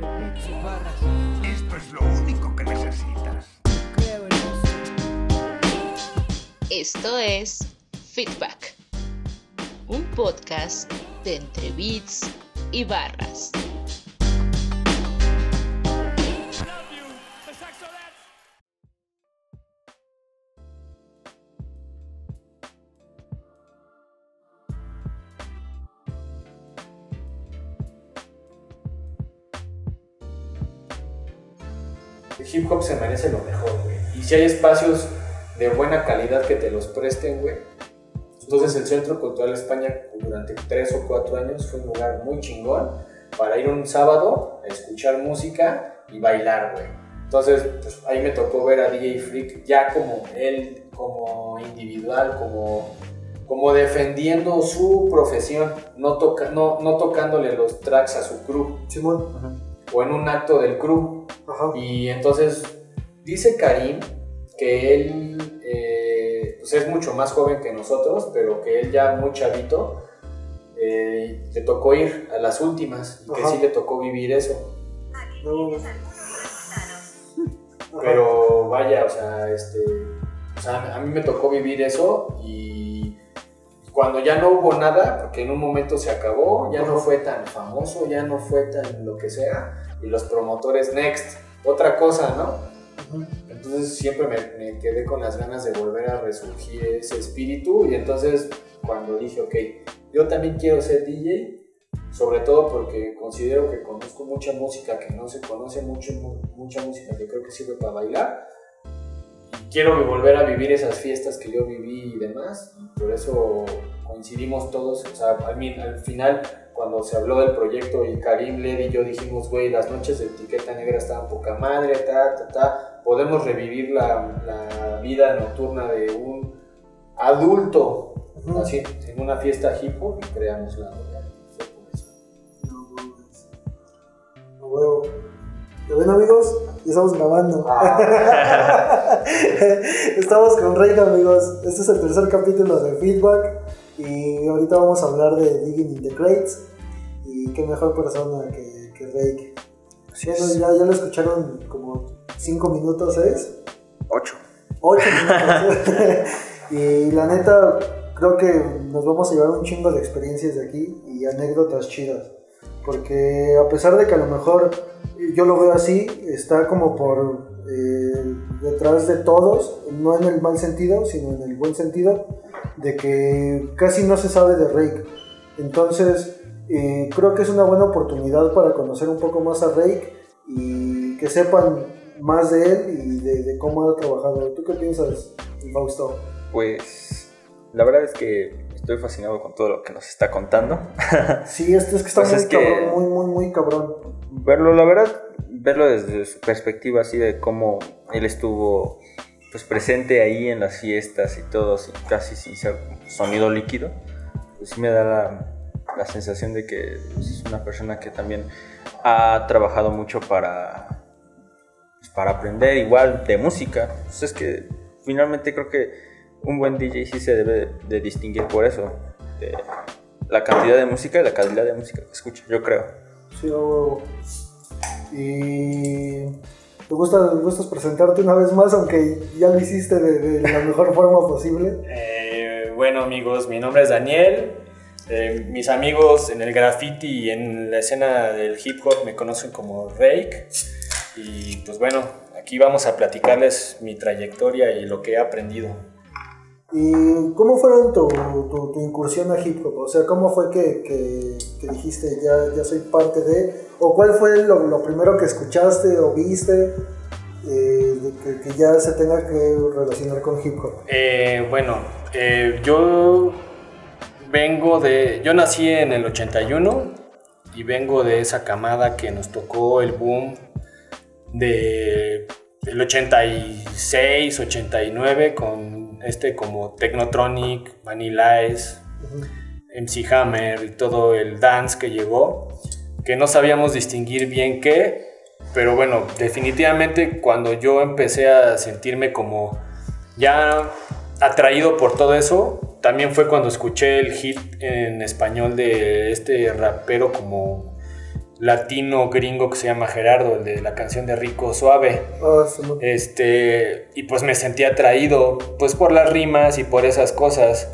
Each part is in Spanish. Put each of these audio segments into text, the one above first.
Esto es lo único que necesitas. Esto es Feedback, un podcast de entre beats y barras. Si hay espacios de buena calidad que te los presten, güey. Entonces el Centro Cultural España durante tres o cuatro años fue un lugar muy chingón para ir un sábado a escuchar música y bailar, güey. Entonces, pues ahí me tocó ver a DJ Freak ya como él, como individual, como, como defendiendo su profesión, no, toca, no, no tocándole los tracks a su crew Simón. o en un acto del crew. Ajá. Y entonces dice Karim que él eh, pues es mucho más joven que nosotros, pero que él ya muy chavito eh, le tocó ir a las últimas y que sí le tocó vivir eso. No. Pero vaya, o sea, este, o sea, a mí me tocó vivir eso y cuando ya no hubo nada, porque en un momento se acabó, ya no fue tan famoso, ya no fue tan lo que sea, y los promotores, next, otra cosa, ¿no? Entonces siempre me, me quedé con las ganas de volver a resurgir ese espíritu y entonces cuando dije, ok, yo también quiero ser DJ, sobre todo porque considero que conozco mucha música que no se conoce mucho, mu- mucha música que creo que sirve para bailar. Y quiero volver a vivir esas fiestas que yo viví y demás, y por eso coincidimos todos, o sea, al, al final cuando se habló del proyecto y Karim, Led y yo dijimos, güey, las noches de etiqueta negra estaban poca madre, ta, ta, ta, podemos revivir la, la vida nocturna de un adulto, así, en una fiesta hip hop y creamos la. No mames. A huevo. ¿Lo ven amigos? Ya estamos grabando. estamos con Reina amigos. Este es el tercer capítulo de Feedback. Y ahorita vamos a hablar de Digging in the Crates. Y qué mejor persona que, que Rake. Bueno, ya, ya lo escucharon como 5 minutos, ¿es? Ocho. 8 minutos. y la neta, creo que nos vamos a llevar un chingo de experiencias de aquí y anécdotas chidas. Porque a pesar de que a lo mejor yo lo veo así, está como por eh, detrás de todos, no en el mal sentido, sino en el buen sentido, de que casi no se sabe de Rake. Entonces, eh, creo que es una buena oportunidad para conocer un poco más a Rake y que sepan más de él y de, de cómo ha trabajado. ¿Tú qué piensas, Fausto? Pues la verdad es que estoy fascinado con todo lo que nos está contando. Sí, esto es que está Pues muy es que- cabrón, muy, muy, muy cabrón. Verlo, la verdad, verlo desde su perspectiva así de cómo él estuvo pues presente ahí en las fiestas y todo, así, casi sin ser sonido líquido, pues sí me da la, la sensación de que pues, es una persona que también ha trabajado mucho para, para aprender igual de música. Pues es que finalmente creo que un buen DJ sí se debe de, de distinguir por eso, de la cantidad de música y la calidad de música que escucha, yo creo. Sí, huevo. Y ¿te gusta, te gustas presentarte una vez más, aunque ya lo hiciste de, de la mejor forma posible. Eh, bueno amigos, mi nombre es Daniel. Eh, mis amigos en el graffiti y en la escena del hip hop me conocen como Rake. Y pues bueno, aquí vamos a platicarles mi trayectoria y lo que he aprendido. ¿Y cómo fueron tu, tu, tu incursión a hip hop? O sea, ¿cómo fue que, que, que dijiste ya, ya soy parte de? ¿O cuál fue lo, lo primero que escuchaste o viste eh, que ya se tenga que relacionar con hip hop? Eh, bueno, eh, yo vengo de. Yo nací en el 81 y vengo de esa camada que nos tocó el boom de el 86, 89 con este como Technotronic, Vanilla Ice. MC Hammer y todo el dance que llegó, que no sabíamos distinguir bien qué, pero bueno, definitivamente cuando yo empecé a sentirme como ya atraído por todo eso, también fue cuando escuché el hit en español de este rapero como latino gringo que se llama Gerardo, el de la canción de Rico Suave. Ah. Este, y pues me sentí atraído, pues por las rimas y por esas cosas.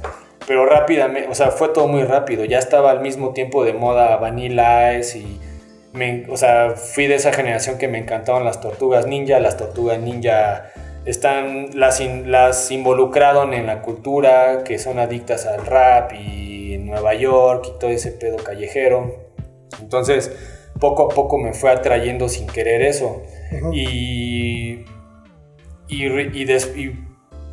Pero rápidamente, o sea, fue todo muy rápido. Ya estaba al mismo tiempo de moda Vanilla Ice y, me, o sea, fui de esa generación que me encantaban las tortugas ninja. Las tortugas ninja están, las, in- las involucraron en la cultura, que son adictas al rap y en Nueva York y todo ese pedo callejero. Entonces, poco a poco me fue atrayendo sin querer eso. Y, y, des- y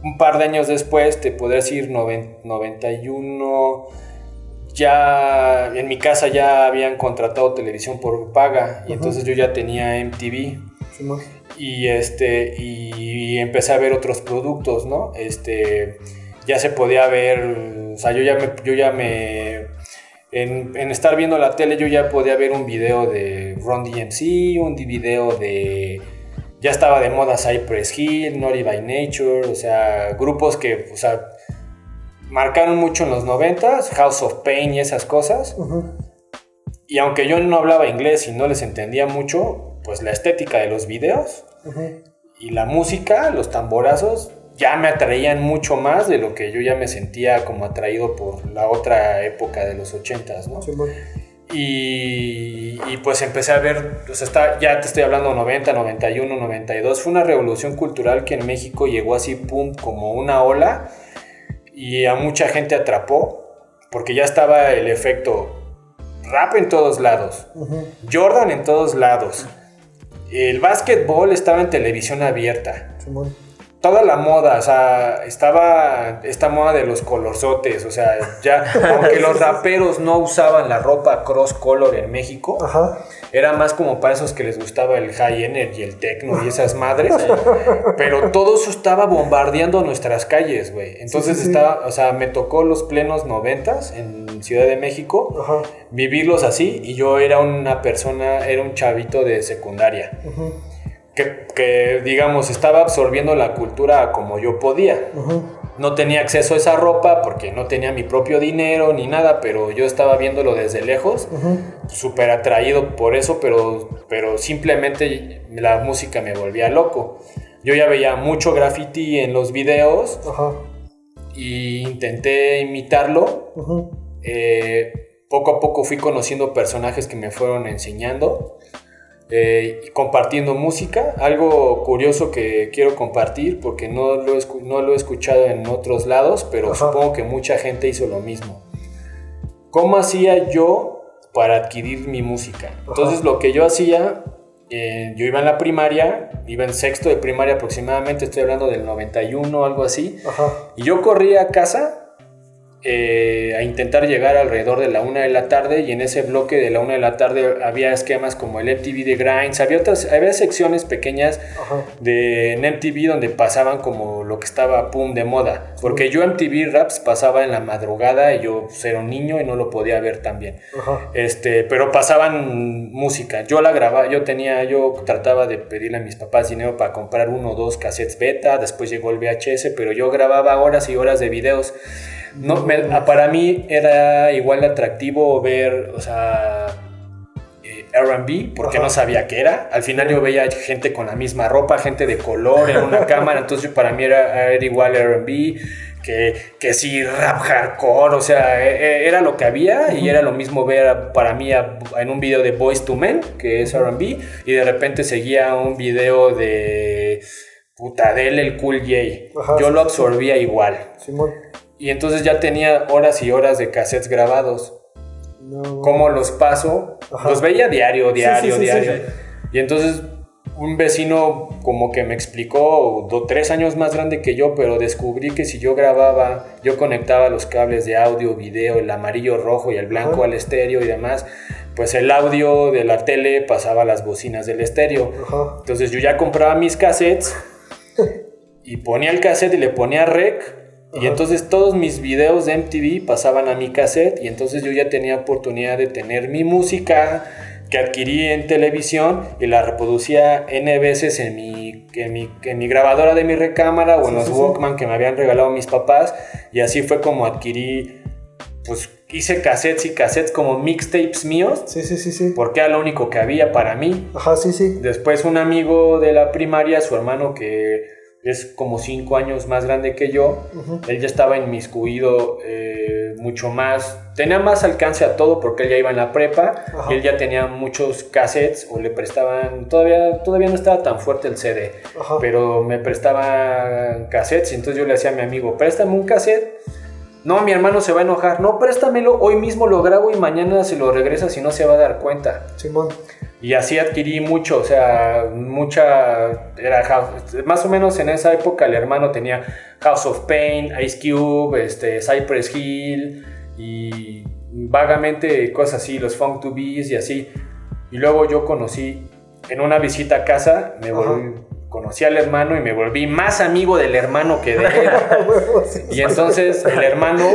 un par de años después, te podría decir noven- 91, ya en mi casa ya habían contratado televisión por paga y entonces yo ya tenía MTV y este y empecé a ver otros productos, ¿no? Este ya se podía ver, o sea, yo ya me yo ya me en, en estar viendo la tele yo ya podía ver un video de Ron DMC, un video de ya estaba de moda Cypress Hill, Naughty by Nature, o sea, grupos que, o sea, marcaron mucho en los 90s, House of Pain y esas cosas. Y aunque yo no hablaba inglés y no les entendía mucho, pues la estética de los videos y la música, los tamborazos, ya me atraían mucho más de lo que yo ya me sentía como atraído por la otra época de los 80s, ¿no? Simón. Y, y pues empecé a ver, o sea, está, ya te estoy hablando 90, 91, 92, fue una revolución cultural que en México llegó así, pum, como una ola y a mucha gente atrapó, porque ya estaba el efecto rap en todos lados. Jordan en todos lados, el básquetbol estaba en televisión abierta, Simón. Toda la moda, o sea, estaba esta moda de los colorzotes, o sea, ya, aunque los raperos no usaban la ropa cross color en México, Ajá. era más como para esos que les gustaba el high energy, el techno y esas madres, pero todo eso estaba bombardeando nuestras calles, güey. Entonces Sí, sí, sí. estaba, o sea, me tocó los plenos noventas en Ciudad de México, Ajá. vivirlos así, y yo era una persona, era un chavito de secundaria Ujú. Que, que, digamos, estaba absorbiendo la cultura como yo podía. Ujú. No tenía acceso a esa ropa porque no tenía mi propio dinero ni nada, pero yo estaba viéndolo desde lejos, Ujú. súper atraído por eso, pero, pero simplemente la música me volvía loco. Yo ya veía mucho graffiti en los videos Ajá. y intenté imitarlo. Eh, poco a poco fui conociendo personajes que me fueron enseñando eh, compartiendo música. Algo curioso que quiero compartir porque no lo, he escu- no lo he escuchado en otros lados, pero Ajá. supongo que mucha gente hizo lo mismo. ¿Cómo hacía yo para adquirir mi música? Entonces lo que yo hacía, eh, yo iba en la primaria, iba en sexto de primaria aproximadamente, estoy hablando del 91 algo así. Ajá. Y yo corría a casa eh, a intentar llegar alrededor de la una de la tarde y en ese bloque de la una de la tarde había esquemas como el MTV de Grinds, había otras, había secciones pequeñas Ajá. de en MTV donde pasaban como lo que estaba pum de moda, porque yo MTV Raps pasaba en la madrugada y yo pues, era un niño y no lo podía ver. Ajá. Este, pero pasaban música. Yo la grababa, yo tenía, yo trataba de pedirle a mis papás dinero para comprar uno o dos cassettes beta, después llegó el VHS, pero yo grababa horas y horas de videos. No, me- para mí era igual atractivo ver, o sea, eh, R&B, porque Ajá. no sabía qué era. Al final yo veía gente con la misma ropa, gente de color en una cámara, entonces para mí era, era igual R&B, que, que sí, rap hardcore, o sea, e- e- era lo que había y era lo mismo ver para mí en un video de Boys to Men, que es R&B, y de repente seguía un video de... Puta, de él, el Cool J. Yo lo absorbía igual. Simón. Y entonces ya tenía horas y horas de cassettes grabados. No. ¿Cómo los paso? Ajá. Los veía diario, diario, sí, sí, diario. sí. Y entonces un vecino como que me explicó, do- tres años más grande que yo, pero descubrí que si yo grababa, yo conectaba los cables de audio, video, el amarillo, rojo y el blanco Ajá. al estéreo y demás, pues el audio de la tele pasaba a las bocinas del estéreo. Ajá. Entonces yo ya compraba mis cassettes y ponía el cassette y le ponía rec. Y entonces todos mis videos de MTV pasaban a mi cassette y entonces yo ya tenía oportunidad de tener mi música que adquirí en televisión y la reproducía N veces en mi, en mi, en mi grabadora de mi recámara o en los sí, sí. Walkman que me habían regalado mis papás y así fue como adquirí pues hice cassettes y cassettes como mixtapes míos, Sí, sí, sí, sí. porque era lo único que había para mí. Ajá, sí, sí. Después un amigo de la primaria, su hermano que es como cinco años más grande que yo, él ya estaba inmiscuido eh, mucho más, tenía más alcance a todo porque él ya iba en la prepa y él ya tenía muchos cassettes o le prestaban, todavía, todavía no estaba tan fuerte el CD, pero me prestaban cassettes y entonces yo le decía a mi amigo, préstame un cassette. No, mi hermano se va a enojar. No, préstamelo, hoy mismo lo grabo y mañana se lo regresa si no se va a dar cuenta. Simón. Y así adquirí mucho, o sea, mucha. Era House- más o menos en esa época el hermano tenía House of Pain, Ice Cube, este, Cypress Hill y vagamente cosas así, los Funk to Bees y así. Y luego yo conocí en una visita a casa, me volví, conocí al hermano y me volví más amigo del hermano que de él. Y entonces el hermano,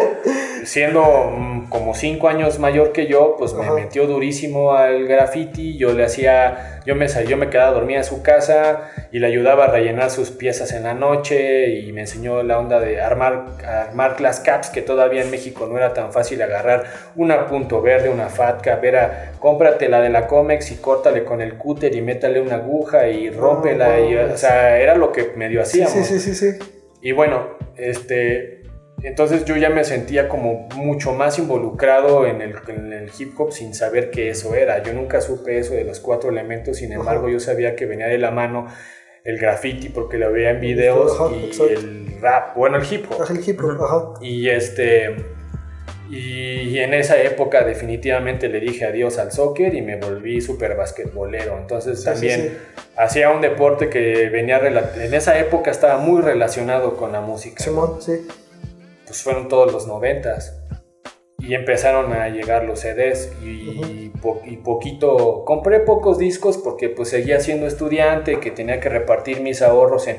siendo mm, como cinco años mayor que yo, pues me Ajá. metió durísimo al graffiti. Yo le hacía, yo me, yo me quedaba dormida en su casa y le ayudaba a rellenar sus piezas en la noche y me enseñó la onda de armar, armar las caps, que todavía en México no era tan fácil agarrar una punto verde, una fat cap. Era, cómprate la de la Comex y córtale con el cúter y métale una aguja y rómpela. y, o sea, era lo que medio Sí, hacíamos. sí, sí, sí, sí. Y bueno, este, entonces yo ya me sentía como mucho más involucrado en el, en el hip hop sin saber que eso era. Yo nunca supe eso de los cuatro elementos, sin embargo Ajá. yo sabía que venía de la mano el graffiti porque lo veía en videos Ajá, y exacto. el rap, bueno, el hip hop. El hip hop, ajá. Y este y en esa época definitivamente le dije adiós al soccer y me volví súper basquetbolero. Entonces Sí, también sí, sí. hacía un deporte que venía en esa época estaba muy relacionado con la música. Simón, sí. Pues fueron todos los noventas. Y empezaron a llegar los CDs y, po- y poquito, compré pocos discos porque pues seguía siendo estudiante, que tenía que repartir mis ahorros en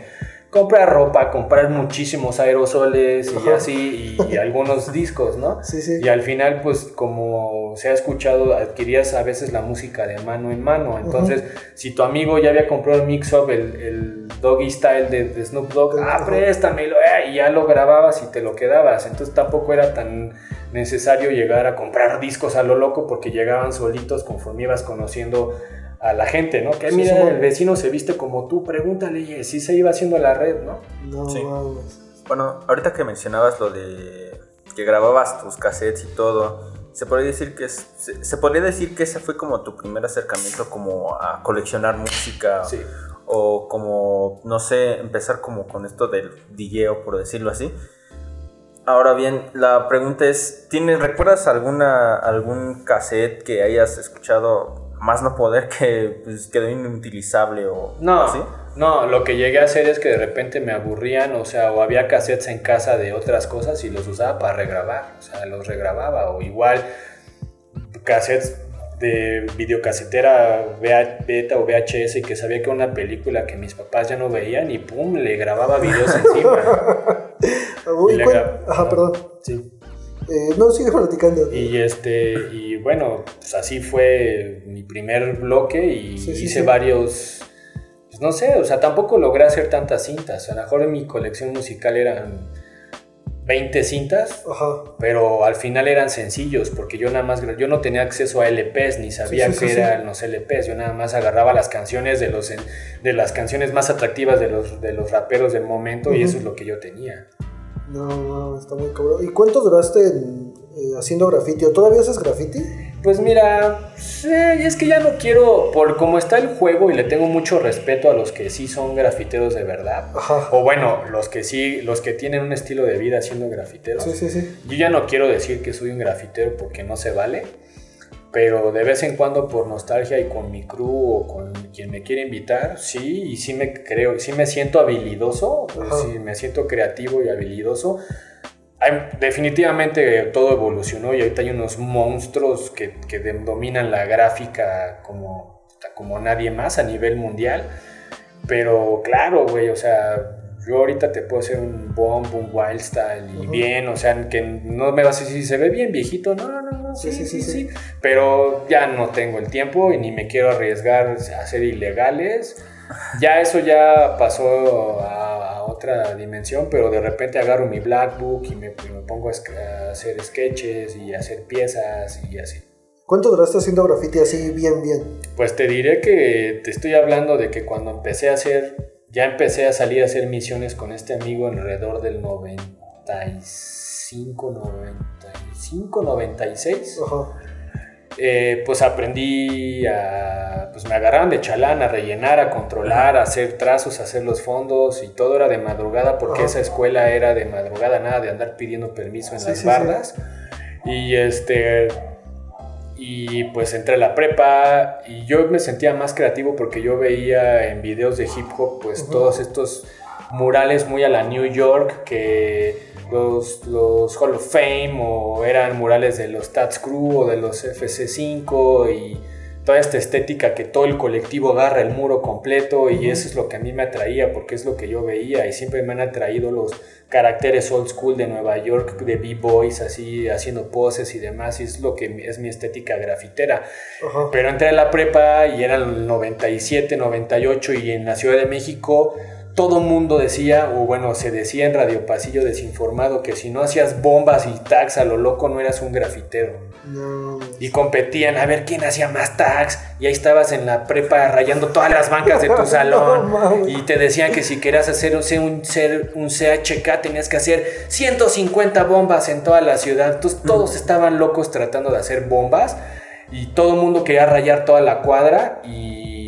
comprar ropa, comprar muchísimos aerosoles y así, y, y algunos discos, ¿no? Sí, sí. Y al final, pues como se ha escuchado, adquirías a veces la música de mano en mano. Entonces, si tu amigo ya había comprado el mix-up, el, el Doggy Style de, de Snoop Dogg, ah, Ajá. préstamelo, eh, y ya lo grababas y te lo quedabas. Entonces tampoco era tan necesario llegar a comprar discos a lo loco porque llegaban solitos conforme ibas conociendo a la gente, ¿no? Que Sí, mira, sí, el vecino se viste como tú, pregúntale, y si se iba haciendo la red, ¿no? No Sí. Bueno, ahorita que mencionabas lo de que grababas tus cassettes y todo, se podría decir que es- se, se podría decir que ese fue como tu primer acercamiento como a coleccionar música Sí. o como no sé, empezar como con esto del DJ por decirlo así. Ahora bien, la pregunta es, ¿tienes recuerdas alguna algún cassette que hayas escuchado más no poder que pues, quedó inutilizable o No, así? no, lo que llegué a hacer es que de repente me aburrían, o sea, o había cassettes en casa de otras cosas y los usaba para regrabar, o sea, los regrababa, o igual cassettes de videocasetera beta o VHS y que sabía que era una película que mis papás ya no veían y pum, le grababa videos encima. Uy, Ajá, perdón. Sí. Eh, no, sigue platicando. Y este, y bueno, pues así fue mi primer bloque y Sí, sí, hice sí. varios, pues no sé, o sea, tampoco logré hacer tantas cintas. A lo mejor en mi colección musical eran 20 cintas, Ajá. pero al final eran sencillos porque yo nada más, yo no tenía acceso a LPs ni sabía qué eran los LPs. Yo nada más agarraba las canciones de los, de las canciones más atractivas de los, de los raperos del momento y eso es lo que yo tenía. No, no, está muy cabrón. ¿Y cuánto duraste en, eh, haciendo graffiti? ¿O todavía haces graffiti? Pues mira, sí, es que ya no quiero, por cómo está el juego y le tengo mucho respeto a los que sí son grafiteros de verdad. Ajá. O bueno, los que sí, los que tienen un estilo de vida siendo grafiteros. Sí, sí, sí. Yo ya no quiero decir que soy un grafitero porque no se vale, pero de vez en cuando por nostalgia y con mi crew o con quien me quiere invitar, sí, y sí me creo, sí me siento habilidoso, sí me siento creativo y habilidoso. Hay- definitivamente todo evolucionó y ahorita hay unos monstruos que, que dominan la gráfica como, como nadie más a nivel mundial. Pero claro, güey, o sea, yo ahorita te puedo hacer un bomb, un wild style y bien, o sea, que no me vas a decir, se ve bien viejito, no, no, no, sí, sí, sí, sí, sí. pero ya no tengo el tiempo y ni me quiero arriesgar a ser ilegales. Ya eso ya pasó a, otra dimensión, pero de repente agarro mi black book y me, me pongo a, hacer sketches y a hacer piezas y así. ¿Cuánto duraste haciendo graffiti así bien, bien? Pues te diré que te estoy hablando de que cuando empecé a hacer, ya empecé a salir a hacer misiones con este amigo alrededor del 95, 95, 96. Ajá. eh, pues aprendí a, pues me agarraron de chalán a rellenar, a controlar, a hacer trazos, a hacer los fondos y todo era de madrugada porque Ajá. esa escuela era de madrugada, nada de andar pidiendo permiso en Sí, las sí, sí. bardas. Y este, y pues entré a la prepa y yo me sentía más creativo porque yo veía en videos de hip hop pues todos estos murales muy a la New York que los, los Hall of Fame o eran murales de los Tats Crew o de los FC5 y toda esta estética que todo el colectivo agarra el muro completo y eso es lo que a mí me atraía porque es lo que yo veía y siempre me han atraído los caracteres old school de Nueva York de b-boys así haciendo poses y demás y es lo que es mi estética grafitera. Pero entré a la prepa y era el 97, 98 y en la Ciudad de México todo mundo decía, o bueno, se decía en Radio Pasillo desinformado que si no hacías bombas y tags a lo loco no eras un grafitero. No. Y competían a ver quién hacía más tags y ahí estabas en la prepa rayando todas las bancas de tu salón No y te decían que si querías hacer un, ser- un CHK tenías que hacer 150 bombas en toda la ciudad. Entonces todos estaban locos tratando de hacer bombas y todo el mundo quería rayar toda la cuadra y.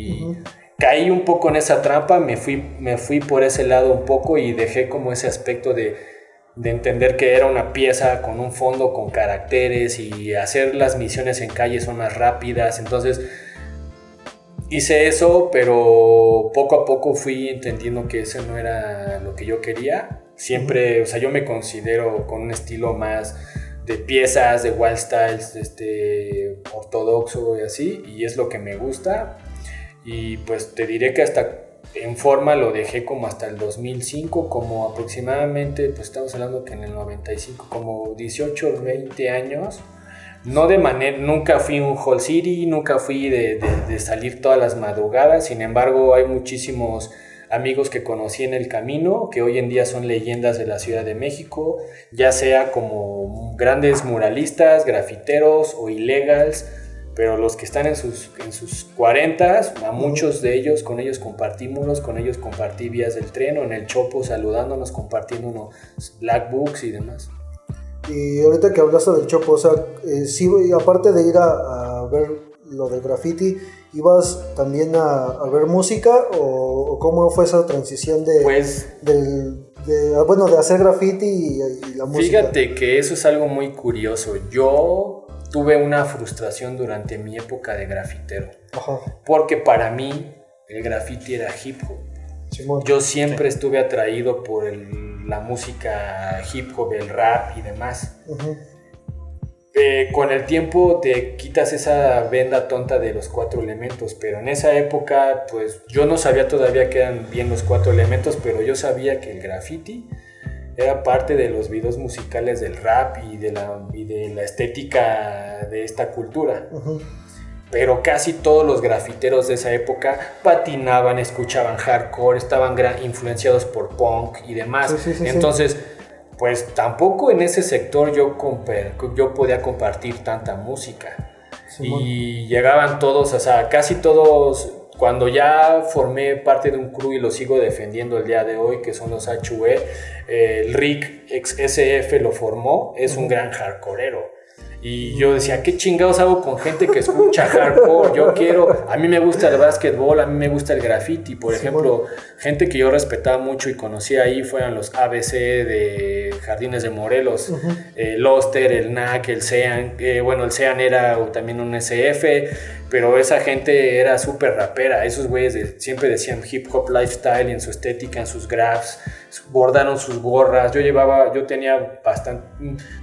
caí un poco en esa trampa, me fui, me fui por ese lado un poco y dejé como ese aspecto de, de entender que era una pieza con un fondo, con caracteres y hacer las misiones en calle son más rápidas. Entonces hice eso, pero poco a poco fui entendiendo que eso no era lo que yo quería. Siempre, o sea, yo me considero con un estilo más de piezas, de wild styles, este, ortodoxo y así, y es lo que me gusta. Y pues te diré que hasta en forma lo dejé como hasta el 2005, como aproximadamente, pues estamos hablando que en el 95, como 18 o 20 años. No de manera, nunca fui un Hall City, nunca fui de, de- salir todas las madrugadas, sin embargo hay muchísimos amigos que conocí en el camino, que hoy en día son leyendas de la Ciudad de México, ya sea como grandes muralistas, grafiteros o illegals, pero los que están en sus, en sus 40, a muchos de ellos, con ellos compartí muros, con ellos compartí vías del tren o en el chopo saludándonos, compartiendo unos black books y demás. Y ahorita que hablaste del Chopo, o sea, eh, sí, aparte de ir a, a ver lo del graffiti, ¿ibas también a, a ver música o, o cómo fue esa transición de, Pues del, de, ah, bueno, de hacer graffiti y, y la música? Fíjate que eso es algo muy curioso. Yo tuve una frustración durante mi época de grafitero, Ajá, porque para mí el graffiti era hip hop. Simón. Yo siempre estuve atraído por el- la música hip hop, el rap y demás. Ujú, Eh, con el tiempo te quitas esa venda tonta de los cuatro elementos, pero en esa época, pues yo no sabía todavía que eran bien los cuatro elementos, pero yo sabía que el graffiti era parte de los videos musicales del rap y de la, y de la estética de esta cultura. Pero casi todos los grafiteros de esa época patinaban, escuchaban hardcore, estaban influenciados por punk y demás. Sí, sí, sí, sí. Entonces, pues tampoco en ese sector yo, yo podía compartir tanta música. Y llegaban todos, o sea, casi todos, cuando ya formé parte de un crew y lo sigo defendiendo el día de hoy, que son los HUE, eh, el Rick ex SF lo formó, es un gran hardcoreero. Y yo decía, ¿qué chingados hago con gente que escucha hardcore? Yo quiero, a mí me gusta el básquetbol, a mí me gusta el graffiti. Por Sí, ejemplo, gente que yo respetaba mucho y conocía ahí fueron los ABC de Jardines de Morelos, Ujú. el Oster, el NAC, el SEAN. eh, bueno, el SEAN era también un SF, pero esa gente era súper rapera. Esos güeyes de- siempre decían hip hop lifestyle en su estética, en sus graphs, bordaron sus gorras. Yo llevaba, yo tenía bastante,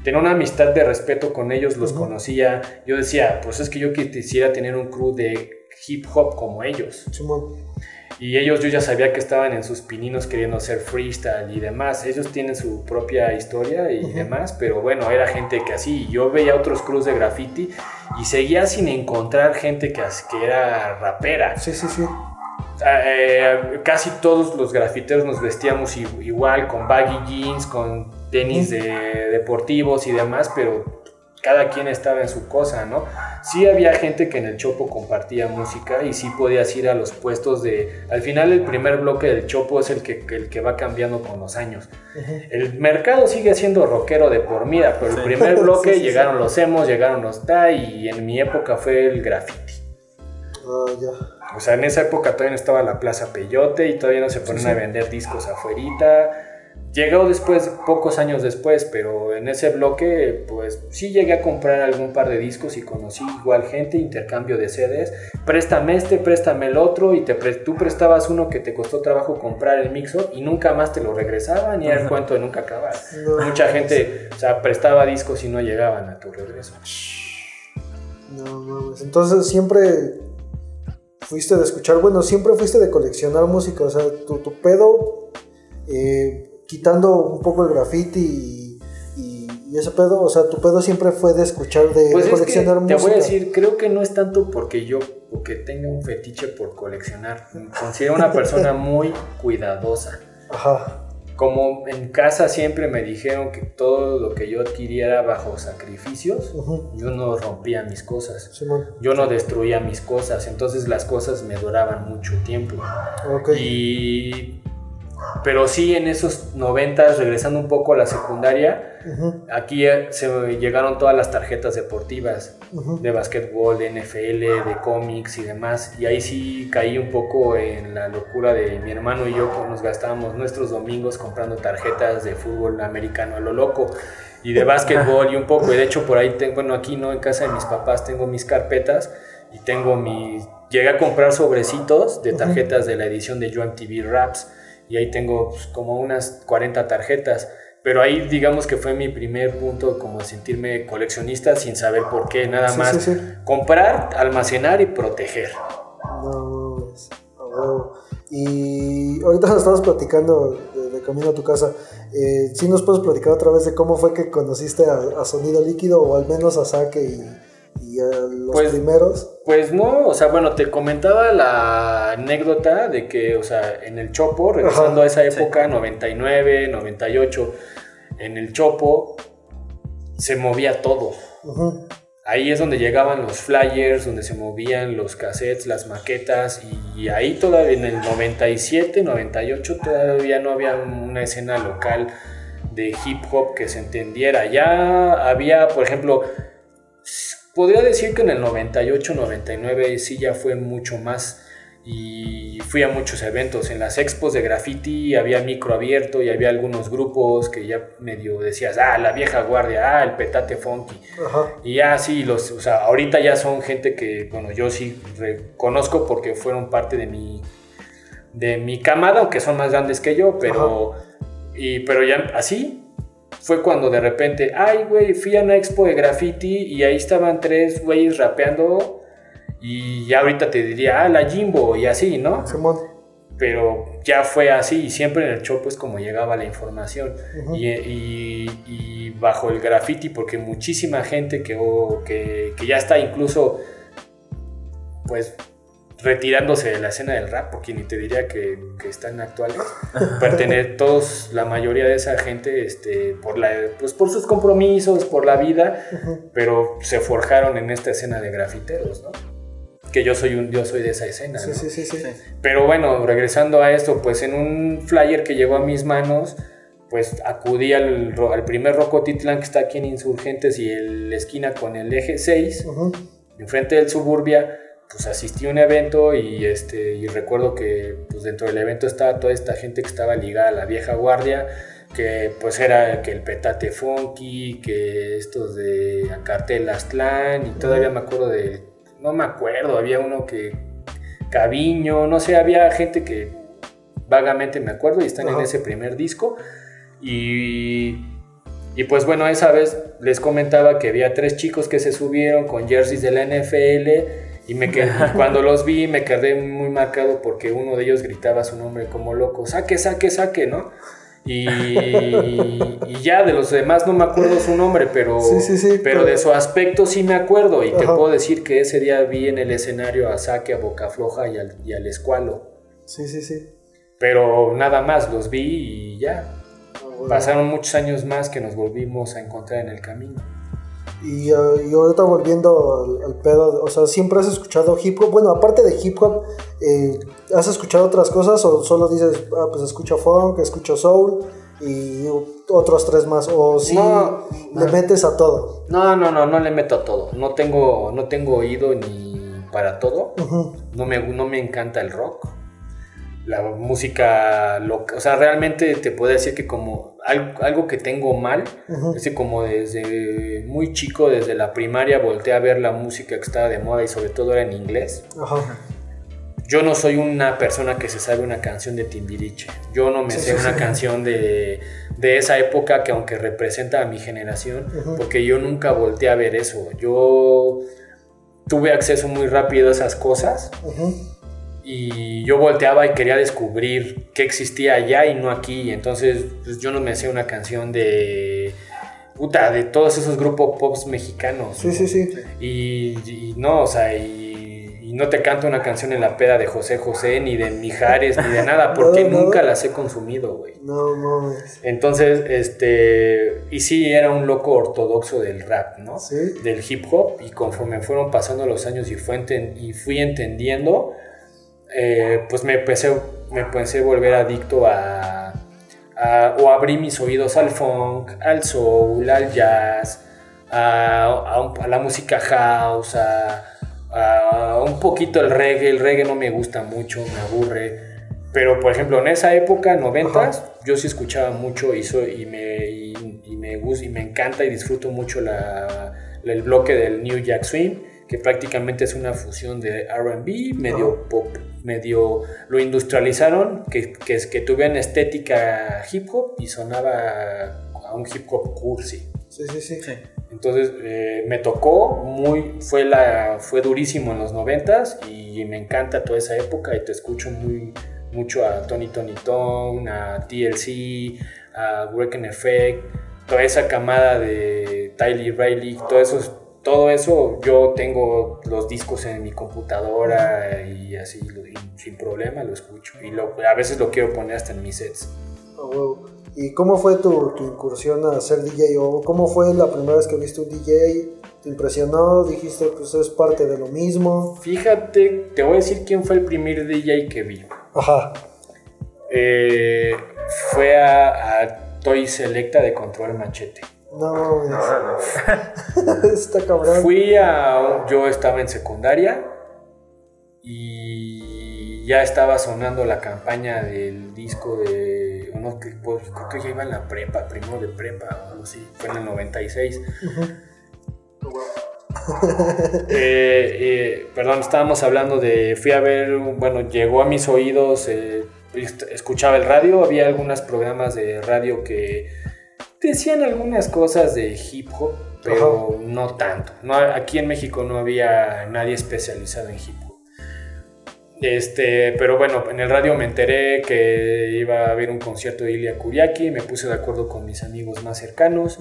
tenía una amistad de respeto con ellos, los conocía. Yo decía, pues es que yo quisiera tener un crew de hip hop como ellos. Y ellos yo ya sabía que estaban en sus pininos queriendo hacer freestyle y demás. Ellos tienen su propia historia y demás, pero bueno, era gente que así. Yo veía otros crews de graffiti y seguía sin encontrar gente que, que era rapera. Sí, sí, sí. Eh, casi todos los grafiteros nos vestíamos igual, con baggy jeans, con tenis de deportivos y demás, pero cada quien estaba en su cosa, ¿no? Sí había gente que en el Chopo compartía música y sí podías ir a los puestos de... Al final el primer bloque del Chopo es el que, el que va cambiando con los años. El mercado sigue siendo rockero de por vida, pero el primer bloque Sí, sí, sí. llegaron los emos, llegaron los ta y en mi época fue el graffiti. Ah, ya. O sea, en esa época todavía no estaba la Plaza Peyote y todavía no se ponían a vender discos afuerita. Llegó después, pocos años después, pero en ese bloque, pues sí llegué a comprar algún par de discos y conocí igual gente, intercambio de CDs. Préstame este, préstame el otro y te pre- tú prestabas uno que te costó trabajo comprar el mixo y nunca más te lo regresaban y era el cuento de nunca acabar. No. Mucha gente, o sea, prestaba discos y no llegaban a tu regreso. No mames. Entonces siempre fuiste de escuchar, bueno, siempre fuiste de coleccionar música, o sea, tu, tu pedo, eh, quitando un poco el graffiti y, y- y ese pedo, o sea, tu pedo siempre fue de escuchar, de, Pues de que coleccionar te música. voy a decir, creo que no es tanto porque yo porque tenga un fetiche por coleccionar. Considero una persona muy cuidadosa. Ajá. Como en casa siempre me dijeron que todo lo que yo adquiriera bajo sacrificios, yo no rompía mis cosas. Yo no destruía mis cosas, entonces las cosas me duraban mucho tiempo. Y pero sí en esos noventas, regresando un poco a la secundaria, aquí eh, se llegaron todas las tarjetas deportivas de básquetbol, de NFL, de cómics y demás. Y ahí sí caí un poco en la locura de mi hermano y yo, que nos gastábamos nuestros domingos comprando tarjetas de fútbol americano a lo loco y de básquetbol y un poco. Y de hecho por ahí, tengo, bueno, aquí no, en casa de mis papás tengo mis carpetas y tengo mis... Llegué a comprar sobrecitos de tarjetas de la edición de Yo MTV Raps y ahí tengo pues, como unas 40 tarjetas. Pero ahí digamos que fue mi primer punto como sentirme coleccionista sin saber por qué, nada Sí, más sí, sí. comprar, almacenar y proteger. No a huevo. Y ahorita nos estamos platicando de, de camino a tu casa. Eh, ¿Sí nos puedes platicar otra vez de cómo fue que conociste a, a Sonido Líquido o al menos a Saque y, y a los Pues- primeros? Pues no, o sea, bueno, te comentaba la anécdota de que, o sea, en el Chopo, regresando Ajá, a esa época, 99, 98, en el Chopo se movía todo. Ahí es donde llegaban los flyers, donde se movían los cassettes, las maquetas, y ahí todavía en el 97, 98 todavía no había una escena local de hip hop que se entendiera. Ya había, por ejemplo, podría decir que en el 98, 99 sí ya fue mucho más y fui a muchos eventos. En las expos de graffiti había micro abierto y había algunos grupos que ya medio decías, ah, la vieja guardia, ah, el petate funky. Ajá. Y ya sí, los, o sea, ahorita ya son gente que, bueno, yo sí reconozco porque fueron parte de mi, de mi camada, aunque son más grandes que yo, pero, y, pero ya así fue cuando de repente, ay, güey, fui a una expo de graffiti y ahí estaban tres güeyes rapeando y ya ahorita te diría, ah, la Jimbo y así, ¿no? Simón. pero ya fue así y siempre en el show pues como llegaba la información y, y- y bajo el graffiti porque muchísima gente que, que ya está incluso pues retirándose de la escena del rap porque ni te diría que, que están actuales pertenecen todos la mayoría de esa gente este por la pues por sus compromisos por la vida pero se forjaron en esta escena de grafiteros no que yo soy un yo soy de esa escena Sí, ¿no? sí, sí, sí. Pero bueno, regresando a esto, pues en un flyer que llegó a mis manos, pues acudí al, al primer Rocotitlán que está aquí en Insurgentes y el- la esquina con el eje 6, Ujú. enfrente del Suburbia, pues asistí a un evento y, este, y recuerdo que pues dentro del evento estaba toda esta gente que estaba ligada a la vieja guardia, que pues era que el Petate Funky, que estos de Cartel Aztlán y todavía me acuerdo de, no me acuerdo, había uno que Caviño, no sé, había gente que vagamente me acuerdo y están en ese primer disco. Y, y pues bueno, esa vez les comentaba que había tres chicos que se subieron con jerseys de la NFL y, me quedé- cuando los vi me quedé muy marcado porque uno de ellos gritaba su nombre como loco, saque, saque, saque, ¿no? Y, y ya de los demás no me acuerdo su nombre, pero, Sí, sí, sí, pero pero- de su aspecto sí me acuerdo y te Ajá. puedo decir que ese día vi en el escenario a Saque, a Boca Floja y al, y al Escualo. Sí, sí, sí. Pero nada más, los vi y ya. Ah. Pasaron muchos años más que nos volvimos a encontrar en el camino. Y, eh, y ahorita volviendo al, al pedo, o sea, ¿siempre has escuchado hip hop? Bueno, aparte de hip hop, eh, ¿has escuchado otras cosas o solo dices, ah, pues escucho funk, escucho soul y otros tres más? ¿O si No, le no. metes a todo? No, no, no, no le meto a todo. No tengo, no tengo oído ni para todo. No me, no me encanta el rock. La música loca. O sea, realmente te puedo decir que como algo, algo que tengo mal es que como desde muy chico, desde la primaria, volteé a ver la música que estaba de moda y sobre todo era en inglés. Yo no soy una persona que se sabe una canción de Timbiriche. Yo no me Sí, sé sí, una sí. canción de, de esa época que aunque representa a mi generación, porque yo nunca volteé a ver eso. Yo tuve acceso muy rápido a esas cosas. Y yo volteaba y quería descubrir qué existía allá y no aquí. Entonces, pues yo no me sé una canción de... Puta, de todos esos grupos pops mexicanos. Sí, sí, sí. Y, y no, o sea, y, y no te canto una canción en la peda de José José, ni de Mijares, ni de nada, porque nunca las he consumido, güey. No mames. Entonces, este, y sí, era un loco ortodoxo del rap, ¿no? Sí. Del hip hop, y conforme fueron pasando los años y, fue enten- y fui entendiendo, eh, pues me empecé, me empecé a volver adicto a, a- o abrí mis oídos al funk, al soul, al jazz, a, a la música house, a, un poquito el reggae. El reggae no me gusta mucho, me aburre. Pero, por ejemplo, en esa época, noventas, yo sí escuchaba mucho y, soy, y, me, y, y me gusta y me encanta y disfruto mucho la- el bloque del New Jack Swing, que prácticamente es una fusión de R&B, medio pop, medio lo industrializaron, que, que, es, que tuvieran estética hip hop y sonaba a un hip hop cursi. Sí, sí, sí. Sí. Entonces eh, me tocó muy, fue, la, fue durísimo en los noventas y me encanta toda esa época y te escucho muy, mucho a Tony Tony Tone, a TLC, a Wrecking Effect, toda esa camada de Tyler Riley, todo eso, todo eso yo tengo los discos en mi computadora y así y sin problema lo escucho y lo, a veces lo quiero poner hasta en mis sets. Huevo. ¿Y cómo fue tu, tu incursión a ser DJ? ¿O cómo fue la primera vez que viste un DJ? ¿Te impresionó? ¿Dijiste, pues es parte de lo mismo? Fíjate, te voy a decir quién fue el primer DJ que vi. Ajá. Eh, fue a, a Toy Selecta de Control Machete. No, Órale. es- está cabrón. Fui a. Yo estaba en secundaria y ya estaba sonando la campaña del disco de. No, que, pues, creo que ya iba en la prepa, primero de prepa o algo así. Fue en el 96. Ujú. Eh, eh, perdón, estábamos hablando de. Fui a ver. Bueno, llegó a mis oídos. eh, escuchaba el radio. Había algunos programas de radio que decían algunas cosas de hip hop, pero no tanto. No, aquí en México no había nadie especializado en hip hop. Este, pero bueno, en el radio me enteré que iba a haber un concierto de Ilia Kuriaki, me puse de acuerdo con mis amigos más cercanos,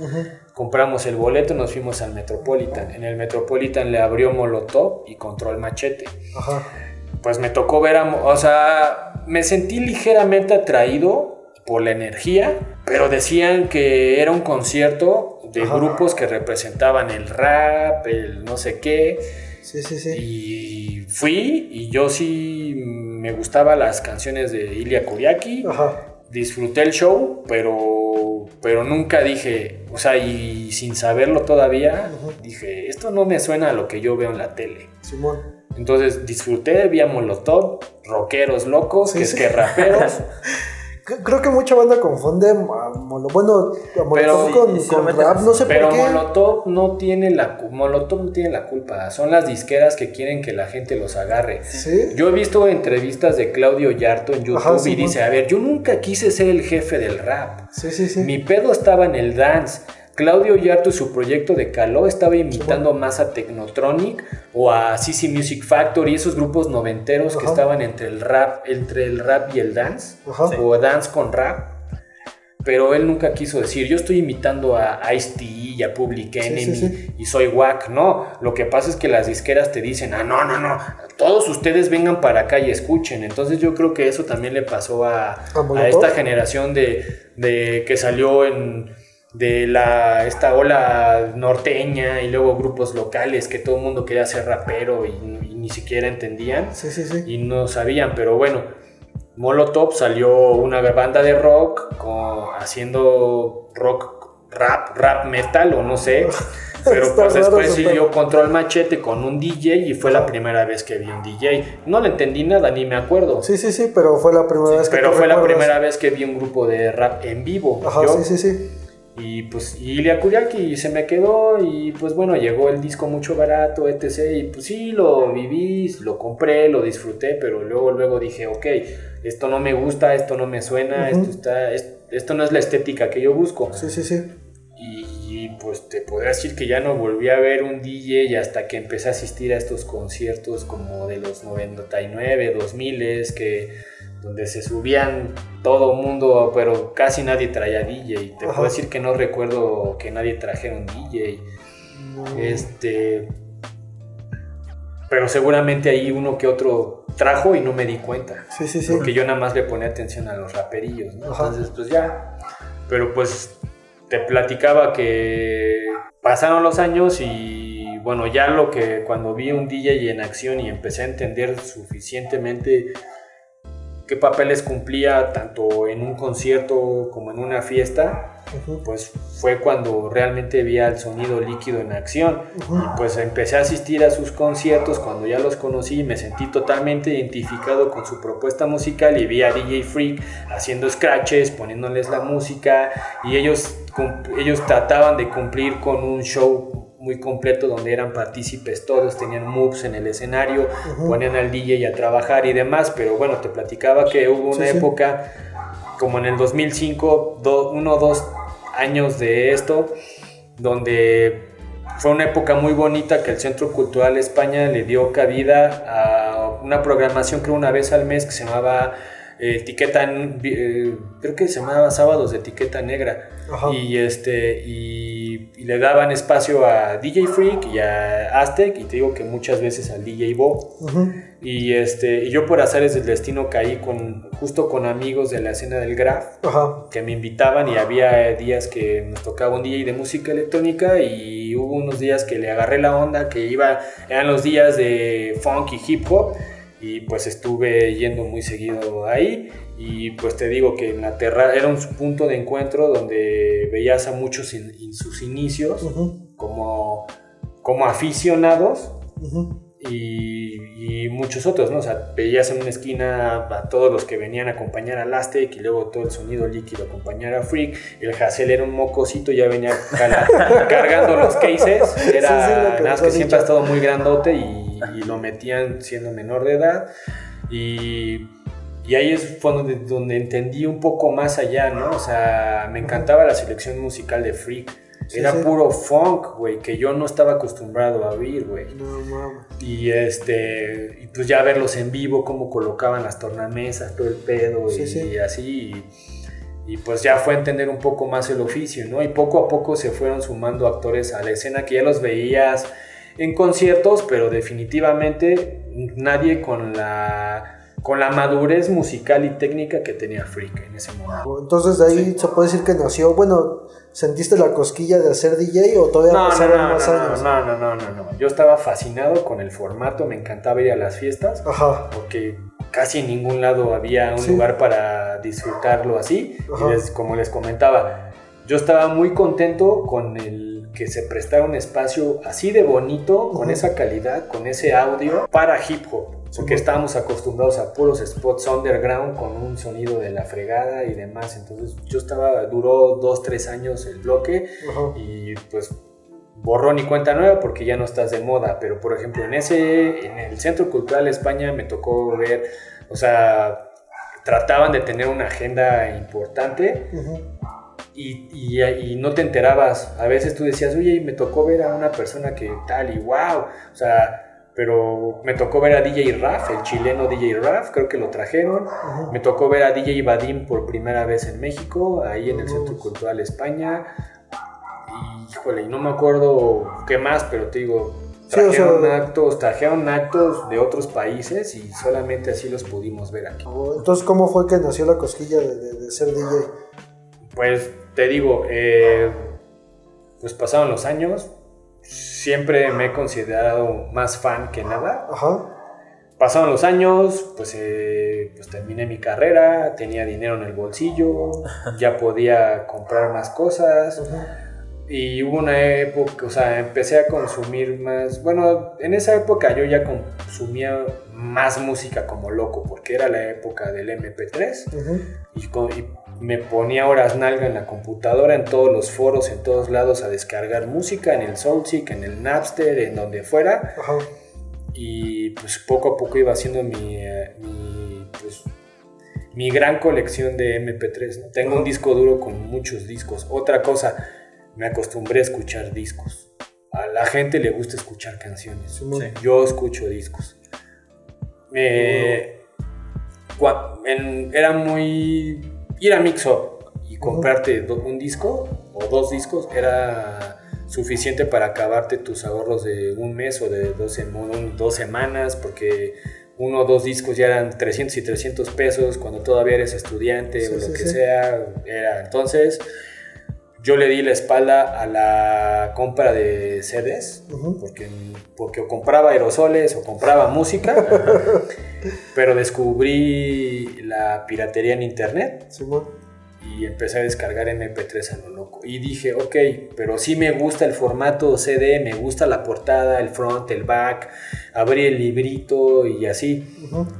compramos el boleto, nos fuimos al Metropolitan. En el Metropolitan le abrió Molotov y Control Machete. Ajá. Pues me tocó ver a... O sea, me sentí ligeramente atraído por la energía, pero decían que era un concierto de Ajá. grupos que representaban el rap, el no sé qué. Sí, sí, sí. Y fui y yo sí me gustaban las canciones de Ilya Kuriaki Ajá. disfruté el show, pero, pero nunca dije, o sea, y sin saberlo todavía, dije, esto no me suena a lo que yo veo en la tele. Simón. Entonces disfruté, vi a Molotov, rockeros locos, Sí, que es sí. que raperos, Creo que mucha banda confunde a Molo- bueno, a Molotov Pero- con, sí rap, no sé pero por qué. Molotov no tiene la Molotov no tiene la culpa, son las disqueras que quieren que la gente los agarre. Sí. Yo he visto entrevistas de Claudio Yarto en YouTube Ajá, y dice, a ver, yo nunca quise ser el jefe del rap. Sí, sí, sí. Mi pedo estaba en el dance. Claudio Yarto y su proyecto de Caló estaba imitando más a Technotronic o a CC Music Factory, esos grupos noventeros que estaban entre el rap, entre el rap y el dance, Ajá. o dance con rap. pero él nunca quiso decir, yo estoy imitando a Ice-T y a Public Enemy sí, sí. y soy wack. No, lo que pasa es que las disqueras te dicen, ah, no, no, no, todos ustedes vengan para acá y escuchen. Entonces yo creo que eso también le pasó a, ¿A a esta generación de, de que salió en de la esta ola norteña y luego grupos locales que todo el mundo quería ser rapero y, y ni siquiera entendían Sí, sí, sí. y no sabían, pero bueno, Molotov salió una banda de rock con- haciendo rock rap, rap metal o no sé, pero pues después siguió. Control Machete con un DJ y fue la primera vez que vi un DJ. No le entendí nada, ni me acuerdo. Sí, sí, sí, pero fue la primera vez que pero fue la primera vez que vi un grupo de rap en vivo. Ajá, yo. sí, sí, sí. Y pues y Ilya Kuriaki se me quedó y pues bueno, llegó el disco mucho barato, etc. Y pues sí, lo viví, lo compré, lo disfruté, pero luego luego dije, ok, esto no me gusta, esto no me suena, Ujú. esto, está, es- esto no es la estética que yo busco. Sí, sí, sí. Y pues te podría decir que ya no volví a ver un DJ hasta que empecé a asistir a estos conciertos como de los 99, 2000, que donde se subían todo mundo, pero casi nadie traía DJ. Te Ajá. puedo decir que no recuerdo que nadie trajera un DJ. No. Este, pero seguramente ahí uno que otro trajo y no me di cuenta. Sí, sí, sí. Porque yo nada más le ponía atención a los raperillos, ¿no? Ajá. Entonces, pues ya. Pero pues te platicaba que pasaron los años y bueno, ya lo que cuando vi un DJ en acción y empecé a entender suficientemente qué papeles cumplía tanto en un concierto como en una fiesta, pues fue cuando realmente vi al sonido líquido en acción. Y pues empecé a asistir a sus conciertos cuando ya los conocí y me sentí totalmente identificado con su propuesta musical y vi a DJ Freak haciendo scratches, poniéndoles la música y ellos, ellos trataban de cumplir con un show muy completo donde eran partícipes todos, tenían moves en el escenario, Ujú. ponían al DJ a trabajar y demás, pero bueno, te platicaba que hubo una Sí, sí. época como en el 2005, do- uno o dos años de esto, donde fue una época muy bonita que el Centro Cultural España le dio cabida a una programación creo una vez al mes que se llamaba eh, etiqueta, eh, creo que se llamaba Sábados de Etiqueta Negra. Ajá. Y, este, y, y le daban espacio a DJ Freak y a Aztec, y te digo que muchas veces al DJ Bo. Y, este, y yo por azares del destino caí con, justo con amigos de la escena del Graf que me invitaban y había días que nos tocaba un DJ de música electrónica y hubo unos días que le agarré la onda, que iba, eran los días de funk y hip hop y pues estuve yendo muy seguido ahí y pues te digo que en la terra era un punto de encuentro donde veías a muchos en, en sus inicios Ujú. como, como aficionados Ujú. y, y muchos otros, ¿no? O sea, veías en una esquina a todos los que venían a acompañar al Aztec y luego todo el sonido líquido acompañar a Freak. El Hassel era un mocosito, ya venía cargando los cases. Sí, sí, Era lo que nada más que siempre ha estado muy grandote y, y lo metían siendo menor de edad. Y, y ahí es fue donde, donde entendí un poco más allá, ¿no? O sea, me encantaba la selección musical de Freak. Sí, Era sí. puro funk, güey, que yo no estaba acostumbrado a oír, güey. No mames. Y este, y pues ya verlos en vivo, cómo colocaban las tornamesas, todo el pedo Sí, y, sí. así. Y, y pues ya fue entender un poco más el oficio, ¿no? Y poco a poco se fueron sumando actores a la escena que ya los veías en conciertos, pero definitivamente nadie con la, con la madurez musical y técnica que tenía Freak en ese momento. Entonces de ahí Sí. se puede decir que nació, bueno, ¿sentiste la cosquilla de hacer DJ o todavía No, no, pasaron no, más no, años? no, no, no, no, no. Yo estaba fascinado con el formato, me encantaba ir a las fiestas. Ajá. porque casi en ningún lado había un Sí. lugar para disfrutarlo así. Ajá. Y les- como les comentaba, yo estaba muy contento con el que se prestara un espacio así de bonito, con esa calidad, con ese audio para hip hop. Porque estábamos acostumbrados a puros spots underground con un sonido de la fregada y demás. Entonces yo estaba, duró dos, tres años el bloque Ajá. y pues borrón y cuenta nueva porque ya no estás de moda, pero por ejemplo en ese, en el Centro Cultural España me tocó ver, o sea, trataban de tener una agenda importante Ujú. y, y- y no te enterabas, a veces tú decías, oye, me tocó ver a una persona que tal y wow, o sea, pero me tocó ver a DJ Raf, el chileno DJ Raf, creo que lo trajeron. Me tocó ver a DJ Vadim por primera vez en México, ahí en el Centro Cultural España. Y, híjole, no me acuerdo qué más, pero te digo, Sí, o sea- trajeron actos, trajeron actos de otros países y solamente así los pudimos ver aquí. Entonces, ¿cómo fue que nació la cosquilla de, de- de ser DJ? Pues te digo, eh, pues pasaron los años, siempre me he considerado más fan que nada. Ajá. Pasaron los años, pues, eh, pues terminé mi carrera, tenía dinero en el bolsillo, ya podía comprar más cosas. Y hubo una época, o sea, empecé a consumir más. Bueno, en esa época yo ya consumía más música como loco, porque era la época del MP3 Ujú. y, co- y me ponía horas nalga en la computadora, en todos los foros, en todos lados a descargar música, en el Soulseek, en el Napster, en donde fuera. Ajá. Y pues poco a poco iba haciendo mi, eh, mi, pues, mi gran colección de MP3. ¿no? Tengo un disco duro con muchos discos. Otra cosa, me acostumbré a escuchar discos. A la gente le gusta escuchar canciones. Yo escucho discos. En- era muy... Ir a Mix Up y comprarte un disco o dos discos era suficiente para acabarte tus ahorros de un mes o de dos, sem- dos semanas porque uno o dos discos ya eran 300 y 300 pesos cuando todavía eres estudiante Sí, o lo sí, que sí. sea. Era. Entonces yo le di la espalda a la compra de CDs porque, porque o compraba aerosoles o compraba música, pero descubrí la piratería en internet y empecé a descargar MP3 a lo loco. Y dije, ok, pero sí me gusta el formato CD, me gusta la portada, el front, el back, abrí el librito y así.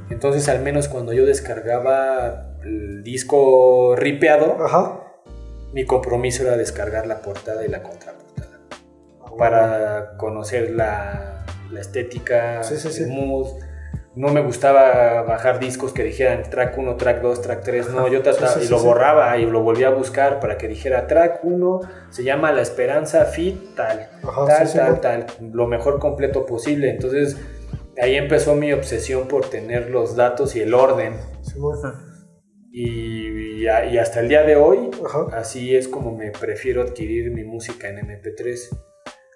Entonces al menos cuando yo descargaba el disco ripeado, Ajá. mi compromiso era descargar la portada y la contraportada Ah, para conocer la, la estética, Sí, sí, sí. el mood. No me gustaba bajar discos que dijeran track 1, track 2, track 3. No, yo trataba Sí, sí, y lo sí. borraba y lo volvía a buscar para que dijera track 1 se llama La Esperanza Fit tal, Ajá, tal, tal, tal, lo mejor completo posible. Entonces ahí empezó mi obsesión por tener los datos y el orden. Y, y a- y hasta el día de hoy, Ajá. así es como me prefiero adquirir mi música en MP3.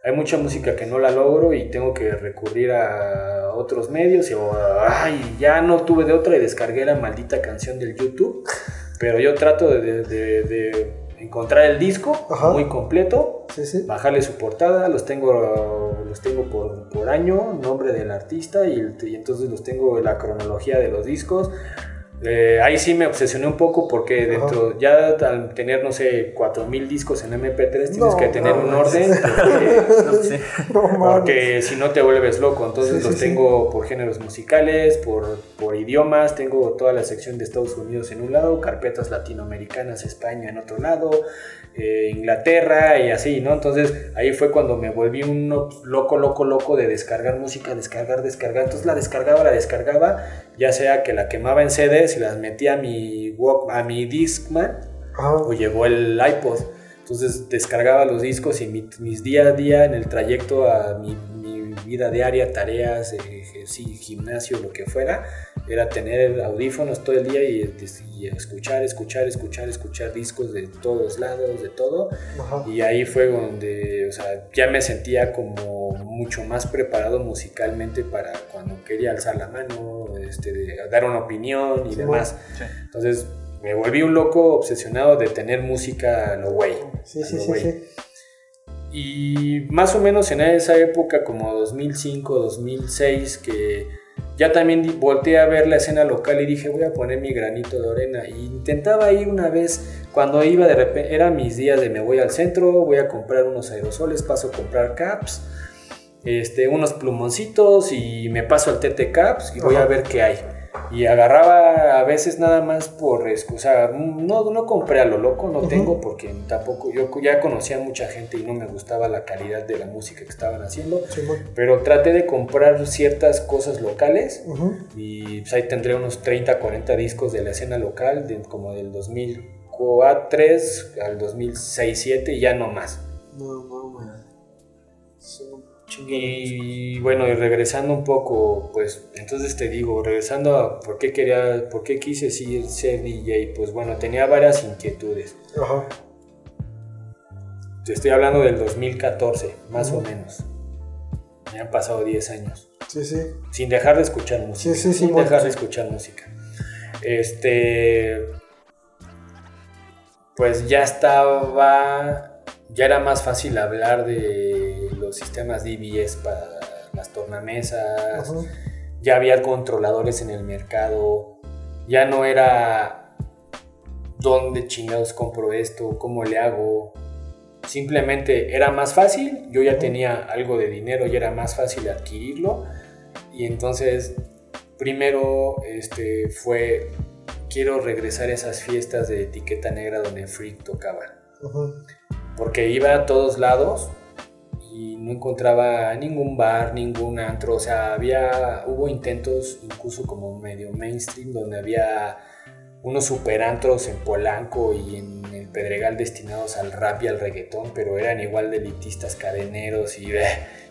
Hay mucha música que no la logro y tengo que recurrir a otros medios y o, ay, ya no tuve de otra y descargué la maldita canción del YouTube. Pero yo trato de, de- de- de encontrar el disco Ajá. muy completo, Sí, sí. bajarle su portada, los tengo, los tengo por, por año, nombre del artista y, y entonces los tengo en la cronología de los discos. Eh, ahí sí me obsesioné un poco porque dentro, ya al tener, no sé, 4000 discos en MP3 tienes No, que tener no, un orden porque, No, sí. No mames. porque si no te vuelves loco. Entonces Sí, los sí. tengo por géneros musicales, por, por idiomas, tengo toda la sección de Estados Unidos en un lado, carpetas latinoamericanas, España en otro lado, eh, Inglaterra y así, ¿no? Entonces ahí fue cuando me volví un loco, loco, loco de descargar música, descargar, descargar. Entonces la descargaba, la descargaba, ya sea que la quemaba en CDs y las metía a mi, Walk- a mi Discman o llegó el iPod. Entonces descargaba los discos y mi- mis día a día en el trayecto a mi, mi vida diaria, tareas, eh, sí, gimnasio, lo que fuera, era tener audífonos todo el día y, y escuchar, escuchar, escuchar, escuchar discos de todos lados, de todo. Ajá. Y ahí fue donde, o sea, ya me sentía como mucho más preparado musicalmente para cuando quería alzar la mano, este, de dar una opinión y Sí, demás. Sí. Entonces me volví un loco obsesionado de tener música a lo güey. Sí, sí, sí, sí. Y más o menos en esa época, como 2005, 2006, que ya también volteé a ver la escena local y dije, voy a poner mi granito de arena. Y intentaba ir una vez, cuando iba de repente, eran mis días de me voy al centro, voy a comprar unos aerosoles, paso a comprar caps, este, unos plumoncitos y me paso al TT Caps y voy Ajá. a ver qué hay. Y agarraba a veces nada más por excusa. No, no compré a lo loco, no tengo porque tampoco. Yo ya conocía a mucha gente y no me gustaba la calidad de la música que estaban haciendo. Pero traté de comprar ciertas cosas locales y pues, ahí tendré unos 30, 40 discos de la escena local, de- como del 2003 al 2006, 2007 y ya no más. No mames. Sí. Y bueno, y regresando un poco, pues entonces te digo, regresando a por qué quería, por qué quise ser, ser DJ, pues bueno, tenía varias inquietudes. Ajá. Te estoy hablando del 2014, más o menos. Me han pasado 10 años. Sí, sí. Sin dejar de escuchar música. Sí, sí, sin bueno, dejar de escuchar música. Este. Pues ya estaba. Ya era más fácil hablar de los sistemas DBS para las tornamesas. Ajá. Ya había controladores en el mercado. Ya no era. ¿Dónde chingados compro esto? ¿Cómo le hago? Simplemente era más fácil. Yo ya Ujú. tenía algo de dinero y era más fácil adquirirlo. Y entonces, primero este, fue, quiero regresar a esas fiestas de etiqueta negra donde Freak tocaba. Ajá. Porque iba a todos lados y no encontraba ningún bar, ningún antro. O sea, había, hubo intentos incluso como medio mainstream donde había unos super antros en Polanco y en el Pedregal destinados al rap y al reggaetón, pero eran igual de elitistas, cadeneros y, eh,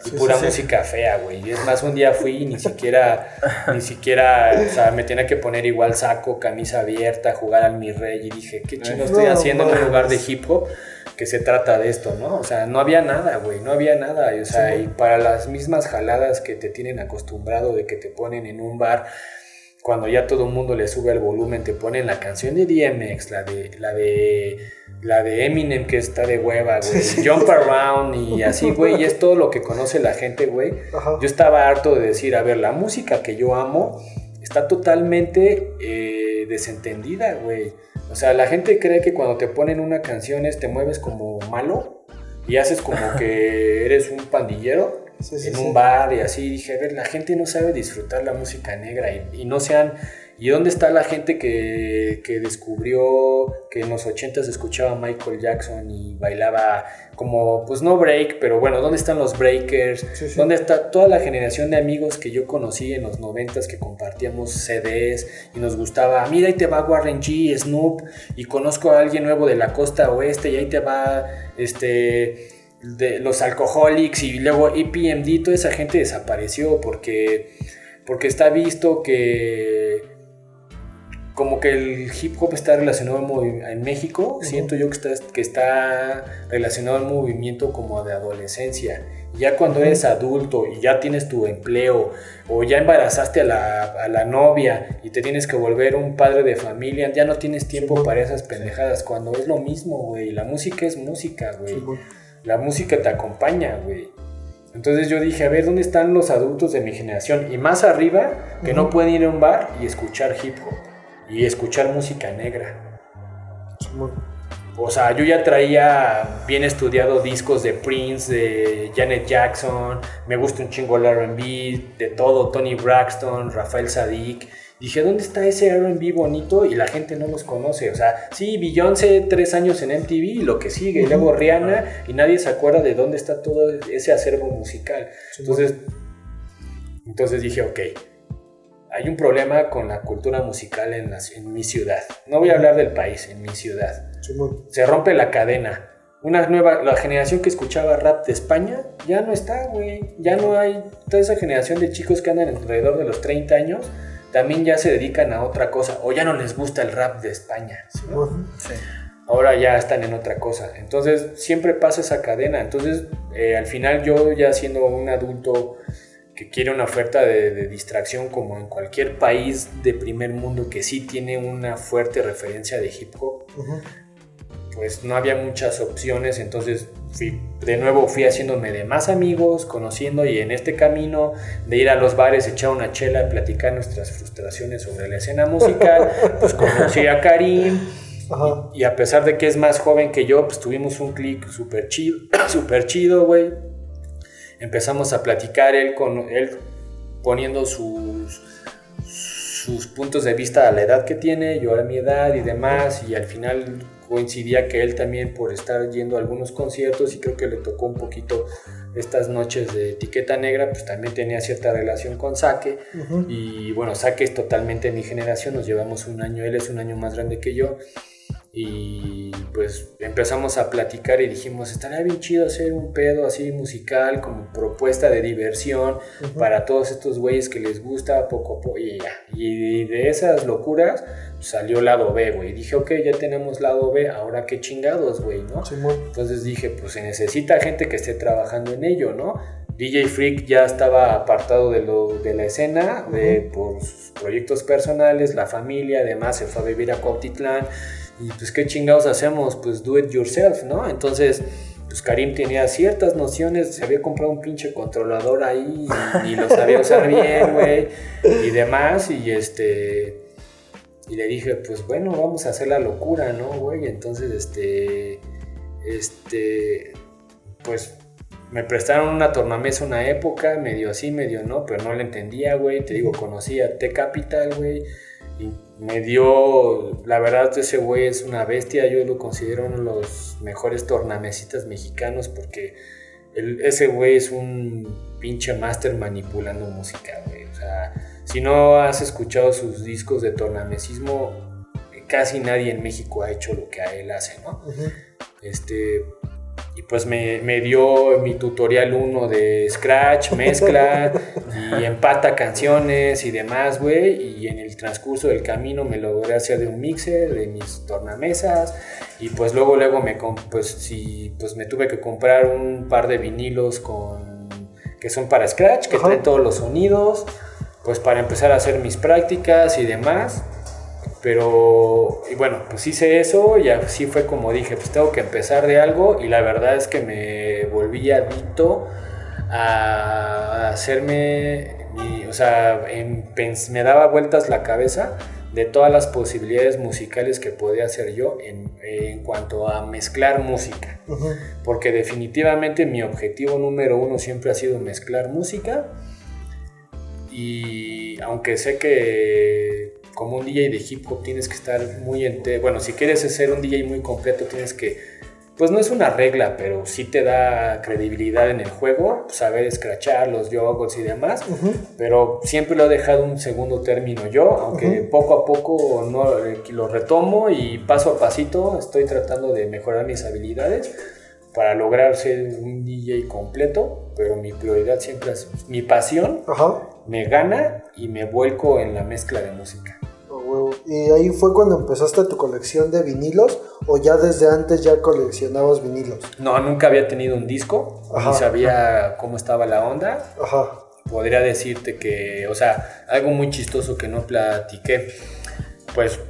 y Sí, pura sí, sí. música fea, güey. Y es más, un día fui y ni siquiera, ni siquiera, o sea, me tenía que poner igual saco, camisa abierta, jugar al mi rey y dije, ¿qué chingo estoy No, haciendo en un lugar de hip hop? que se trata de esto, ¿no? O sea, no había nada, güey, no había nada. y, O sea, y para las mismas jaladas que te tienen acostumbrado de que te ponen en un bar, cuando ya todo el mundo le sube el volumen, te ponen la canción de DMX, la de, la de, la de Eminem que está de hueva, güey, Jump Around y así, güey, y es todo lo que conoce la gente, güey. Yo estaba harto de decir, a ver, la música que yo amo está totalmente eh, desentendida, güey. O sea, la gente cree que cuando te ponen una canción es te mueves como malo y haces como que eres un pandillero Sí, sí, en un bar y así. Dije, a ver, la gente no sabe disfrutar la música negra y, y no sean... ¿Y dónde está la gente que, que descubrió que en los 80s escuchaba Michael Jackson y bailaba como, pues no break, pero bueno, ¿dónde están los breakers? Sí, sí. ¿Dónde está toda la generación de amigos que yo conocí en los 90s que compartíamos CDs y nos gustaba? Mira, ahí te va Warren G, Snoop, y conozco a alguien nuevo de la costa oeste y ahí te va este de los alcoholics y luego EPMD, toda esa gente desapareció porque, porque está visto que como que el hip hop está relacionado en México, siento yo que está, que está relacionado al movimiento como de adolescencia. Ya cuando eres adulto y ya tienes tu empleo o ya embarazaste a la, a la novia y te tienes que volver un padre de familia, ya no tienes tiempo para esas pendejadas. Cuando es lo mismo, güey. La música es música, güey. La música te acompaña, güey. Entonces yo dije, a ver, ¿dónde están los adultos de mi generación? Y más arriba, que no pueden ir a un bar y escuchar hip hop y escuchar música negra. O sea, yo ya traía bien estudiado discos de Prince, de Janet Jackson, me gusta un chingo el RB, de todo, Tony Braxton, Rafael Sadik. Dije, ¿dónde está ese RB bonito? Y la gente no los conoce. O sea, sí, Beyoncé, tres años en MTV y lo que sigue. Y luego Rihanna, y nadie se acuerda de dónde está todo ese acervo musical. Entonces, entonces dije, ok, hay un problema con la cultura musical en, la- en mi ciudad. No voy a hablar del país, en mi ciudad se rompe la cadena. Una nueva, la generación que escuchaba rap de España ya no está, güey. Ya no hay toda esa generación de chicos que andan alrededor de los 30 años, también ya se dedican a otra cosa o ya no les gusta el rap de España. Simón. Ahora ya están en otra cosa. Entonces siempre pasa esa cadena. Entonces eh, al final yo ya siendo un adulto que quiere una oferta de, de distracción como en cualquier país de primer mundo que sí tiene una fuerte referencia de hip hop, pues no había muchas opciones, entonces fui, de nuevo fui haciéndome de más amigos, conociendo y en este camino de ir a los bares, echar una chela, platicar nuestras frustraciones sobre la escena musical, pues conocí a Karim Ajá. y a pesar de que es más joven que yo, pues tuvimos un clic súper chido, súper chido, güey. Empezamos a platicar él con él poniendo sus sus puntos de vista a la edad que tiene, yo a mi edad y demás, y al final coincidía que él también por estar yendo a algunos conciertos y creo que le tocó un poquito estas noches de etiqueta negra, pues también tenía cierta relación con Saque, Ujú. y bueno, Saque es totalmente mi generación, nos llevamos un año, él es un año más grande que yo, Y pues empezamos a platicar y dijimos, estaría bien chido hacer un pedo así musical como propuesta de diversión para todos estos güeyes que les gusta poco a poco. Y, de esas locuras salió lado B, güey. Dije, ok, ya tenemos lado B, ahora qué chingados, güey, ¿no? Simón. Entonces dije, pues se necesita gente que esté trabajando en ello, ¿no? DJ Freak ya estaba apartado de, lo, de la escena de, por sus proyectos personales, la familia, además se fue a vivir a Cuautitlán. Y pues, ¿qué chingados hacemos? Pues do it yourself, ¿no? Entonces, pues Karim tenía ciertas nociones, se había comprado un pinche controlador ahí y, y lo sabía usar bien, güey, y demás. Y este. Y le dije, pues bueno, vamos a hacer la locura, ¿no, güey? Entonces, este. Este. Pues me prestaron una tornamesa una época, medio así, medio no, pero no le entendía, güey. Te digo, conocí a T-Capital, güey. Y me dio, la verdad, ese güey es una bestia. Yo lo considero uno de los mejores tornamesitas mexicanos porque el- ese güey es un pinche máster manipulando música, güey. O sea, si no has escuchado sus discos de tornamesismo, casi nadie en México ha hecho lo que a él hace, ¿no? Este, y pues me, me dio mi tutorial 1 de Scratch, mezcla y empata canciones y demás, güey. Y en el transcurso del camino me logré hacer de un mixer, de mis tornamesas. Y pues luego, luego me, pues, sí, pues me tuve que comprar un par de vinilos con, que son para Scratch, que Ajá. traen todos los sonidos. Pues para empezar a hacer mis prácticas y demás. Pero, y bueno, pues hice eso y así fue como dije, pues tengo que empezar de algo y la verdad es que me volví adicto a hacerme, mi- o sea, en me daba vueltas la cabeza de todas las posibilidades musicales que podía hacer yo en, en cuanto a mezclar música. Porque definitivamente mi objetivo número uno siempre ha sido mezclar música. Y aunque sé que como un DJ de hip hop tienes que estar muy ente bueno, si quieres ser un DJ muy completo tienes que, pues no es una regla, pero sí te da credibilidad en el juego, saber escrachar los jogos y demás, Ujú. pero siempre lo he dejado un segundo término yo, aunque Ujú. poco a poco no, eh, lo retomo y paso a pasito estoy tratando de mejorar mis habilidades para lograr ser un DJ completo, pero mi prioridad siempre es mi pasión, Ajá. Me gana y me vuelco en la mezcla de música. ¿Y ahí fue cuando empezaste tu colección de vinilos o ya desde antes ya coleccionabas vinilos? No, nunca había tenido un disco, Ajá. ni sabía cómo estaba la onda. Ajá. Podría decirte que, o sea, algo muy chistoso que no platiqué, pues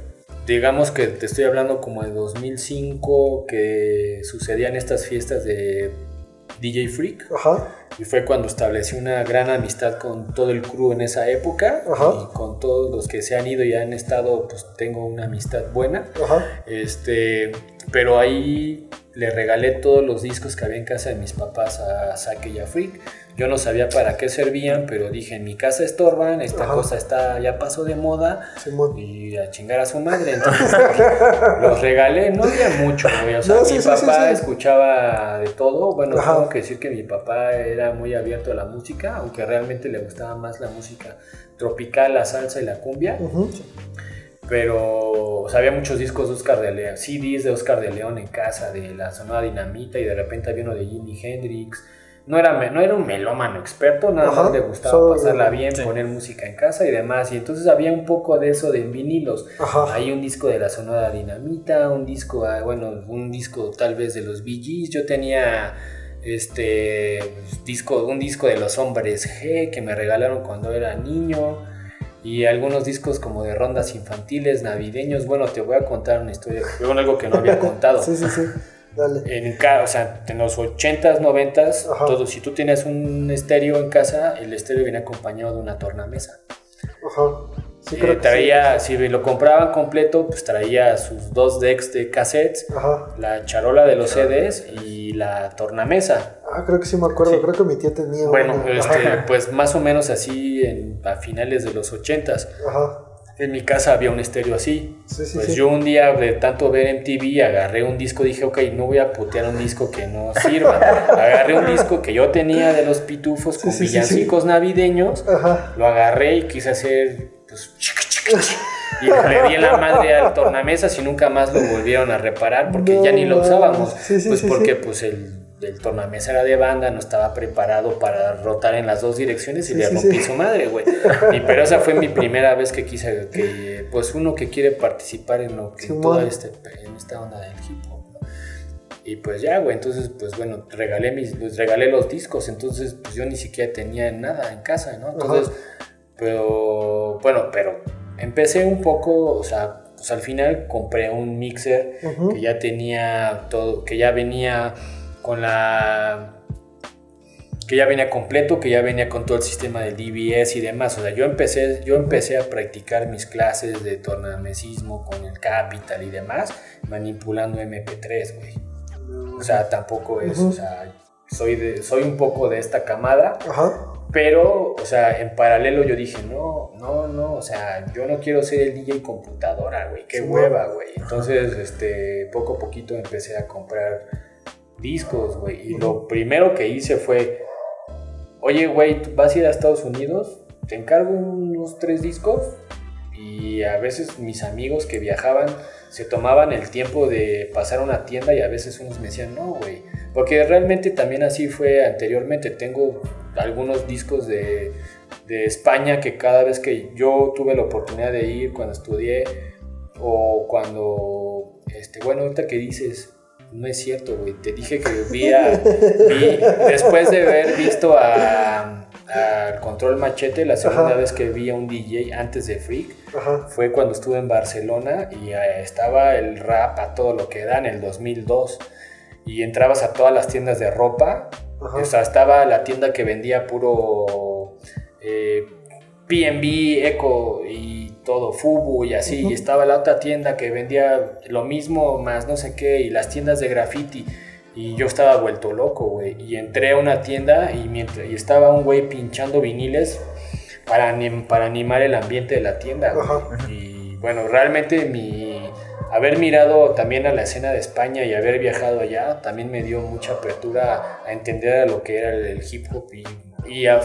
digamos que te estoy hablando como de 2005, que sucedían estas fiestas de DJ Freak. Ajá. Y fue cuando establecí una gran amistad con todo el crew en esa época. Ajá. Y con todos los que se han ido y han estado, pues tengo una amistad buena. Ajá. Este, pero ahí le regalé todos los discos que había en casa de mis papás a Sake y a Freak. Yo no sabía para qué servían, pero dije, en mi casa estorban, esta Ajá. cosa está, ya pasó de moda Simón. y a chingar a su madre. Entonces los regalé, no había mucho, güey. O sea, No, sí, mi sí, papá sí. escuchaba de todo. Bueno, Ajá. tengo que decir que mi papá era muy abierto a la música, aunque realmente le gustaba más la música tropical, la salsa y la cumbia. Pero o sea, había muchos discos de Oscar de León, CDs de Oscar de León en casa, de la Sonora Dinamita, y de repente había uno de Jimi Hendrix. No era, no era un melómano experto, nada Ajá, más le gustaba solo- pasarla bien, sí. poner música en casa y demás. Y entonces había un poco de eso de vinilos. Ajá. Hay un disco de la Sonora Dinamita, un disco, ah, bueno, un disco tal vez de los Bee Gees. Yo tenía este disco, un disco de los Hombres G que me regalaron cuando era niño. Y algunos discos como de rondas infantiles, navideños. Bueno, te voy a contar una historia, algo que no había contado. Sí, sí, sí. Dale. En, o sea, en los 80s, 90s, Ajá. todo, si tú tienes un estéreo en casa, el estéreo viene acompañado de una tornamesa. Ajá. Sí, Eh, creo traía, si lo compraban completo, pues traía sus dos decks de cassettes. Ajá. la charola de los CDs y la tornamesa. Ah, creo que sí me acuerdo. Sí. Creo que mi tía tenía Bueno, una. este, pues más o menos así en- a finales de los 80s. Ajá. En mi casa había un estéreo así. Sí, sí, Pues sí. yo un día de tanto ver MTV agarré un disco, dije, ok, no voy a putear un disco que no sirva. agarré un disco que yo tenía de los pitufos con villancicos navideños, Ajá. lo agarré y quise hacer, pues, Y le di en la madre al tornamesas y nunca más lo volvieron a reparar porque ya ni lo usábamos. pues porque pues el, el tornamesa era de banda, no estaba preparado para rotar en las dos direcciones y Sí, le rompí sí. su madre, güey. Y pero esa fue mi primera vez que quise que pues uno que quiere participar en lo que en toda este, en esta onda del hip hop, ¿no? Y pues ya, güey, entonces, pues bueno, regalé mis, les regalé los discos, entonces, pues yo ni siquiera tenía nada en casa, ¿no? Entonces, pero, bueno, pero empecé un poco, o sea, pues al final compré un mixer que ya tenía todo, que ya venía con la que ya venía completo, que ya venía con todo el sistema de DBS y demás. O sea, yo empecé, yo empecé a practicar mis clases de tornamesismo con el Capital y demás, manipulando MP3, güey. O sea, tampoco es, o sea, soy, de, soy un poco de esta camada, Ajá. pero, o sea, en paralelo yo dije, no, no, no, o sea, yo no quiero ser el DJ computadora, güey, qué Sí, hueva, güey. Entonces, este, poco a poquito empecé a comprar discos, güey. Y lo primero que hice fue, oye, güey, ¿tú vas a ir a Estados Unidos? Te encargo unos tres discos. Y a veces mis amigos que viajaban se tomaban el tiempo de pasar a una tienda y a veces unos me decían, no, güey. Porque realmente también así fue anteriormente. Tengo algunos discos de, de España que cada vez que yo tuve la oportunidad de ir cuando estudié o cuando, este, bueno, ahorita que dices, no es cierto, güey, te dije que vi, a- vi- después de haber visto a, a Control Machete, la segunda Ajá. vez que vi a un DJ antes de Freak, Ajá. fue cuando estuve en Barcelona y eh, estaba el rap a todo lo que da en el 2002 y entrabas a todas las tiendas de ropa, Ajá. o sea, estaba la tienda que vendía puro eh, PNB, Eco y todo, Fubu y así, y estaba la otra tienda que vendía lo mismo más no sé qué, y las tiendas de graffiti. Y yo estaba vuelto loco, güey. Y entré a una tienda y, mientras, y estaba un güey pinchando viniles para, anim- para animar el ambiente de la tienda. Ajá. Y bueno, realmente mi haber mirado también a la escena de España y haber viajado allá también me dio mucha apertura a entender a lo que era el, el hip hop y, y, a-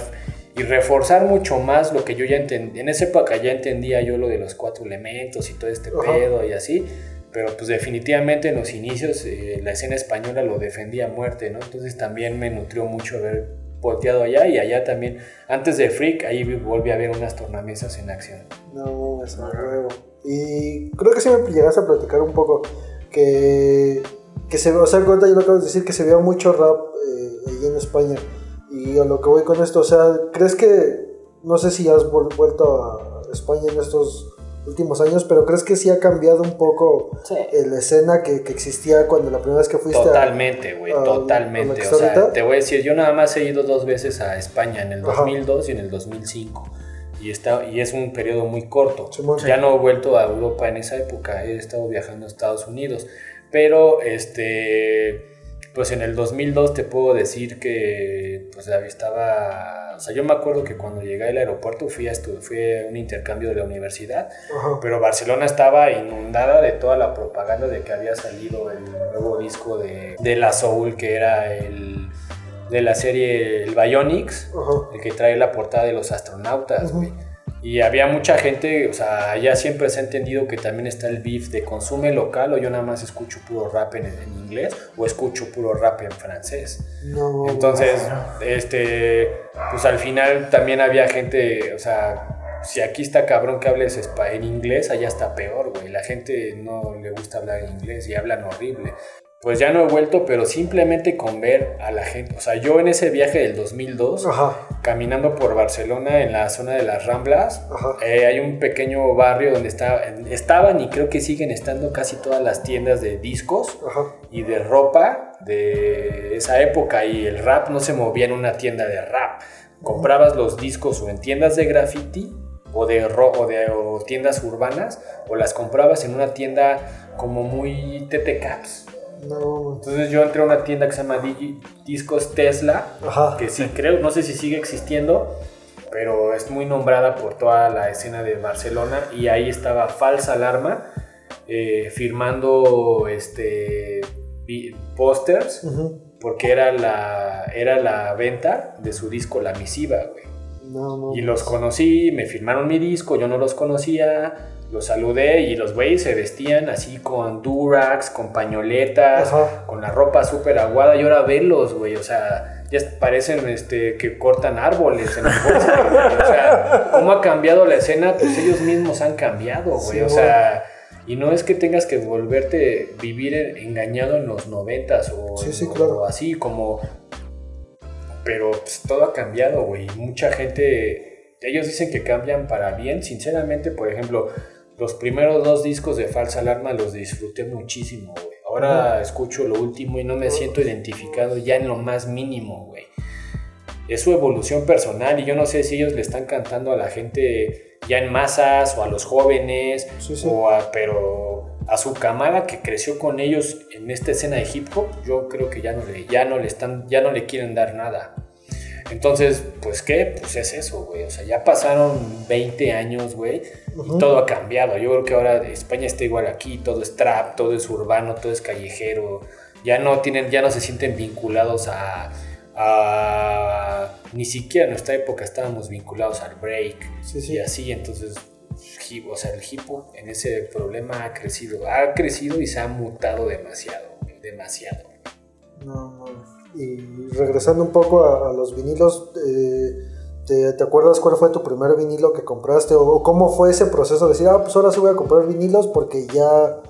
y reforzar mucho más lo que yo ya entendí. En esa época ya entendía yo lo de los cuatro elementos y todo este Ajá. pedo y así. Pero pues definitivamente en los inicios eh, la escena española lo defendía a muerte, ¿no? Entonces también me nutrió mucho haber volteado allá y allá también, antes de Freak, ahí volví a ver unas tornamesas en acción. No, es nuevo. Y creo que sí me llegaste a platicar un poco que, que se ve, o sea, ahorita yo lo acabo de decir, que se veía mucho rap eh, ahí en España. Y a lo que voy con esto, o sea, ¿crees que, no sé si has vuelto a España en estos últimos años, pero crees que sí ha cambiado un poco la escena que, que existía cuando la primera vez que fuiste a... Totalmente, güey, a totalmente. O sea, te voy a decir, yo nada más he ido dos veces a España, en el Ajá. 2002 y en el 2005. Y, está, y es un periodo muy corto. Ya no he vuelto a Europa en esa época, he estado viajando a Estados Unidos. Pero, este, pues en el 2002 te puedo decir que, pues estaba, o sea, yo me acuerdo que cuando llegué al aeropuerto fui a, fui a un intercambio de la universidad Ajá. pero Barcelona estaba inundada de toda la propaganda de que había salido el nuevo disco de, de La Soul, que era el de la serie El Bionics, Ajá. el que trae la portada de los astronautas, güey. Y había mucha gente, o sea, ya siempre se ha entendido que también está el beef de consume local o yo nada más escucho puro rap en, en inglés o escucho puro rap en francés. No, Entonces, este, pues al final también había gente, o sea, si aquí está cabrón que hables en inglés, allá está peor, güey. La gente no le gusta hablar en inglés y hablan horrible. Pues ya no he vuelto, pero simplemente con ver a la gente, o sea, yo en ese viaje del 2002, Ajá. caminando por Barcelona en la zona de las Ramblas, eh, hay un pequeño barrio donde está, estaban y creo que siguen estando casi todas las tiendas de discos Ajá. y de ropa de esa época y el rap no se movía en una tienda de rap. Comprabas los discos o en tiendas de graffiti o de, ro- o de o tiendas urbanas o las comprabas en una tienda como muy TT Caps. No. Entonces yo entré a una tienda que se llama Digi- Discos Tesla, Ajá. que sí creo, no sé si sigue existiendo, pero es muy nombrada por toda la escena de Barcelona y ahí estaba Falsa Alarma eh, firmando este pósters porque era la, era la venta de su disco La Misiva, güey. No, no. Y los conocí, me firmaron mi disco, yo no los conocía, Los saludé y los güeyes se vestían así con durax, con pañoletas, Ajá. con la ropa súper aguada. Y ahora verlos, güey, o sea, ya parecen este, que cortan árboles en el bosque, güey. O sea, cómo ha cambiado la escena, pues ellos mismos han cambiado, güey. Sí, o sea, y no es que tengas que volverte vivir en- engañado en los noventas o, Sí, sí, o así como... Pero pues, todo ha cambiado, güey. Mucha gente, ellos dicen que cambian para bien. Sinceramente, por ejemplo, los primeros dos discos de Falsa Alarma los disfruté muchísimo, güey. Ahora escucho lo último y no me siento identificado ya en lo más mínimo, güey. Es su evolución personal y yo no sé si ellos le están cantando a la gente ya en masas o a los jóvenes, Sí, sí. o a- pero a su camada que creció con ellos en esta escena de hip hop, yo creo que ya no le, ya no le están, ya no le quieren dar nada. Entonces, pues qué, pues es eso, güey. O sea, ya pasaron 20 años, güey, y todo ha cambiado. Yo creo que ahora España está igual aquí, todo es trap, todo es urbano, todo es callejero. Ya no tienen, ya no se sienten vinculados a, a- ni siquiera en nuestra época estábamos vinculados al break Sí, sí. y así. Entonces, hip- o sea, el hip hop en ese problema ha crecido, ha crecido y se ha mutado demasiado, demasiado. No, no. Y regresando un poco a, a los vinilos, eh, ¿te, te acuerdas cuál fue tu primer vinilo que compraste? ¿O cómo fue ese proceso de decir, ah, pues ahora sí voy a comprar vinilos porque ya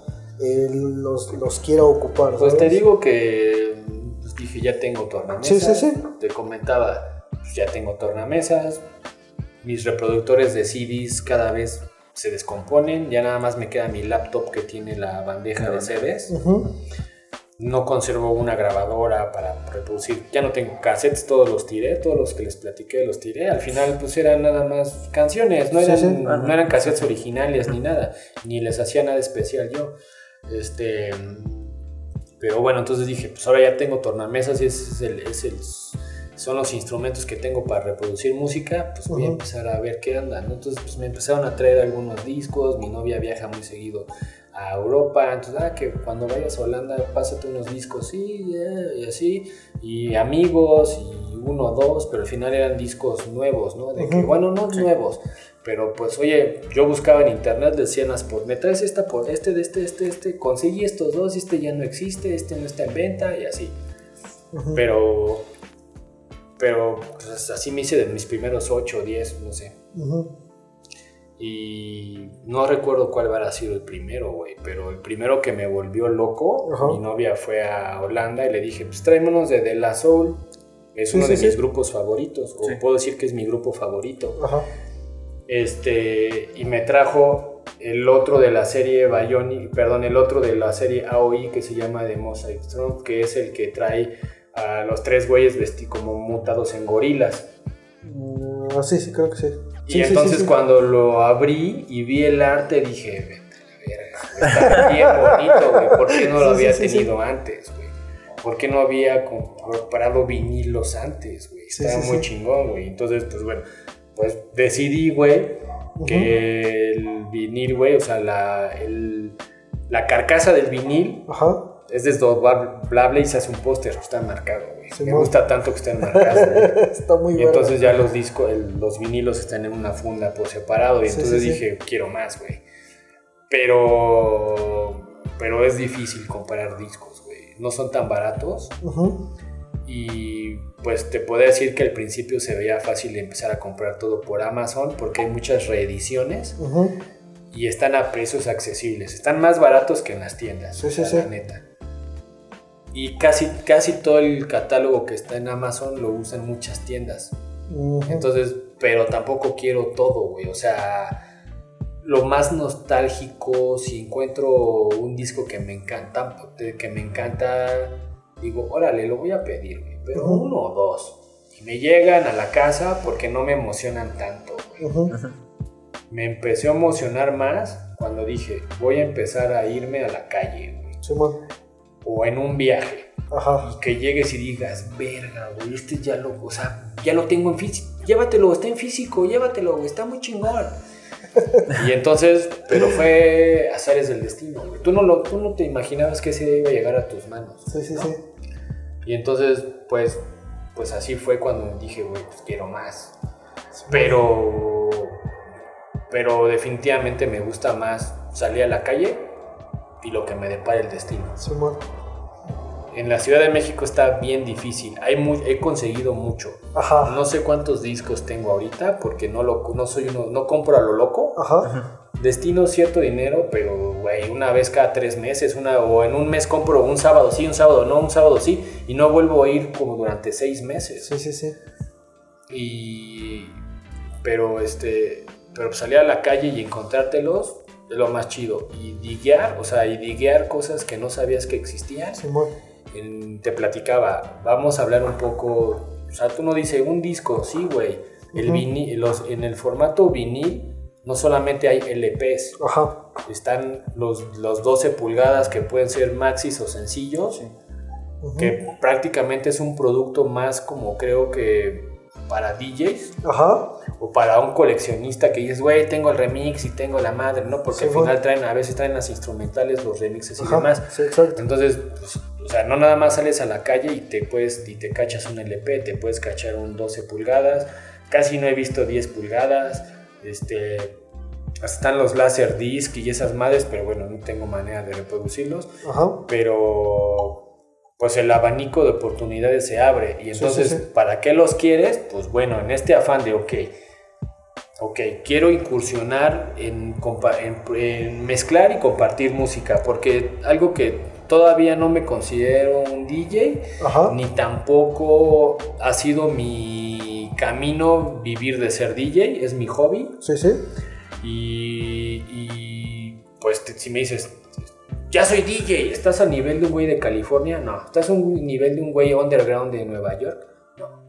eh, los, los quiero ocupar? Pues te ¿sabes? digo que pues, dije, ya tengo tornamesas. Sí, sí, sí. Te comentaba, pues, ya tengo tornamesas. Mis reproductores de CDs cada vez se descomponen. Ya nada más me queda mi laptop que tiene la bandeja de CDs. Ujú. No conservo una grabadora para reproducir. Ya no tengo cassettes, todos los tiré, todos los que les platiqué los tiré. Al final pues eran nada más canciones, no eran, sí. no eran cassettes originales ni nada, ni les hacía nada especial yo. Este, pero bueno, entonces dije, pues ahora ya tengo tornamesas y ese es el, es el- son los instrumentos que tengo para reproducir música, pues voy a empezar a ver qué anda, ¿no? Entonces pues me empezaron a traer algunos discos, mi novia viaja muy seguido a Europa, entonces, ah, que cuando vayas a Holanda, pásate unos discos, sí, yeah, y así, y amigos, y uno o dos, pero al final eran discos nuevos, ¿no? De que, Ujú. bueno, no nuevos, pero pues, oye, yo buscaba en internet, decían las por, me traes esta por este, de este, este, este, conseguí estos dos, este ya no existe, este no está en venta, y así. Ujú. Pero, pero, pues, así me hice de mis primeros 8 o 10, no sé. Ujú. Y no recuerdo cuál habrá sido el primero, güey, pero el primero que me volvió loco, Ajá. mi novia fue a Holanda y le dije, pues tráeme unos de De La Soul, es uno sí, de sí. mis grupos favoritos, o puedo decir que es mi grupo favorito. Ajá. Este, y me trajo el otro de la serie Bionic, perdón, el otro de la serie AOI que se llama The Mosaic Strong, que es el que trae a los tres güeyes vestidos como mutados en gorilas. Mm, ah, sí, sí, creo que sí. Y Sí, entonces sí, sí. cuando lo abrí y vi el arte dije, vete a la verga, está bien bonito, güey, ¿por qué no lo había tenido antes, güey? ¿Por qué no había comprado vinilos antes, güey? Estaba muy chingón, güey. Entonces, pues bueno, pues decidí, güey, que el vinil, güey, o sea, la, el- la carcasa del vinil Ajá. es desdoblable y se hace un póster, está marcado, güey. Sí, Me gusta tanto que estén marcados, güey. Está muy Y bueno. entonces ya los discos, el- los vinilos están en una funda por separado. Y Sí, entonces sí, dije, quiero más, güey. Pero. Pero es difícil comprar discos, güey. No son tan baratos. Y pues te puedo decir que al principio se veía fácil empezar a comprar todo por Amazon porque hay muchas reediciones y están a precios accesibles. Están más baratos que en las tiendas, Sí, sí, la sí. neta. Y casi, casi todo el catálogo que está en Amazon lo usan muchas tiendas. Entonces, pero tampoco quiero todo, güey. O sea, lo más nostálgico, si encuentro un disco que me encanta, que me encanta, digo, órale, lo voy a pedir, güey. Pero uno o dos. Y me llegan a la casa porque no me emocionan tanto, güey. Me empecé a emocionar más cuando dije, voy a empezar a irme a la calle, güey. O en un viaje Ajá. y que llegues y digas, verga, güey, este ya lo, o sea, ya lo tengo en físico, llévatelo, está en físico, llévatelo, güey, está muy chingón. y entonces, pero fue azares del destino, güey. Tú no, lo, tú no te imaginabas que ese día iba a llegar a tus manos. Sí, sí, sí. Y entonces, pues, pues así fue cuando dije, güey, pues quiero más. Pero pero definitivamente me gusta más salir a la calle y lo que me depara el destino. Simón. En la Ciudad de México está bien difícil. Hay mu- he conseguido mucho. Ajá. No sé cuántos discos tengo ahorita porque no lo no soy uno, no compro a lo loco. Ajá. Destino cierto dinero, pero güey, una vez cada tres meses, una o en un mes compro un sábado sí, un sábado no, un sábado sí, y no vuelvo a ir como durante seis meses. Sí, sí, sí. Y pero este, pero salir a la calle y encontrártelos es lo más chido. Y diguear, o sea, y diguear cosas que no sabías que existían. Simón. En- te platicaba, vamos a hablar un poco, o sea, tú no dices un disco, sí, güey. El Ujú. vinil, los, en el formato vinil no solamente hay LPs, Ajá. están los, los 12 pulgadas que pueden ser maxis o sencillos, que prácticamente es un producto más como creo que para DJs Ajá. o para un coleccionista que dices, güey, tengo el remix y tengo la madre, ¿no? Porque Sí, al bueno. final traen, a veces traen las instrumentales, los remixes y Ajá. demás. Sí, exacto. Entonces, pues, o sea, no nada más sales a la calle y te puedes y te cachas un LP, te puedes cachar un 12 pulgadas. Casi no he visto 10 pulgadas. Este están los láser disc y esas madres, pero bueno, no tengo manera de reproducirlos, Ajá. pero pues el abanico de oportunidades se abre y entonces, sí, sí. ¿para qué los quieres? Pues bueno, en este afán de, ok, ok, quiero incursionar en, compa- en- en mezclar y compartir música, porque algo que todavía no me considero un DJ, Ajá. ni tampoco ha sido mi camino vivir de ser DJ, es mi hobby. Sí, sí. Y, y, pues te- si me dices, ya soy DJ, ¿estás a nivel de un güey de California? No. ¿Estás a un nivel de un güey underground de Nueva York? No.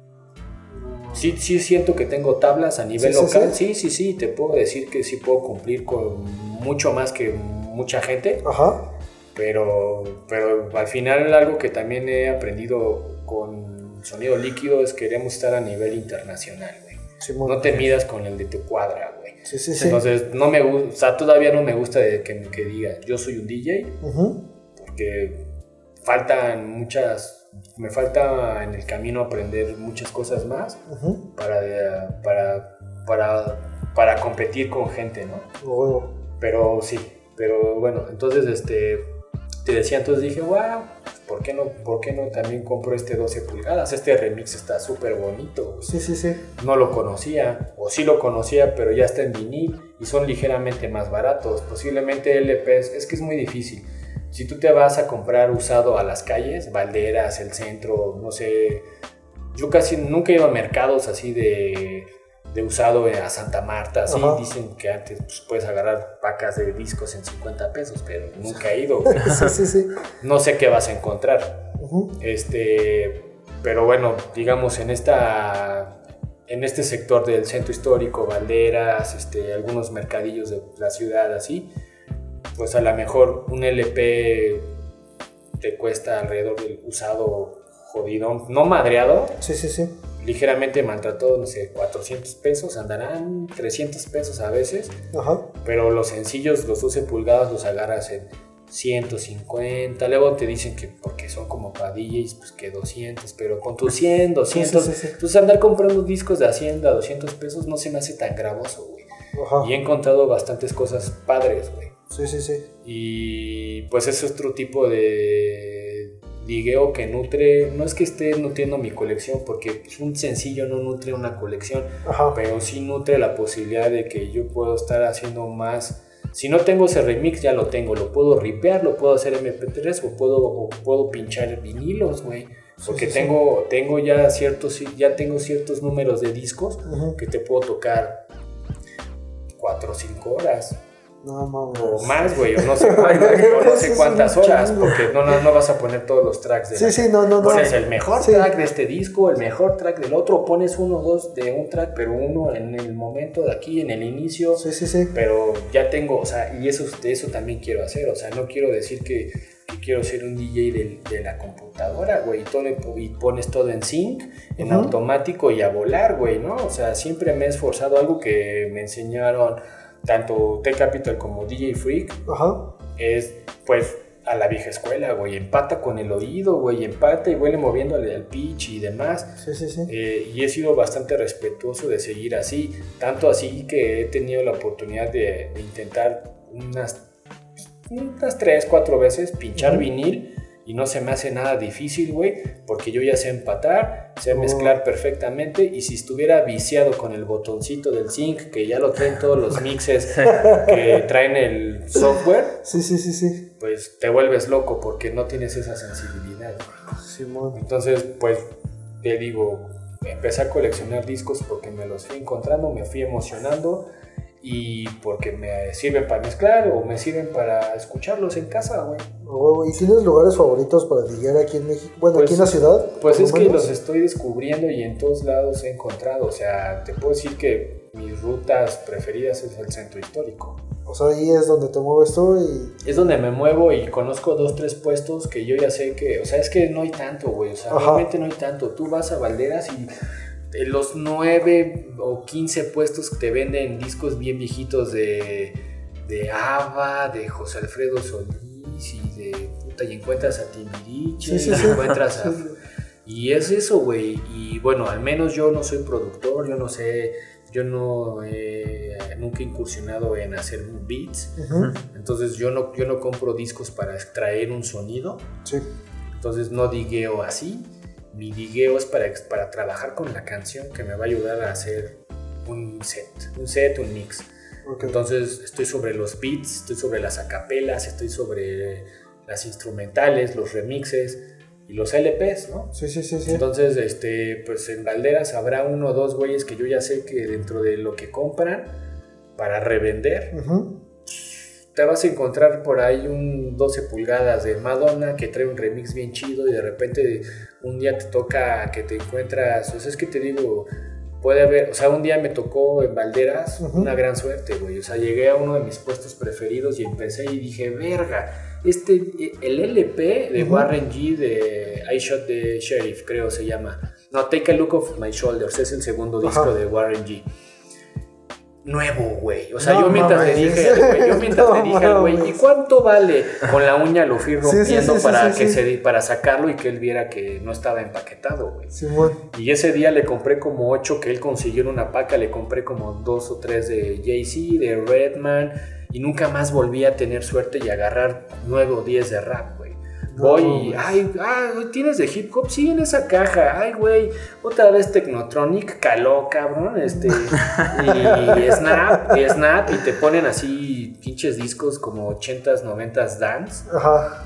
Sí, sí siento que tengo tablas a nivel Sí, sí, local. Sí, sí, sí, te puedo decir que sí puedo cumplir con mucho más que mucha gente. Ajá. Pero, pero al final algo que también he aprendido con sonido líquido es que queremos estar a nivel internacional, güey. No te midas con el de tu cuadra, güey. Sí, sí, sí. Entonces, no me gusta, o sea, todavía no me gusta de que, que diga, yo soy un DJ, porque faltan muchas, me falta en el camino aprender muchas cosas más para, para, para, para competir con gente, ¿no? Pero sí, pero bueno, entonces, este, te decía, entonces dije, wow, ¿por qué no, por qué no también compro este 12 pulgadas? Este remix está súper bonito, Sí, sí, sí. no lo conocía, o sí lo conocía, pero ya está en vinil y son ligeramente más baratos. Posiblemente LPs, es que es muy difícil. Si tú te vas a comprar usado a las calles, Valderas, el centro, no sé, yo casi nunca he ido a mercados así de, de usado a Santa Marta, así Ajá. dicen que antes pues, puedes agarrar pacas de discos en 50 pesos, pero nunca he ido. Sí, sí, sí. No sé qué vas a encontrar. Ujú. Este, pero bueno, digamos en esta en este sector del centro histórico, Valderas, este, algunos mercadillos de la ciudad así, pues a lo mejor un LP te cuesta alrededor del usado jodidón, no madreado, Sí, sí, sí. Ligeramente maltratado, no sé, 400 pesos, andarán 300 pesos a veces, Ajá. pero los sencillos, los 12 pulgadas, los agarras en 150. Luego te dicen que porque son como para DJs, pues que 200, pero con tus 100, 200. Sí, sí, sí. Pues andar comprando discos de Hacienda, 200 pesos, no se me hace tan gravoso, güey. Ajá. Y he encontrado bastantes cosas padres, güey. Sí, sí, sí. Y pues es otro tipo de ligueo que nutre, no es que esté nutriendo mi colección, porque pues, un sencillo no nutre una colección, Ajá. pero sí nutre la posibilidad de que yo puedo estar haciendo más. Si no tengo ese remix, ya lo tengo. Lo puedo ripear, lo puedo hacer MP3 o puedo, o puedo pinchar vinilos, güey. Porque sí, sí. tengo, tengo ya ciertos, ya tengo ciertos números de discos que te puedo tocar 4 o 5 horas. No mames. O más, güey, o no sé, cuántas, o no sé cuántas horas, porque no, no, no vas a poner todos los tracks de Sí, la- sí, no, no, no. Pones el mejor Sí. track de este disco, el mejor track del otro, pones uno o dos de un track, pero uno en el momento de aquí, en el inicio, Sí, sí, sí. pero ya tengo, o sea, y eso, eso también quiero hacer, o sea, no quiero decir que, que quiero ser un DJ de, la computadora, güey, y, todo y pones todo en sync, en automático y a volar, güey, ¿no? O sea, siempre me he esforzado, algo que me enseñaron tanto T-Capital como DJ Freak, Ajá. es pues a la vieja escuela, güey. Empata con el oído, güey. Empata y huele moviéndole al pitch y demás. Sí, sí, sí. Eh, y he sido bastante respetuoso de seguir así. Tanto así que he tenido la oportunidad de, de intentar unas, unas tres, cuatro veces pinchar Ujú. vinil. Y no se me hace nada difícil, güey, porque yo ya sé empatar, sé Oh. mezclar perfectamente. Y si estuviera viciado con el botoncito del sync, que ya lo traen todos los mixes que traen el software, Sí, sí, sí, sí. pues te vuelves loco porque no tienes esa sensibilidad. Entonces, pues te digo, empecé a coleccionar discos porque me los fui encontrando, me fui emocionando y porque me sirven para mezclar o me sirven para escucharlos en casa, güey. ¿Y tienes lugares favoritos para DJar aquí en México? Bueno, Pues- aquí en la ciudad. Pues es que los estoy descubriendo y en todos lados he encontrado. O sea, te puedo decir que mis rutas preferidas es el centro histórico. O sea, ahí es donde te mueves tú y. Es donde me muevo y conozco dos, tres puestos que yo ya sé que, o sea, es que no hay tanto, güey, o sea, Ajá. realmente no hay tanto. Tú vas a Valderas y los nueve o 15 puestos que te venden discos bien viejitos de, de ABBA, de José Alfredo Solís y de puta, y encuentras a Timbiriche, Sí, sí, y encuentras a... Y es eso, güey. Y bueno, al menos yo no soy productor, yo no sé, yo no he nunca he incursionado en hacer beats. Entonces yo no, yo no compro discos para extraer un sonido. Sí. Entonces no digueo así. Mi digueo es para, para trabajar con la canción que me va a ayudar a hacer un set. Un set, un mix. Ok. Entonces estoy sobre los beats, estoy sobre las acapelas, estoy sobre las instrumentales, los remixes y los LPs, ¿no? Sí, sí, sí, sí. Entonces, este, pues en Valderas habrá uno o dos güeyes que yo ya sé que dentro de lo que compran para revender, Ujú. te vas a encontrar por ahí un 12 pulgadas de Madonna que trae un remix bien chido y de repente un día te toca que te encuentras, o sea, es que te digo, puede haber, o sea, un día me tocó en Valderas Ujú. una gran suerte, güey, o sea, llegué a uno de mis puestos preferidos y empecé y dije, verga, este, el LP de Ujú. Warren G de I Shot the Sheriff, creo se llama, no, Take a Look of My Shoulders, es el segundo disco Ajá. de Warren G. Nuevo, güey. O sea, No yo mientras le mames. dije, yo mientras No le dije al güey, ¿y cuánto vale? Con la uña lo fui rompiendo sí, sí, para que se para sacarlo y que él viera que no estaba empaquetado, güey. Y ese día le compré como ocho que él consiguió en una paca, le compré como dos o tres de Jay-Z, de Redman, y nunca más volví a tener suerte y agarrar nueve o diez de rap, Voy y, ay, ah, ¿tienes de hip hop? Sí, en esa caja. Ay, güey, otra vez Technotronic, caló, cabrón, este, y Snap, y Snap, y te ponen así pinches discos como 80s, 90s dance, Ajá.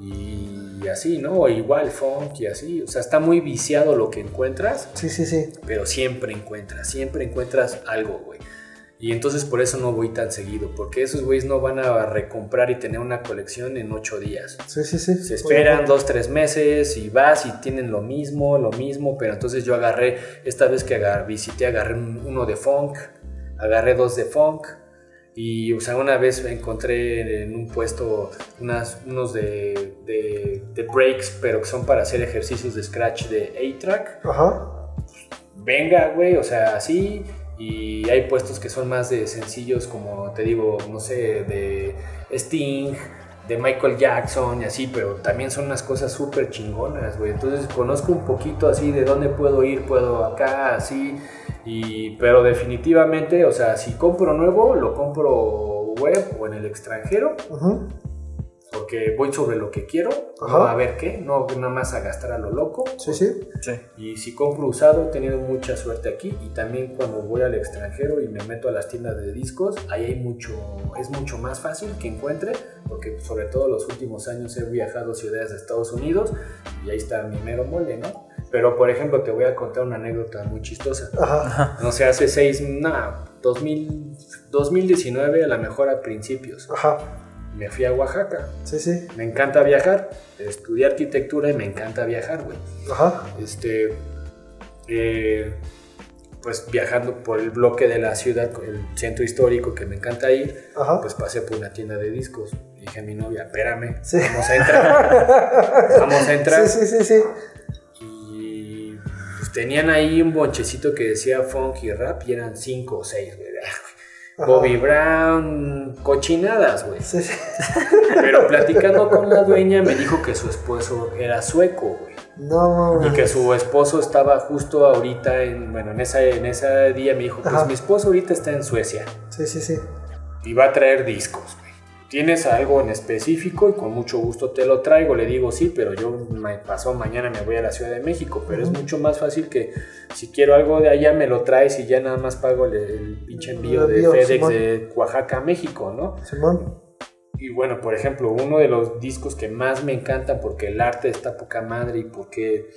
y así, ¿no? O igual funk y así, o sea, está muy viciado lo que encuentras, Sí, sí, sí. pero siempre encuentras, siempre encuentras algo, güey. Y entonces por eso no voy tan seguido, porque esos güeyes no van a recomprar y tener una colección en ocho días. Sí, sí, sí. Se esperan dos, tres meses y vas y tienen lo mismo, lo mismo, pero entonces yo agarré, esta vez que visité, agarré un- uno de funk, agarré dos de funk y, o sea, una vez encontré en un puesto unas, unos de, de, de breaks, pero que son para hacer ejercicios de scratch de A-Track. Ajá. Venga, güey, o sea, así. Y hay puestos que son más de sencillos, como te digo, no sé, de Sting, de Michael Jackson y así, pero también son unas cosas súper chingonas, güey. Entonces conozco un poquito así de dónde puedo ir, puedo acá, así. Y, pero definitivamente, o sea, si compro nuevo, lo compro web o en el extranjero. Porque voy sobre lo que quiero, no Ajá. a ver qué, no nada más a gastar a lo loco. Sí, sí. Sí. Y si compro usado, he tenido mucha suerte aquí. Y también cuando voy al extranjero y me meto a las tiendas de discos, ahí hay mucho, es mucho más fácil que encuentre, porque sobre todo los últimos años he viajado a ciudades de Estados Unidos y ahí está mi mero mole, ¿no? Pero por ejemplo, te voy a contar una anécdota muy chistosa. Ajá. No sé, hace seis, no, 2000, 2019 a lo mejor a principios, Ajá. Me fui a Oaxaca. Sí, sí. Me encanta viajar, estudié arquitectura y me encanta viajar, güey Ajá. este, eh, pues viajando por el bloque de la ciudad, el centro histórico que me encanta ir, Ajá. pues pasé por una tienda de discos. Dije a mi novia, espérame, Sí. vamos a entrar, vamos a entrar. Sí, sí, sí, sí. Y pues tenían ahí un bonchecito que decía funk y rap y eran cinco o seis, güey. Bobby Brown, cochinadas, güey. Sí, sí. Pero platicando con la dueña me dijo que su esposo era sueco, güey. No, Y que su esposo estaba justo ahorita en, bueno, en esa, en ese día me dijo, pues Ajá. mi esposo ahorita está en Suecia Sí, sí, sí. y va a traer discos. ¿Tienes algo en específico? Y con mucho gusto te lo traigo. Le digo, sí, pero yo me pasó mañana me voy a la Ciudad de México. Pero es mucho más fácil que si quiero algo de allá me lo traes y ya nada más pago el, el pinche envío de FedEx Simón. de Oaxaca a México, ¿no? Simón. Y bueno, por ejemplo, uno de los discos que más me encantan porque el arte está poca madre y porque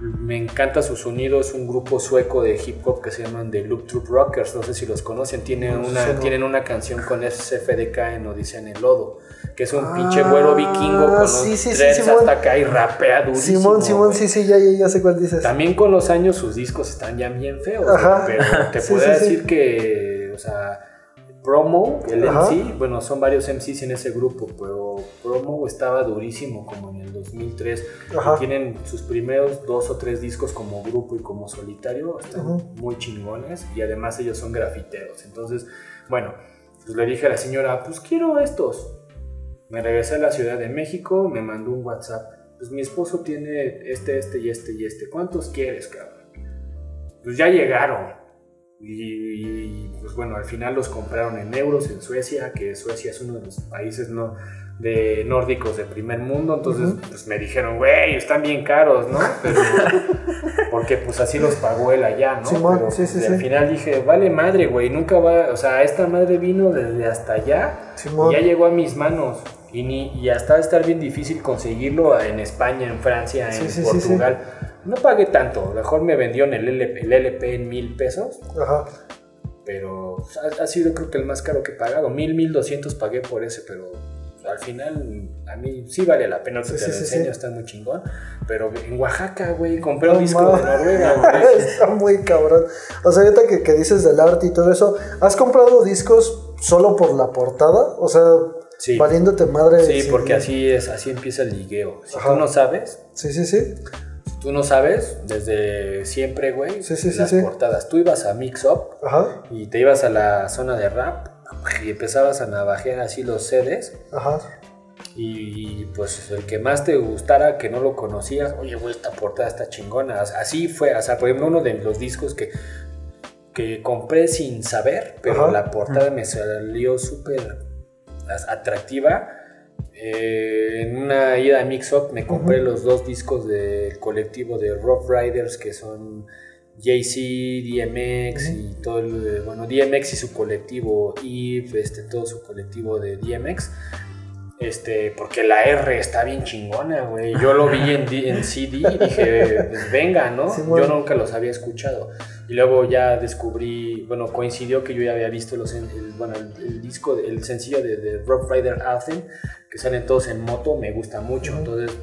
me encanta su sonido es un grupo sueco de hip hop que se llaman The Loop Troop Rockers, no sé si los conocen, tienen No, una, sí, tienen una canción con SFDK en Odisea en el Lodo, que es un Ah, pinche güero vikingo con sí, los sí, sí, dreads Simón. hasta acá y rapea durísimo. Simón, Simón, sí, sí, ya, ya, ya sé cuál dices. También con los años sus discos están ya bien feos, Ajá. pero te Sí, sí, sí. decir que, o sea, Promo, el Ajá. MC, bueno, son varios MCs en ese grupo, pero Promo estaba durísimo como en el 2003. Ajá. Tienen sus primeros dos o tres discos como grupo y como solitario, están muy chingones y además ellos son grafiteros. Entonces, bueno, pues le dije a la señora, pues quiero estos. Me regresé a la Ciudad de México, me mandó un WhatsApp. Pues mi esposo tiene este, este y este y este. ¿Cuántos quieres, cabrón? Pues ya llegaron. Y, pues bueno, al final los compraron en euros en Suecia, que Suecia es uno de los países no, de nórdicos de primer mundo. Entonces, pues me dijeron, güey, están bien caros, ¿no? Pero, porque pues así los pagó él allá, ¿no? Simón, Pero, sí, sí, pues, sí. al final dije, vale madre, güey, nunca va, o sea, esta madre vino desde hasta allá y ya llegó a mis manos. Y, ni, y hasta estar bien difícil conseguirlo en España, en Francia, en Sí, sí, sí, Portugal. No pagué tanto, mejor me vendió en el LP, el LP en mil pesos, Ajá. pero ha, ha sido creo que el más caro que he pagado. Mil, mil doscientos pagué por ese, pero al final a mí sí vale la pena Sí, te sí, lo sí, enseño, sí. está muy chingón. Pero en Oaxaca, güey, compré un No disco de mames. Noruega, güey. Está muy cabrón. O sea, ahorita que, que dices del arte y todo eso, ¿has comprado discos solo por la portada? O sea, Sí. valiéndote madre. Sí, sin- porque así es, así empieza el ligueo. Si Ajá. tú no sabes, Sí, sí, sí. Tú no sabes, desde siempre, güey, Sí, las sí. portadas. Tú ibas a Mix Up Ajá. y te ibas a la zona de rap y empezabas a navajear así los CDs Ajá. y pues el que más te gustara, que no lo conocías, oye, güey, esta portada está chingona. Así fue, o sea, por ejemplo, uno de los discos que, que compré sin saber, pero Ajá. la portada me salió súper atractiva. Eh, en una ida a Mix Up me compré los dos discos del colectivo de Rough Riders que son JC, DMX y todo el, bueno, DMX y su colectivo y este, todo su colectivo de DMX. Este, porque la R está bien chingona, güey. Yo lo vi en, en CD y dije, pues venga, ¿no? Sí, bueno. Yo nunca los había escuchado. Y luego ya descubrí, bueno, coincidió que yo ya había visto los, el, bueno, el, el disco, el sencillo de, de Rough Rider Anthem, que salen todos en moto, me gusta mucho. Entonces,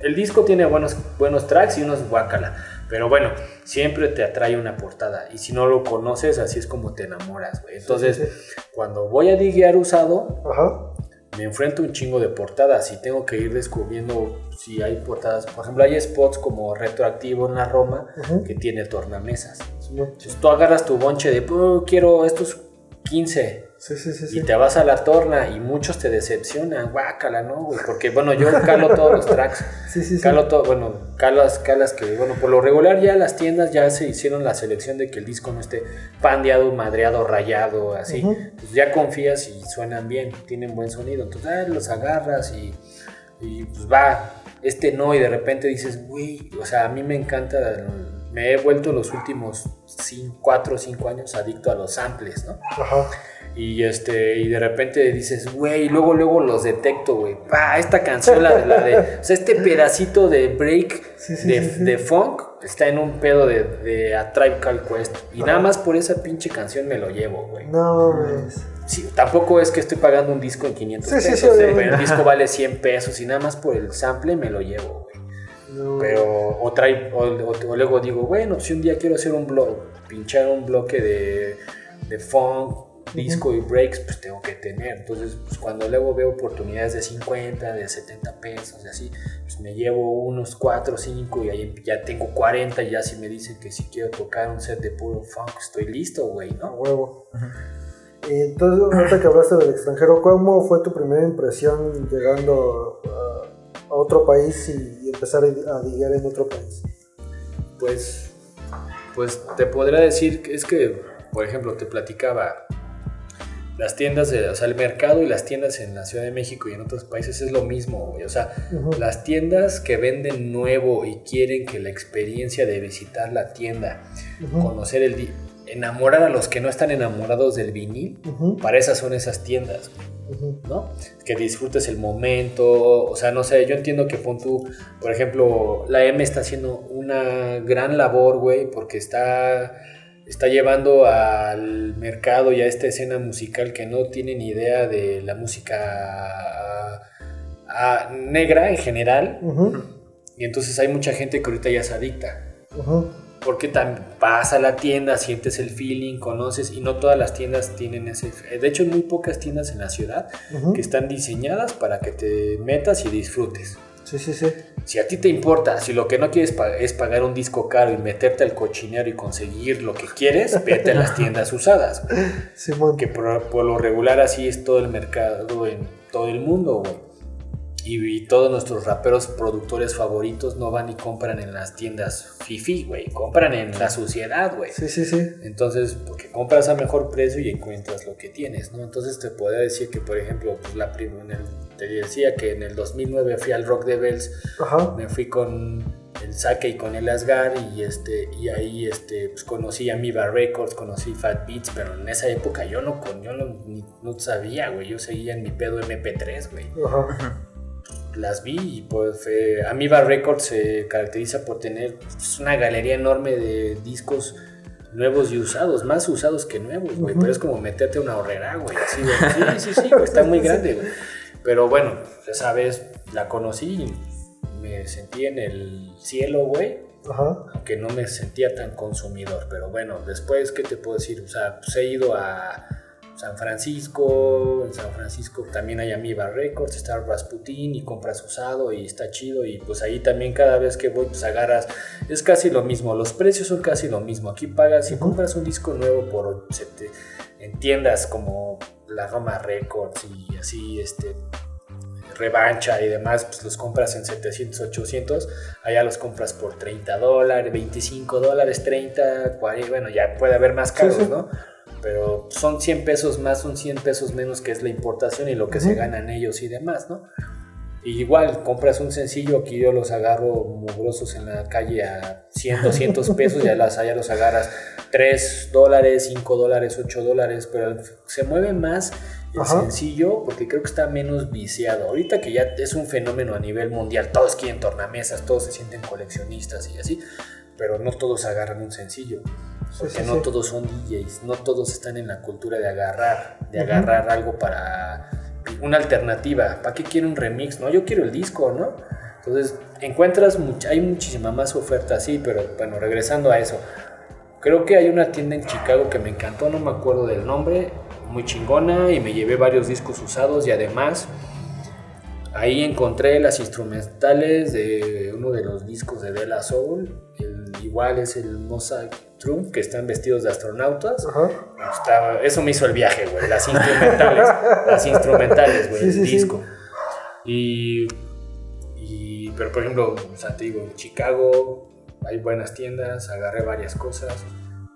el disco tiene buenos, buenos tracks y unos guacala. Pero bueno, siempre te atrae una portada. Y si no lo conoces, así es como te enamoras, güey. Entonces, Sí, sí, cuando voy a diguear usado, Ajá. Me enfrento a un chingo de portadas y tengo que ir descubriendo si hay portadas. Por ejemplo, hay spots como Retroactivo en la Roma que tiene tornamesas. Simón. Entonces tú agarras tu bonche de, "Oh, quiero estos 15 Sí, sí, sí. sí. y te vas a la torna y muchos te decepcionan, guácala, ¿no? güey? Porque bueno, yo calo todos los tracks. Calo todo, bueno, calas, calas que, bueno, por lo regular ya las tiendas ya se hicieron la selección de que el disco no esté pandeado, madreado, rayado, así. Pues ya confías y suenan bien, tienen buen sonido. Entonces ah, los agarras y, y pues va, este no, y de repente dices, güey, o sea, a mí me encanta, me he vuelto los últimos 4 o 5 años adicto a los samples, ¿no? Ajá. Y este, y de repente dices, güey, luego, luego los detecto, güey. Pa, esta canción, la de, la de, o sea, este pedacito de break Sí, sí, de, sí, de funk está en un pedo de, de A Tribe Called Quest. Y nada más por esa pinche canción me lo llevo, güey. No, mames. Sí, tampoco es que estoy pagando un disco en 500 Sí, sí, pesos, eh, pero el disco vale 100 pesos y nada más por el sample me lo llevo, güey. No. Pero, o, trae, o, o- o luego digo, bueno, si un día quiero hacer un blog, pinchar un bloque de, de funk, disco y breaks, pues tengo que tener. Entonces, pues cuando luego veo oportunidades de 50, de 70 pesos y así, pues me llevo unos 4 o 5 y ahí ya tengo 40 y ya si me dicen que si quiero tocar un set de puro funk, estoy listo, güey, ¿no? huevo. Y entonces, ahorita que hablaste del extranjero, ¿cómo fue tu primera impresión llegando a, a otro país y, y empezar a lidiar en otro país? Pues, pues te podría decir que es que, por ejemplo, te platicaba, las tiendas, de, o sea, el mercado y las tiendas en la Ciudad de México y en otros países es lo mismo, güey. O sea, las tiendas que venden nuevo y quieren que la experiencia de visitar la tienda, conocer el... enamorar a los que no están enamorados del vinil, para esas son esas tiendas, ¿no? Que disfrutes el momento, o sea, no sé, yo entiendo que pon tú, por ejemplo, la M está haciendo una gran labor, güey, porque está, está llevando al mercado y a esta escena musical que no tiene ni idea de la música ah, negra en general, y entonces hay mucha gente que ahorita ya se adicta. Porque vas a la tienda, sientes el feeling, conoces, y no todas las tiendas tienen ese... De hecho, hay muy pocas tiendas en la ciudad que están diseñadas para que te metas y disfrutes. Sí, sí, sí. Si a ti te importa, si lo que no quieres pa- es pagar un disco caro y meterte al cochinero y conseguir lo que quieres, vete a las tiendas usadas. Simón. Que por, por lo regular así es todo el mercado en todo el mundo, güey. Y, y todos nuestros raperos productores favoritos no van y compran en las tiendas fifi, güey. Compran en la sociedad, güey. Sí, sí, sí. Entonces, porque compras a mejor precio y encuentras lo que tienes, ¿no? Entonces te podría decir que, por ejemplo, pues la prim- en el- te decía que en el 2009 fui al Rock Devils, Ajá. me fui con el Sake y con el Asgar y este y ahí este pues conocí a Miva Records, conocí Fat Beats, pero en esa época yo no con yo no, ni- no sabía, güey, yo seguía en mi pedo MP3, güey Ajá. las vi y pues fue- Amoeba Records se caracteriza por tener pues, una galería enorme de discos nuevos y usados, más usados que nuevos, güey, pero es como meterte a una horrera, güey, así, güey. Sí, sí, sí, güey, está muy grande, güey. Pero bueno, esa vez la conocí y me sentí en el cielo, güey, Ajá. aunque no me sentía tan consumidor, pero bueno, después, ¿qué te puedo decir? O sea, pues he ido a San Francisco, en San Francisco también hay Amoeba Records, está Rasputin y compras usado y está chido y pues ahí también cada vez que voy pues agarras, es casi lo mismo, los precios son casi lo mismo, aquí pagas, si compras un disco nuevo por en tiendas como la Roma Records y así, este, revancha y demás, pues los compras en 700, 800, allá los compras por 30 dólares, 25 dólares, 30, 40, bueno, ya puede haber más caros, Sí, sí. ¿no? Pero son 100 pesos más, son 100 pesos menos que es la importación y lo que se Ujú. ganan ellos y demás, ¿no? Y igual, compras un sencillo, aquí yo los agarro mugrosos en la calle a 100, 200 pesos, ya las allá los agarras 3 dólares, 5 dólares, 8 dólares, pero se mueve más el Ajá. sencillo porque creo que está menos viciado. Ahorita que ya es un fenómeno a nivel mundial, todos quieren tornamesas, todos se sienten coleccionistas y así, pero no todos agarran un sencillo. Porque sí, no sí. todos son DJs, no todos están en la cultura de agarrar, de agarrar algo para una alternativa. ¿Para qué quiero un remix? No, yo quiero el disco, ¿no? Entonces, encuentras, mucha, hay muchísima más oferta así, pero bueno, regresando a eso. Creo que hay una tienda en Chicago que me encantó, no me acuerdo del nombre, muy chingona y me llevé varios discos usados y además ahí encontré las instrumentales de uno de los discos de Della Soul, igual es el Mosaic Trump, que están vestidos de astronautas. Ajá. Estaba- eso me hizo el viaje, güey, las instrumentales, las instrumentales, güey, Sí, el sí, sí. disco. Y, y, pero por ejemplo, o sea, te digo, en Chicago hay buenas tiendas, agarré varias cosas.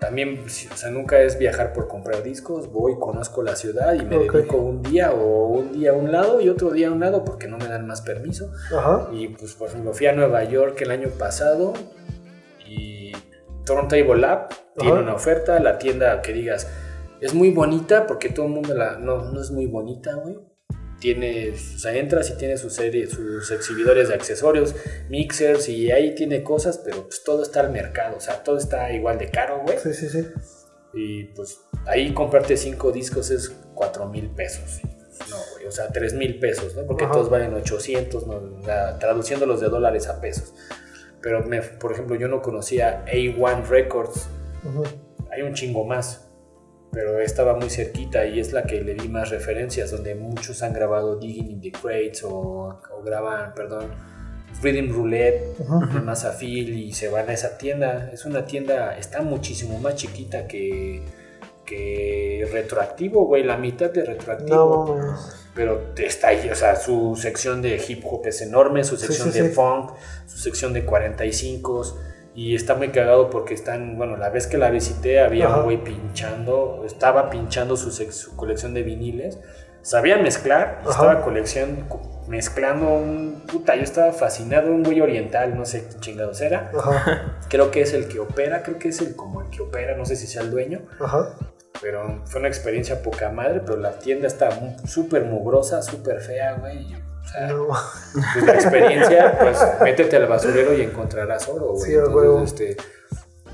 También, o sea, nunca es viajar por comprar discos, voy, conozco la ciudad y me Ok. dedico un día o un día a un lado y otro día a un lado porque no me dan más permiso. Ajá. Y pues, por ejemplo, fui a Nueva York el año pasado Turntable Lab tiene Ajá. una oferta, la tienda que digas es muy bonita porque todo el mundo la... No, no es muy bonita, güey. Tiene, o sea, entras y tiene su serie, sus exhibidores de accesorios, mixers y ahí tiene cosas, pero pues todo está al mercado, o sea, todo está igual de caro, güey. Sí, sí, sí. Y pues ahí comprarte cinco discos es cuatro mil pesos. No, güey, o sea, tres mil pesos, ¿no? Porque Ajá. todos valen 800, ¿no? Traduciéndolos de dólares a pesos. Pero, me- por ejemplo, yo no conocía A1 Records. Hay un chingo más. Pero estaba muy cerquita y es la que le di más referencias, donde muchos han grabado Digging in the Crates o, o graban, perdón, Rhythm Roulette en Mazafil y se van a esa tienda. Es una tienda, está muchísimo más chiquita que, que retroactivo, güey, la mitad de retroactivo. No. Pero está ahí, o sea, su sección de hip hop es enorme, su Sí, sección sí, de sí. funk, su sección de 45 y está muy cagado porque están, bueno, la vez que la visité había Ajá. un güey pinchando, estaba pinchando su, su colección de viniles, sabía mezclar, Ajá. estaba colección, mezclando un, puta, yo estaba fascinado, un güey oriental, no sé qué chingados era, Ajá, creo que es el que opera, creo que es el como el que opera, no sé si sea el dueño, ajá. Pero fue una experiencia poca madre, pero la tienda está súper mugrosa, súper fea, güey. O sea, No. pues la experiencia, pues métete al basurero y encontrarás oro, güey. Sí. Entonces, este,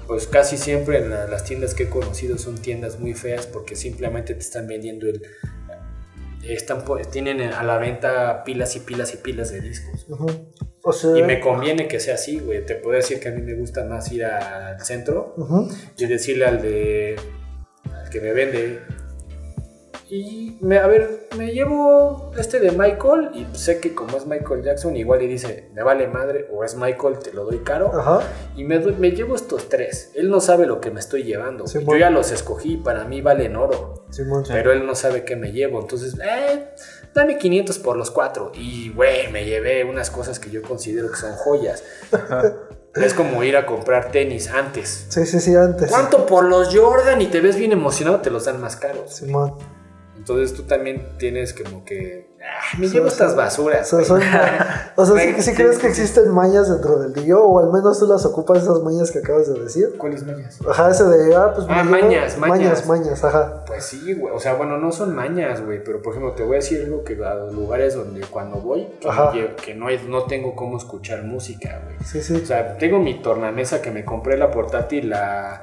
pues casi siempre en la- las tiendas que he conocido son tiendas muy feas porque simplemente te están vendiendo el... Están, tienen a la venta pilas y pilas y pilas de discos. Ujú. O sea. Y me conviene que sea así, güey. Te puedo decir que a mí me gusta más ir al centro Ujú. y decirle al de al que me vende. Y me, a ver me llevo este de Michael y sé que como es Michael Jackson igual y dice me vale madre o es Michael te lo doy caro Ajá. y me, doy- me llevo estos tres. Él no sabe lo que me estoy llevando. Sí, yo bueno. ya los escogí para mí valen oro. Simón. pero él no sabe qué me llevo. Entonces eh, dame 500 por los cuatro y güey me llevé unas cosas que yo considero que son joyas es como ir a comprar tenis antes Sí, sí, sí, antes. ¿Cuánto por los Jordan? Y te ves bien emocionado, te los dan más caros. Simón. Entonces tú también tienes como que. "Ah, me llevo o sea, estas basuras. O sea, güey". son- o sea, ¿sí, crees que existen mañas dentro del dillo? O al menos tú las ocupas esas mañas que acabas de decir. ¿Cuáles mañas? Ajá, ese de, ah, pues Ah, llevo- mañas, mañas. Mañas, mañas, ajá. Pues sí, güey. O sea, bueno, no son mañas, güey. Pero por ejemplo, te voy a decir algo que a los lugares donde cuando voy, que, Ajá. llevo- que no, hay- no tengo cómo escuchar música, güey. Sí, sí. O sea, tengo mi tornamesa que me compré la portátil, la,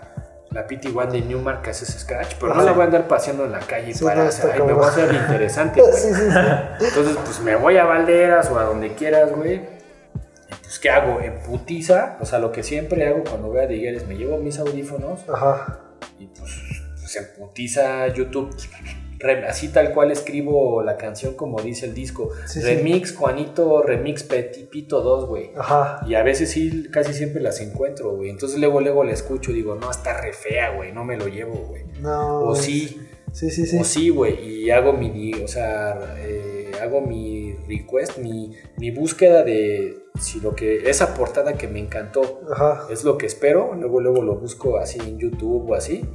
la PT1 de Newmark que hace ese scratch, pero no la voy a andar paseando en la calle Sí, para, no, está ay, me voy a hacer interesante, güey. Sí, sí, sí. Entonces, pues me voy a Valderas o a donde quieras, güey. Pues, ¿qué hago? En putiza, o sea, lo que siempre hago cuando voy a Diguer es me llevo mis audífonos Ajá. y pues, pues en putiza YouTube, así tal cual escribo la canción como dice el disco. Sí, sí. remix Juanito, remix Petipito 2, güey. Ajá. Y a veces sí, casi siempre las encuentro, güey. Entonces luego, luego la escucho y digo, no, está re fea, güey, no me lo llevo, güey. No. O sí, Sí, sí, sí. o sí, güey, y hago mi, o sea, eh, hago mi request, mi, mi búsqueda de si lo que, esa portada que me encantó Ajá. es lo que espero, luego, luego lo busco así en YouTube o así,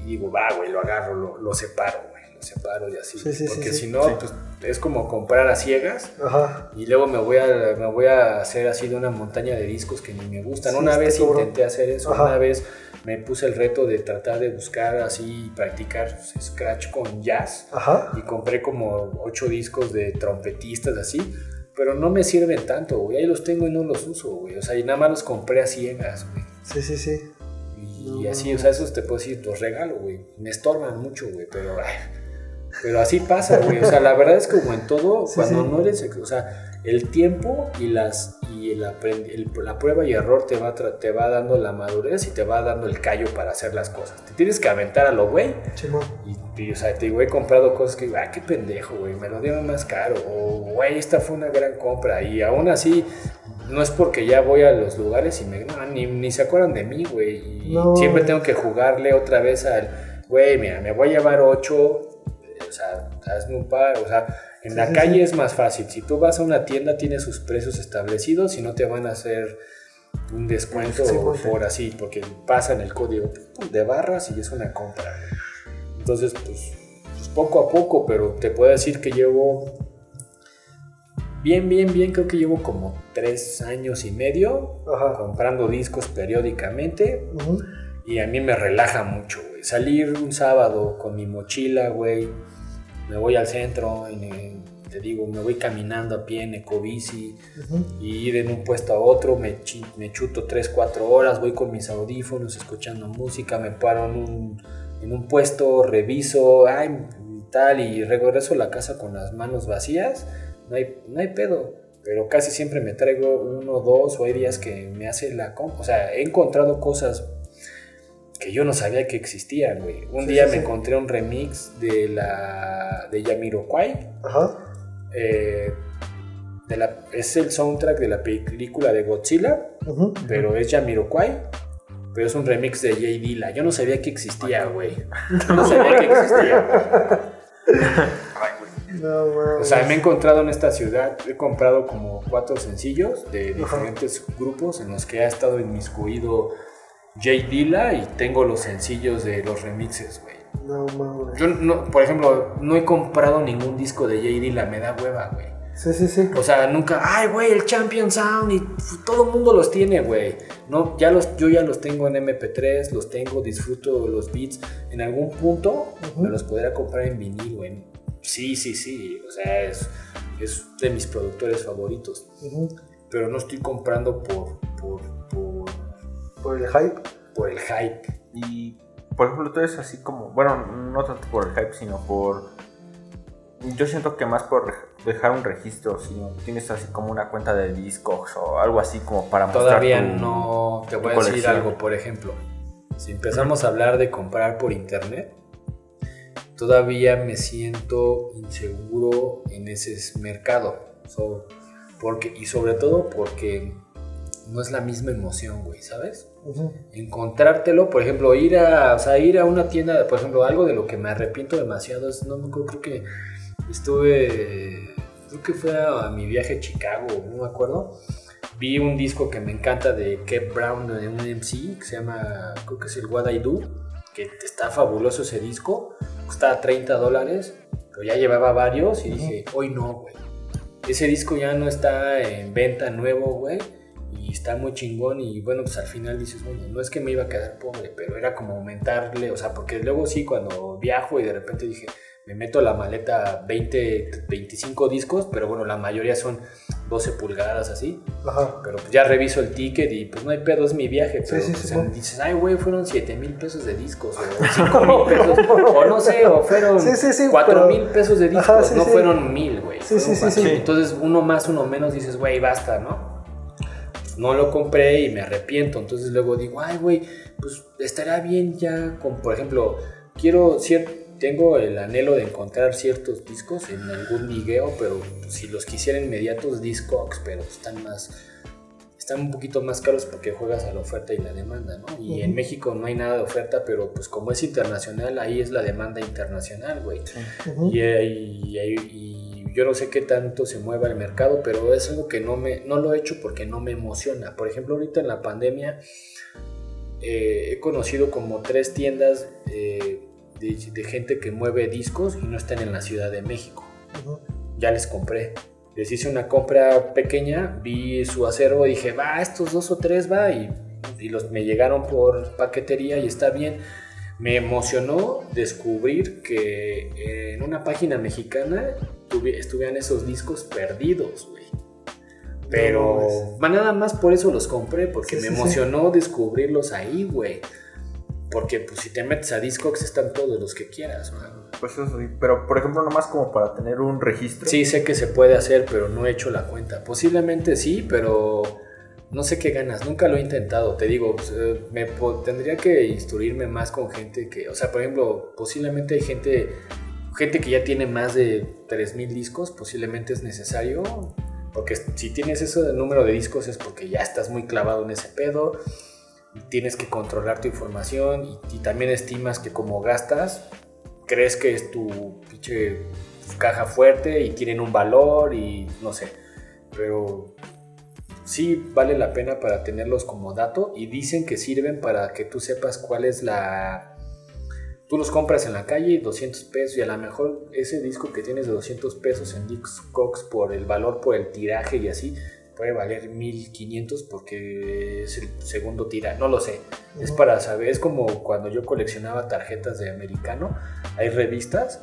y, digo, va, güey, lo agarro, lo, lo separo, güey, lo separo y así, Sí, sí, porque sí. si no, pues es como comprar a ciegas. Ajá. Y luego me voy, a, me voy a hacer así de una montaña de discos que ni me gustan. Una vez intenté hacer eso, Ajá. una vez me puse el reto de tratar de buscar así y practicar scratch con jazz. Ajá. Y compré como ocho discos de trompetistas así. Pero no me sirven tanto, güey. Ahí los tengo y no los uso, güey. O sea, y nada más los compré a ciegas, güey. Sí, sí, sí. Y así, o sea, esos te puedo decir, los regalo, güey. Me estorban mucho, güey, pero... ay, pero así pasa, güey. O sea, la verdad es que como en todo, Sí, cuando sí. no eres... O sea, el tiempo y las y el el- la prueba y error te va, te va dando la madurez y te va dando el callo para hacer las cosas. Te tienes que aventar a lo güey. Y, y, o sea, te digo, he comprado cosas que digo, ah, qué pendejo, güey, me lo dieron más caro. O, güey, esta fue una gran compra. Y aún así, no es porque ya voy a los lugares y me, no, ni, ni se acuerdan de mí, güey. Y No. siempre tengo que jugarle otra vez al, güey, mira, me voy a llevar ocho. eh, O sea, hazme un par. O sea, en Sí, la sí, calle sí. es más fácil. Si tú vas a una tienda, tiene sus precios establecidos y no te van a hacer un descuento pues, por así, porque pasan el código de barras y es una compra. Entonces, pues, pues, poco a poco, pero te puedo decir que llevo bien, bien, bien, creo que llevo como tres años y medio Ajá. comprando discos periódicamente Ujú. y a mí me relaja mucho, güey. Salir un sábado con mi mochila, güey, me voy al centro me- te digo, me voy caminando a pie en ecobici Ujú. y ir en un puesto a otro, me, me chuto 3, 4 horas, voy con mis audífonos escuchando música, me paro en un, en un puesto, reviso, ay, y tal, y regreso a la casa con las manos vacías, no hay, no hay pedo. Pero casi siempre me traigo uno, dos, o hay días que me hace la comp. O sea, he encontrado cosas que yo no sabía que existían, güey. Un Sí, día sí, me sí. encontré un remix de la de Yamiroquai, Ajá. eh, de la, es el soundtrack de la película de Godzilla, pero es Jamiroquai. pero es un remix de J Dilla. Yo no sabía que existía, güey. No sabía que existía. No. O sea, me he encontrado en esta ciudad, he comprado como cuatro sencillos de diferentes grupos en los que ha estado inmiscuido J Dilla y tengo los sencillos de los remixes, güey. No mames. Yo, no, por ejemplo, no he comprado ningún disco de J Dilla, me da hueva, güey. Sí, sí, sí. O sea, nunca, ay, güey, el Champion Sound y todo el mundo los tiene, güey. No, ya los, yo ya los tengo en MP3, los tengo, disfruto los beats. En algún punto me los podría comprar en vinil, güey. Sí, sí, sí. O sea, es, es de mis productores favoritos. Pero no estoy comprando por, por, por, Por el hype. por el hype. Y, por ejemplo, tú eres así como, bueno, no tanto por el hype, sino por... Yo siento que más por dejar un registro, si tienes así como una cuenta de discos o algo así como para mostrar Todavía no te voy a decir algo, por ejemplo. Si empezamos a hablar de comprar por internet, todavía me siento inseguro en ese mercado. So, porque, y sobre todo porque no es la misma emoción, güey, ¿sabes? Encontrártelo, por ejemplo, ir a, o sea, ir a una tienda, por ejemplo, algo de lo que me arrepiento demasiado es, no me acuerdo, creo que estuve, creo que fue a, a mi viaje a Chicago, no me acuerdo, vi un disco que me encanta de Kev Brown, de un MC, que se llama, creo que es el What I Do, que está fabuloso ese disco, costaba 30 dólares, pero ya llevaba varios y dije, hoy no, güey. Ese disco ya no está en venta nuevo, güey y está muy chingón y bueno, pues al final dices, bueno, no es que me iba a quedar pobre, pero era como aumentarle, o sea, porque luego sí, cuando viajo y de repente dije, me meto a la maleta 20, 25 discos, pero bueno, la mayoría son 12 pulgadas así, Ajá. pero pues ya reviso el ticket y pues no hay pedo, es mi viaje, pero sí, pues, sí, en- sí. dices, ay, güey, fueron 7 mil pesos de discos, o 5 mil pesos, o no sé, o fueron Sí, sí, sí, 4 pero- mil pesos de discos, Ajá, no fueron mil, güey. Sí, sí, sí. Entonces, uno más, uno menos, dices, güey, basta, ¿no? no lo compré y me arrepiento. Entonces luego digo, ay, güey, pues estará bien ya con, por ejemplo, quiero, cier- tengo el anhelo de encontrar ciertos discos en algún ligueo, pero si los quisiera inmediatos, Discogs, pero están más, están un poquito más caros porque juegas a la oferta y la demanda, ¿no? Y en. México no hay nada de oferta, pero pues como es internacional, ahí es la demanda internacional, güey. Ujú. Y, y- y- y yo no sé qué tanto se mueva el mercado, pero es algo que no, me, no lo he hecho porque no me emociona. Por ejemplo, ahorita en la pandemia eh, he conocido como tres tiendas eh, de, de gente que mueve discos y no están en la Ciudad de México. Ya les compré. Les hice una compra pequeña, vi su acero y dije, va, estos dos o tres va, y, y los, me llegaron por paquetería y está bien. Me emocionó descubrir que en una página mexicana tuvi- estuvieran esos discos perdidos, güey. Pero No, nada más por eso los compré, porque Sí, me sí, sí. emocionó descubrirlos ahí, güey. Porque pues si te metes a Discogs están todos los que quieras. Pues eso sí, pero por ejemplo, nomás como para tener un registro. Sí, sé que se puede hacer, pero no he hecho la cuenta. Posiblemente sí, pero no sé qué ganas. Nunca lo he intentado. Te digo, pues, eh, me tendría que instruirme más con gente que, o sea, por ejemplo, posiblemente hay gente, gente que ya tiene más de 3000 discos, posiblemente es necesario. Porque si tienes ese número de discos es porque ya estás muy clavado en ese pedo. Tienes que controlar tu información y, también estimas que como gastas, crees que es tu pinche caja fuerte y tienen un valor y no sé. Pero sí vale la pena para tenerlos como dato y dicen que sirven para que tú sepas cuál es la... Tú los compras en la calle, 200 pesos, y a lo mejor ese disco que tienes de 200 pesos en Discogs por el valor, por el tiraje y así, puede valer 1500 porque es el segundo tira, no lo sé. Es para saber, es como cuando yo coleccionaba tarjetas de americano, hay revistas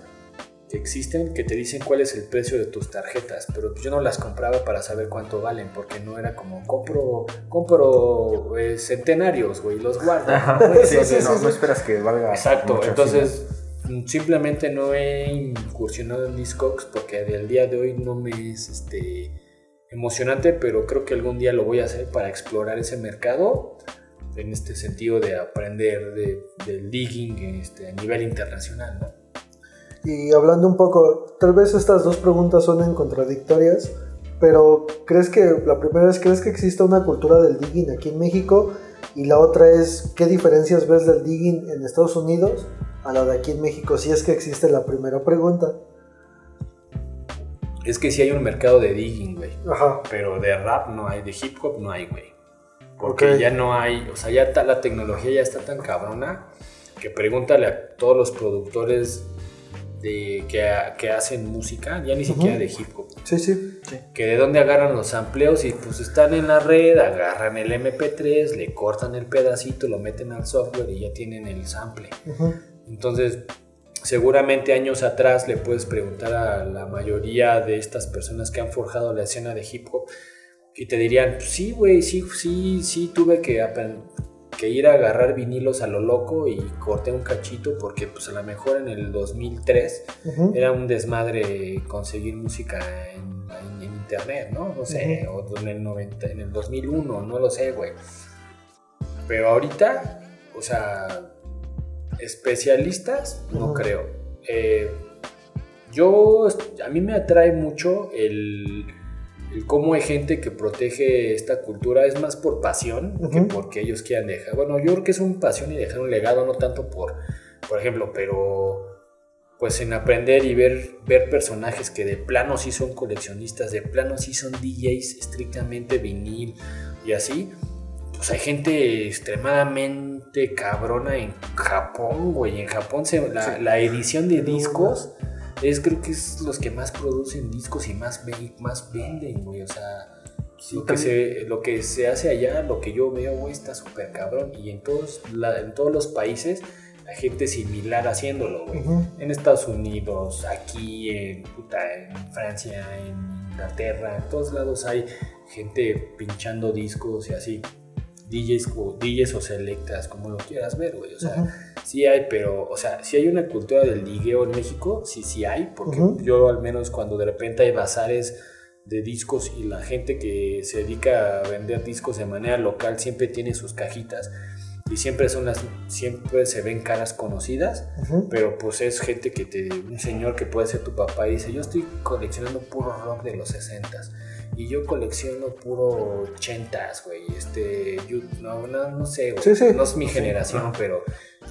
que existen que te dicen cuál es el precio de tus tarjetas, pero yo no las compraba para saber cuánto valen, porque no era como compro, compro eh, centenarios, güey, los guardo. sí, Entonces, sí, no, no esperas que valga. Exacto, entonces mm, simplemente no he incursionado en Discogs porque del día de hoy no me es este, emocionante, pero creo que algún día lo voy a hacer para explorar ese mercado en este sentido de aprender de, del digging este, a nivel internacional. ¿no? Y hablando un poco, tal vez estas dos preguntas suenen contradictorias, pero ¿crees que, la primera es, ¿crees que existe una cultura del digging aquí en México? Y la otra es, ¿qué diferencias ves del digging en Estados Unidos a la de aquí en México? Si es que existe la primera pregunta. Es que sí hay un mercado de digging, güey. Ajá. Pero de rap no hay, de hip hop no hay, güey. Porque Ok. ya no hay, o sea, ya ta- la tecnología ya está tan cabrona que pregúntale a todos los productores de, que, ha- que hacen música, ya ni siquiera de hip hop, Sí, sí. que de dónde agarran los sampleos y pues están en la red, agarran el MP3, le cortan el pedacito, lo meten al software y ya tienen el sample. Ujú. Entonces, seguramente años atrás le puedes preguntar a la mayoría de estas personas que han forjado la escena de hip hop y te dirían, sí, güey, sí, sí, sí, tuve que, que ir a agarrar vinilos a lo loco y corté un cachito porque pues a lo mejor en el 2003 Ujú. era un desmadre conseguir música en, en- en internet, ¿no? No sé, o en el, 90, en el 2001, no lo sé, güey. Pero ahorita, o sea, especialistas, no creo. Eh, yo, a mí me atrae mucho el, el cómo hay gente que protege esta cultura, es más por pasión que porque ellos quieran dejar. Bueno, yo creo que es un pasión y dejar un legado, no tanto por, por ejemplo, pero pues en aprender y ver, ver personajes que de plano sí son coleccionistas, de plano sí son DJs estrictamente vinil y así, pues hay gente extremadamente cabrona en Japón, güey. En Japón se, la, la edición de discos es creo que es los que más producen discos y más, ve- más venden, güey. O sea, lo, que se, lo que se hace allá, lo que yo veo, güey, está súper cabrón. Y en todos, la- en todos los países hay gente similar haciéndolo, güey. En Estados Unidos, aquí, en, puta, en Francia, en Inglaterra, en todos lados hay gente pinchando discos y así. DJs, o- DJs o selectas, como lo quieras ver, güey. O sea, sí hay, pero, o sea, sí hay una cultura del ligueo en México, sí, sí hay, porque yo al menos cuando de repente hay bazares de discos y la gente que se dedica a vender discos de manera local siempre tiene sus cajitas y siempre son las, siempre se ven caras conocidas pero pues es gente que te, un señor que puede ser tu papá y dice, yo estoy coleccionando puro rock de los 60s y yo colecciono puro 80s, güey, este, yo- no, no, no sé, güey, Sí, sí. no es mi generación, pero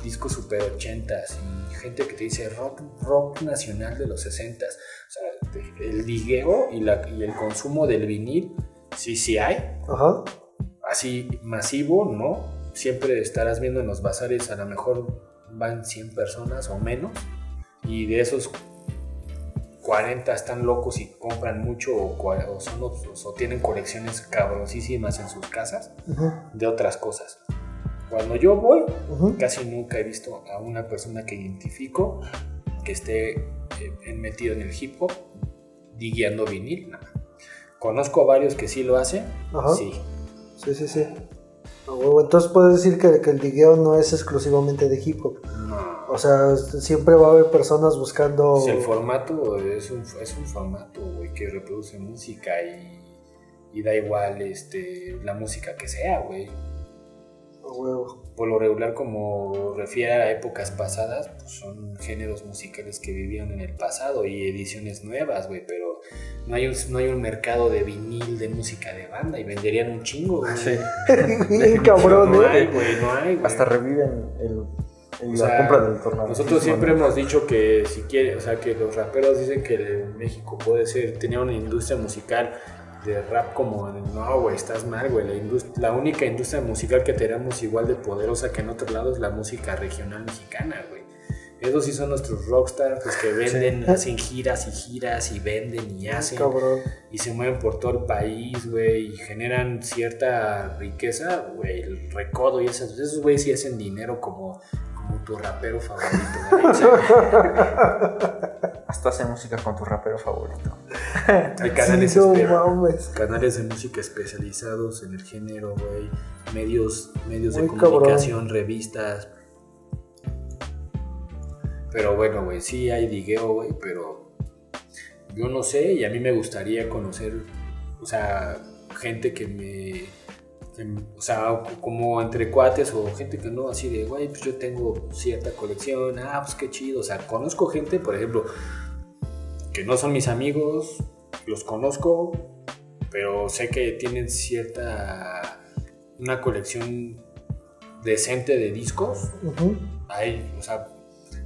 discos super 80s y gente que te dice rock, rock nacional de los 60s, o sea, el ligueo y, la, y el consumo del vinil, sí, sí hay, Ajá. así masivo, ¿no? Siempre estarás viendo en los bazares, a lo mejor van 100 personas o menos, y de esos 40 están locos y compran mucho o, o son, o tienen colecciones cabrosísimas en sus casas de otras cosas. Cuando yo voy, casi nunca he visto a una persona que identifico que esté eh, metido en el hip hop, digueando vinil. no. Conozco a varios que sí lo hacen, sí, Sí, sí, sí. Entonces puedes decir que, que el digueo no es exclusivamente de hip hop. no. O sea, siempre va a haber personas buscando. Si el formato es un, es un formato, güey, que reproduce música y, y da igual este, la música que sea, güey. Por lo regular, como refiere a épocas pasadas, pues son géneros musicales que vivían en el pasado y ediciones nuevas, güey, pero no hay, un, no hay un mercado de vinil de música de banda y venderían un chingo, güey. Sí. Bien cabrón, No ¿eh? hay, güey, no hay, güey. Hasta reviven el, O la sea, compra del tornado. Nosotros siempre hemos dicho que si quiere, o sea, que los raperos dicen que México puede ser, tenía una industria musical de rap como, no, güey, estás mal, güey. La, la única industria musical que tenemos igual de poderosa que en otros lados es la música regional mexicana, güey. Esos sí son nuestros rockstars, los que venden, hacen giras y giras y venden y hacen Cabrón. y se mueven por todo el país, güey, y generan cierta riqueza, güey, el recodo y esas, esos güeyes sí hacen dinero como, como tu rapero favorito, Hasta hace música con tu rapero favorito. hay canales, Sí, no espe- mames. canales de música especializados en el género, güey, medios, medios de cabrón. comunicación, revistas. Pero bueno, güey, sí hay digueo, güey, pero yo no sé y a mí me gustaría conocer, o sea, gente que me, o sea, como entre cuates o gente que no, así de, güey, pues yo tengo cierta colección, ah, pues qué chido, o sea, conozco gente, por ejemplo, que no son mis amigos, los conozco, pero sé que tienen cierta, una colección decente de discos, Ujú. hay, o sea,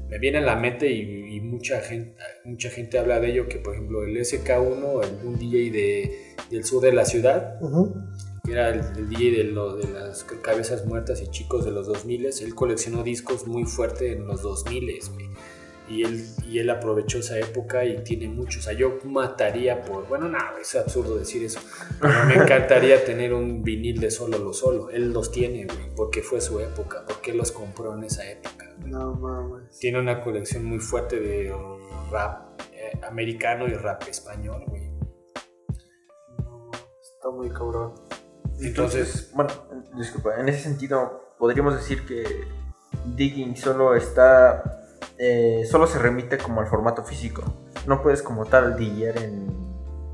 me viene a la mente y, y mucha, gente, mucha gente habla de ello, que por ejemplo el SK1, el, un DJ de, del sur de la ciudad, que era el, el DJ de, lo- de las cabezas muertas y chicos de los 2000, él coleccionó discos muy fuerte en los 2000, güey. Y él, y él aprovechó esa época y tiene muchos. O sea, yo mataría por. Bueno, no, es absurdo decir eso. Pero me encantaría tener un vinil de solo lo solo. Él los tiene, güey, porque fue su época. Porque los compró en esa época. güey. No mames. Tiene una colección muy fuerte de rap eh, americano y rap español, güey. No, Está muy cabrón. Entonces, bueno, disculpa, en ese sentido, podríamos decir que Digging solo está. eh, solo se remite como al formato físico. No puedes, como tal, diggear en,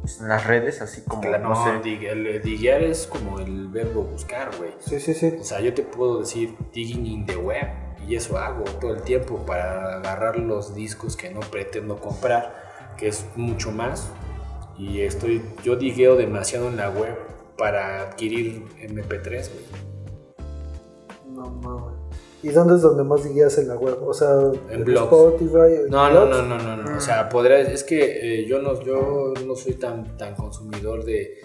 pues, en las redes, así como, Claro, no, no, sé. dig- el diguear es como el verbo buscar, güey. Sí, sí, sí. O sea, yo te puedo decir digging in the web y eso hago todo el tiempo para agarrar los discos que no pretendo comprar, que es mucho más. Y estoy, yo digueo demasiado en la web para adquirir MP3, güey. No mames. ¿Y dónde es donde más guías en la web? O sea, En blogs. Spotify. en No, no, blogs? no, no, no, no. O sea, podrá, es que eh, yo no, yo no soy tan, tan consumidor de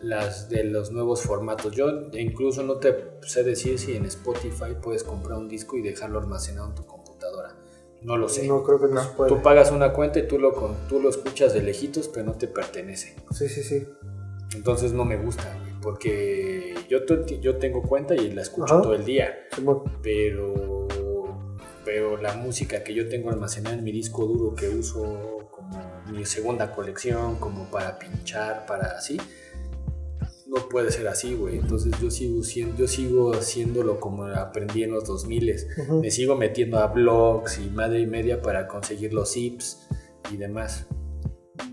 las de los nuevos formatos. Yo incluso no te sé decir si en Spotify puedes comprar un disco y dejarlo almacenado en tu computadora. No lo sé. No, creo que no, se puede. Tú pagas una cuenta y tú lo, con- tú lo escuchas de lejitos, pero no te pertenece. Sí, sí, sí. Entonces no me gusta, porque yo, yo tengo cuenta y la escucho Ajá. todo el día pero pero la música que yo tengo almacenada en mi disco duro que uso como mi segunda colección como para pinchar para así no puede ser así güey entonces yo sigo yo sigo haciéndolo como aprendí en los 2000 Ujú. me sigo metiendo a blogs y madre y media para conseguir los zips y demás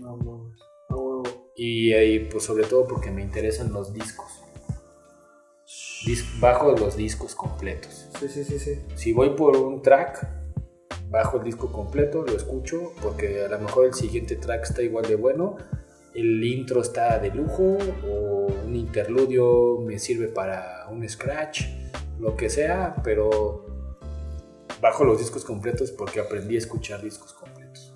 No mames. Y, ahí pues sobre todo porque me interesan los discos Dis- bajo los discos completos Sí, sí, sí, sí. si voy por un track, bajo el disco completo, lo escucho, porque a lo mejor el siguiente track está igual de bueno, el intro está de lujo, o un interludio me sirve para un scratch, lo que sea, pero bajo los discos completos porque aprendí a escuchar discos completos.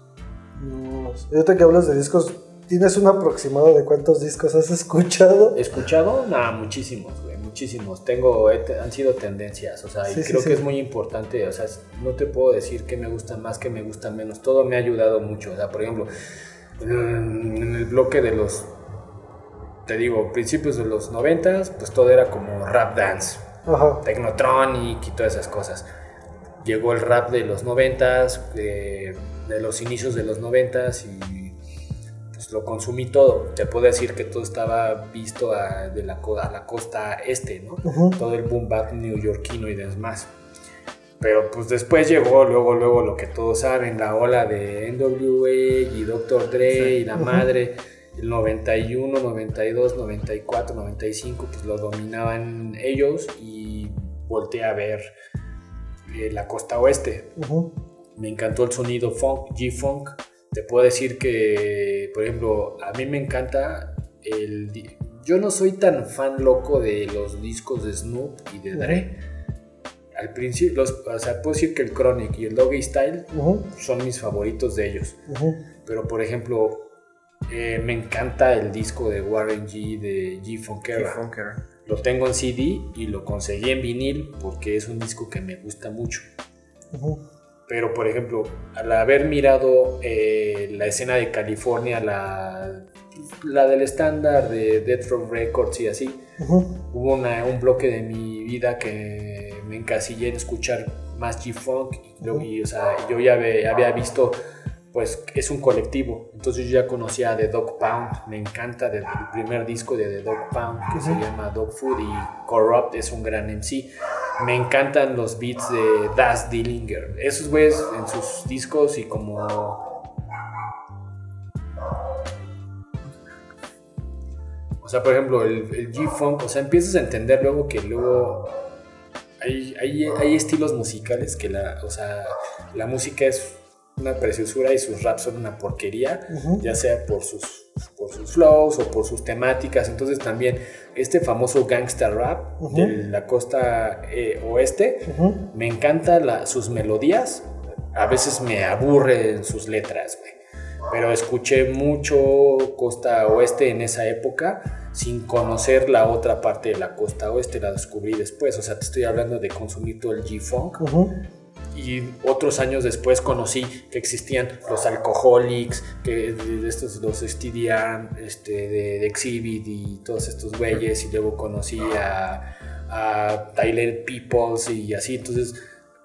No, ahorita que hablas de discos, ¿tienes un aproximado de cuántos discos has escuchado? ¿He escuchado? Nada, muchísimos, güey, muchísimos. Tengo, he han sido tendencias, o sea, Sí, y sí, creo sí. que es muy importante, o sea, no te puedo decir que me gusta más, que me gusta menos. Todo me ha ayudado mucho, o sea, por ejemplo, en en el bloque de los, te digo, principios de los noventas, pues todo era como rap dance, Ajá. Technotronic y todas esas cosas. Llegó el rap de los noventas, de, de los inicios de los noventas y pues lo consumí todo. Te puedo decir que todo estaba visto a, de la, a la costa este, ¿no? Ujú. Todo el boom bap neoyorquino y demás. Pero pues después llegó luego, luego lo que todos saben, la ola de NWA y Dr. Dre y la Ujú. madre. El 91, 92, 94, 95, pues lo dominaban ellos y volteé a ver eh, la costa oeste. Ujú. Me encantó el sonido funk, G-Funk. Te puedo decir que, por ejemplo, a mí me encanta el... Yo no soy tan fan loco de los discos de Snoop y de Dre. Al principio, los, o sea, puedo decir que el Chronic y el Doggy Style son mis favoritos de ellos. Ujú. Pero, por ejemplo, eh, me encanta el disco de Warren G de G-Funkera. Funker. Lo tengo en CD y lo conseguí en vinil porque es un disco que me gusta mucho. Ujú. Pero, por ejemplo, al haber mirado eh, la escena de California, la, la del estándar de Death Row Records y así, Ujú. hubo una- un bloque de mi vida que me encasillé en escuchar más G-Funk. Y, luego- y, o sea, yo ya ve- había visto, pues es un colectivo. Entonces yo ya conocía a The Dog Pound. Me encanta el primer disco de The Dog Pound, que se Ujú. llama Dog Food. Y Corrupt es un gran MC. Me encantan los beats de Das Dillinger. Esos güeyes en sus discos y como O sea, por ejemplo, el, el G-Funk, o sea, empiezas a entender luego que luego hay, hay, hay estilos musicales que la, o sea, la música es una preciosura y sus raps son una porquería, ya sea por sus por sus flows o por sus temáticas. Entonces también este famoso gangsta rap de la costa eh, oeste, me encantan sus melodías. A veces me aburren sus letras, güey. Pero escuché mucho costa oeste en esa época sin conocer la otra parte de la costa oeste. La descubrí después. O sea, te estoy hablando de consumir todo el G-Funk. Y otros años después conocí que existían los Alcoholics, que estos, los STDM, este, de, de Exhibit y todos estos güeyes. Y luego conocí a, a Tyler Peoples y así. Entonces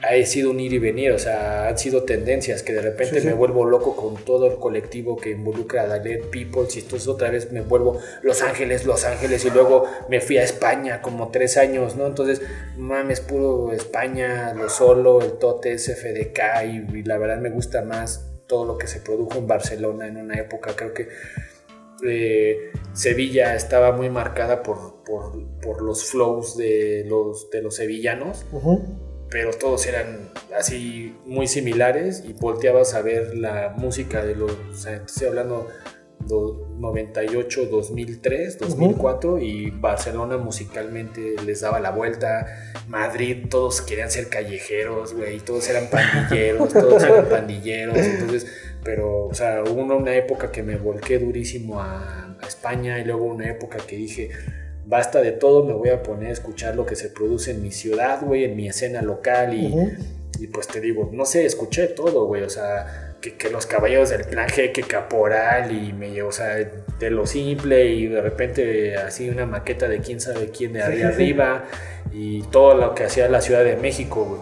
ha sido un ir y venir, o sea, han sido tendencias que de repente Sí, sí. me vuelvo loco con todo el colectivo que involucra a Tyler Peoples y entonces otra vez me vuelvo Los Ángeles, Los Ángeles y luego me fui a España como tres años, ¿no? Entonces, mames, puro España, lo solo, el Tote, SFDK y, y la verdad me gusta más todo lo que se produjo en Barcelona en una época, creo que eh, Sevilla estaba muy marcada por, por, por los flows de los, de los sevillanos Ujú. Pero todos eran así muy similares y volteabas a ver la música de los, o sea, estoy hablando do- 98, 2003, 2004 y Barcelona musicalmente les daba la vuelta, Madrid todos querían ser callejeros, güey, todos eran pandilleros, todos eran pandilleros, entonces, pero, o sea, hubo una, una época que me volqué durísimo a, a España y luego una época que dije, basta de todo, me voy a poner a escuchar lo que se produce en mi ciudad, güey, en mi escena local y, y pues te digo, no sé, escuché todo, güey, o sea, que, que los caballeros del plan G, que Caporal y me o sea, de lo simple y de repente así una maqueta de quién sabe quién de ahí arriba y todo lo que hacía la Ciudad de México, güey.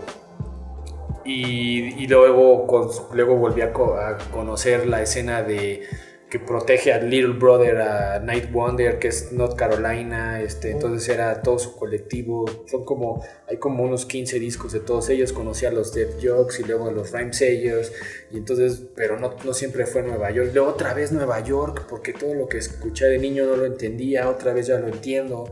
Y, y luego, con- luego volví a, co- a conocer la escena de que protege a Little Brother, a Night Wonder, que es North Carolina, este, entonces era todo su colectivo, son como, hay como unos 15 discos de todos ellos, conocí a los Death Jokes y luego a los Rhyme Sayers, y entonces, pero no, no siempre fue Nueva York, luego otra vez Nueva York, porque todo lo que escuché de niño no lo entendía, otra vez ya lo entiendo,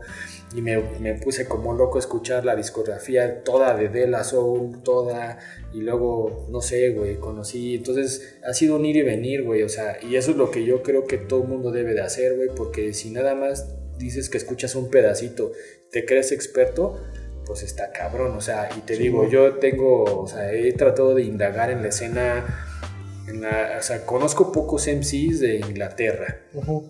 y me, me puse como loco a escuchar la discografía toda de De La Soul, toda, y luego, no sé, güey, conocí, entonces ha sido un ir y venir, güey, o sea, y eso es lo que yo creo que todo el mundo debe de hacer, güey, porque si nada más dices que escuchas un pedacito, te crees experto, pues está cabrón, o sea, y te digo, yo tengo, o sea, he tratado de indagar en la escena, en la, o sea, conozco pocos MCs de Inglaterra,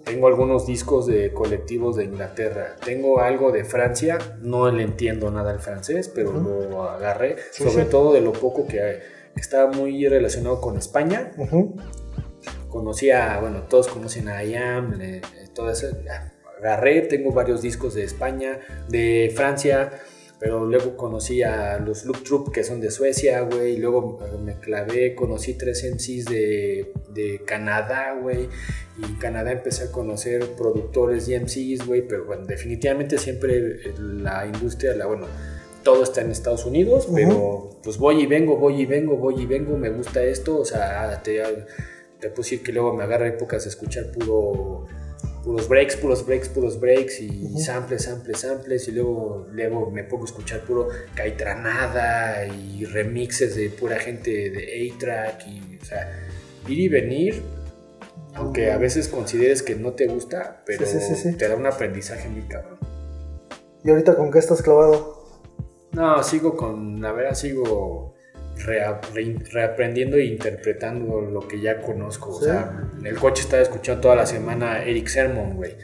tengo algunos discos de colectivos de Inglaterra. Tengo algo de Francia. No le entiendo nada al francés, pero lo agarré. Sí, sobre sí. todo de lo poco que, que estaba muy relacionado con España. Ujú. Conocí a, bueno, todos conocen a IAM, todo eso. Agarré, tengo varios discos de España, de Francia. Pero luego conocí a los Loop Troop que son de Suecia, güey. Y luego me clavé, conocí tres MCs de, de Canadá, güey. Y en Canadá empecé a conocer productores y MCs, güey. Pero bueno, definitivamente siempre la industria, la, bueno, todo está en Estados Unidos. Pero pues voy y vengo, voy y vengo, voy y vengo. Me gusta esto. O sea, te, te puedo decir que luego me agarra épocas de escuchar puro puros breaks, puros breaks, puros breaks y samples, samples, samples y luego, luego me pongo a escuchar puro Caitranada y remixes de pura gente de A-Track y, o sea, ir y venir, aunque a veces consideres que no te gusta, pero Sí, sí, sí, sí. te da un aprendizaje muy cabrón. ¿Y ahorita con qué estás clavado? No, sigo con, la verdad, sigo reaprendiendo e interpretando lo que ya conozco. O sea, en el coche estaba escuchando toda la semana Eric Sermon, güey.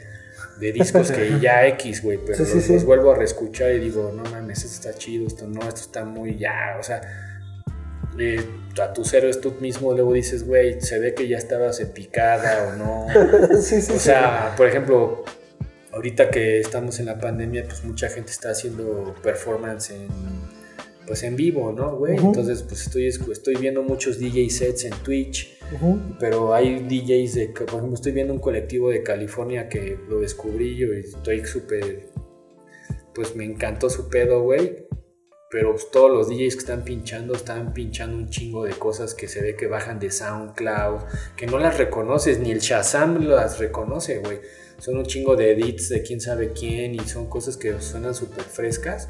De discos que ya X, güey, pero Sí, los, sí. los vuelvo a reescuchar y digo, no mames, esto está chido, esto no, esto está muy ya, o sea, eh, a tus héroes tú mismo luego dices, güey, se ve que ya estabas picada o no. sí, sí, O sea, por ejemplo, ahorita que estamos en la pandemia, pues mucha gente está haciendo performance en, pues en vivo, ¿no, güey? Ujú. Entonces, pues estoy, estoy viendo muchos DJ sets en Twitch, Ujú. pero hay DJs de, por ejemplo, estoy viendo un colectivo de California que lo descubrí yo y estoy súper, pues me encantó su pedo, güey. Pero pues, todos los DJs que están pinchando, están pinchando un chingo de cosas que se ve que bajan de SoundCloud, que no las reconoces, ni el Shazam las reconoce, güey. Son un chingo de edits de quién sabe quién y son cosas que suenan súper frescas.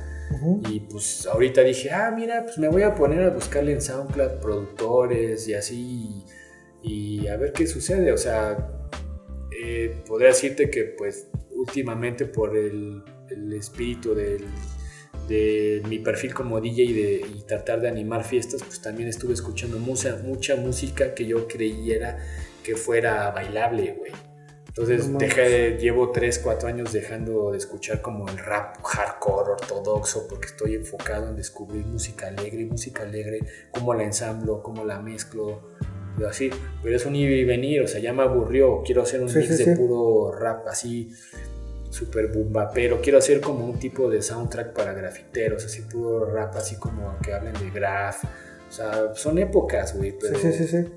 Y pues ahorita dije, ah, mira, pues me voy a poner a buscarle en SoundCloud productores y así, y, a ver qué sucede. O sea, eh, podría decirte que pues últimamente por el, el espíritu del, de mi perfil como DJ y, de, y tratar de animar fiestas, pues también estuve escuchando mucha, mucha música que yo creyera que fuera bailable, güey. Entonces No dejé, llevo 3, 4 años dejando de escuchar como el rap hardcore ortodoxo porque estoy enfocado en descubrir música alegre, música alegre, cómo la ensamblo, cómo la mezclo, así. Pero es un ir y venir, o sea, ya me aburrió, quiero hacer un Sí, mix sí, de sí. puro rap así super bumba, pero quiero hacer como un tipo de soundtrack para grafiteros, así puro rap, así como que hablen de graf. O sea, son épocas, güey, pero Sí, sí, sí, sí.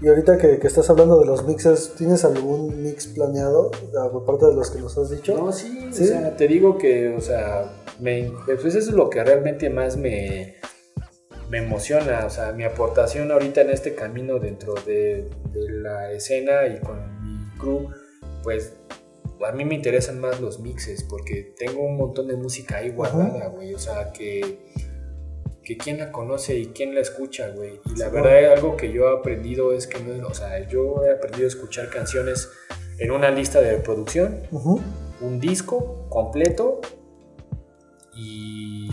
Y ahorita que, que estás hablando de los mixes, ¿tienes algún mix planeado ah, por parte de los que nos has dicho? No, sí, ¿Sí? o sea, te digo que, o sea, me, pues eso es lo que realmente más me, me emociona, o sea, mi aportación ahorita en este camino dentro de, de la escena y con mi crew, pues a mí me interesan más los mixes porque tengo un montón de música ahí guardada, güey, o sea, que, que quién la conoce y quién la escucha, güey. Y la Sí, verdad, algo que yo he aprendido es que, no, o sea, yo he aprendido a escuchar canciones en una lista de reproducción un disco completo y,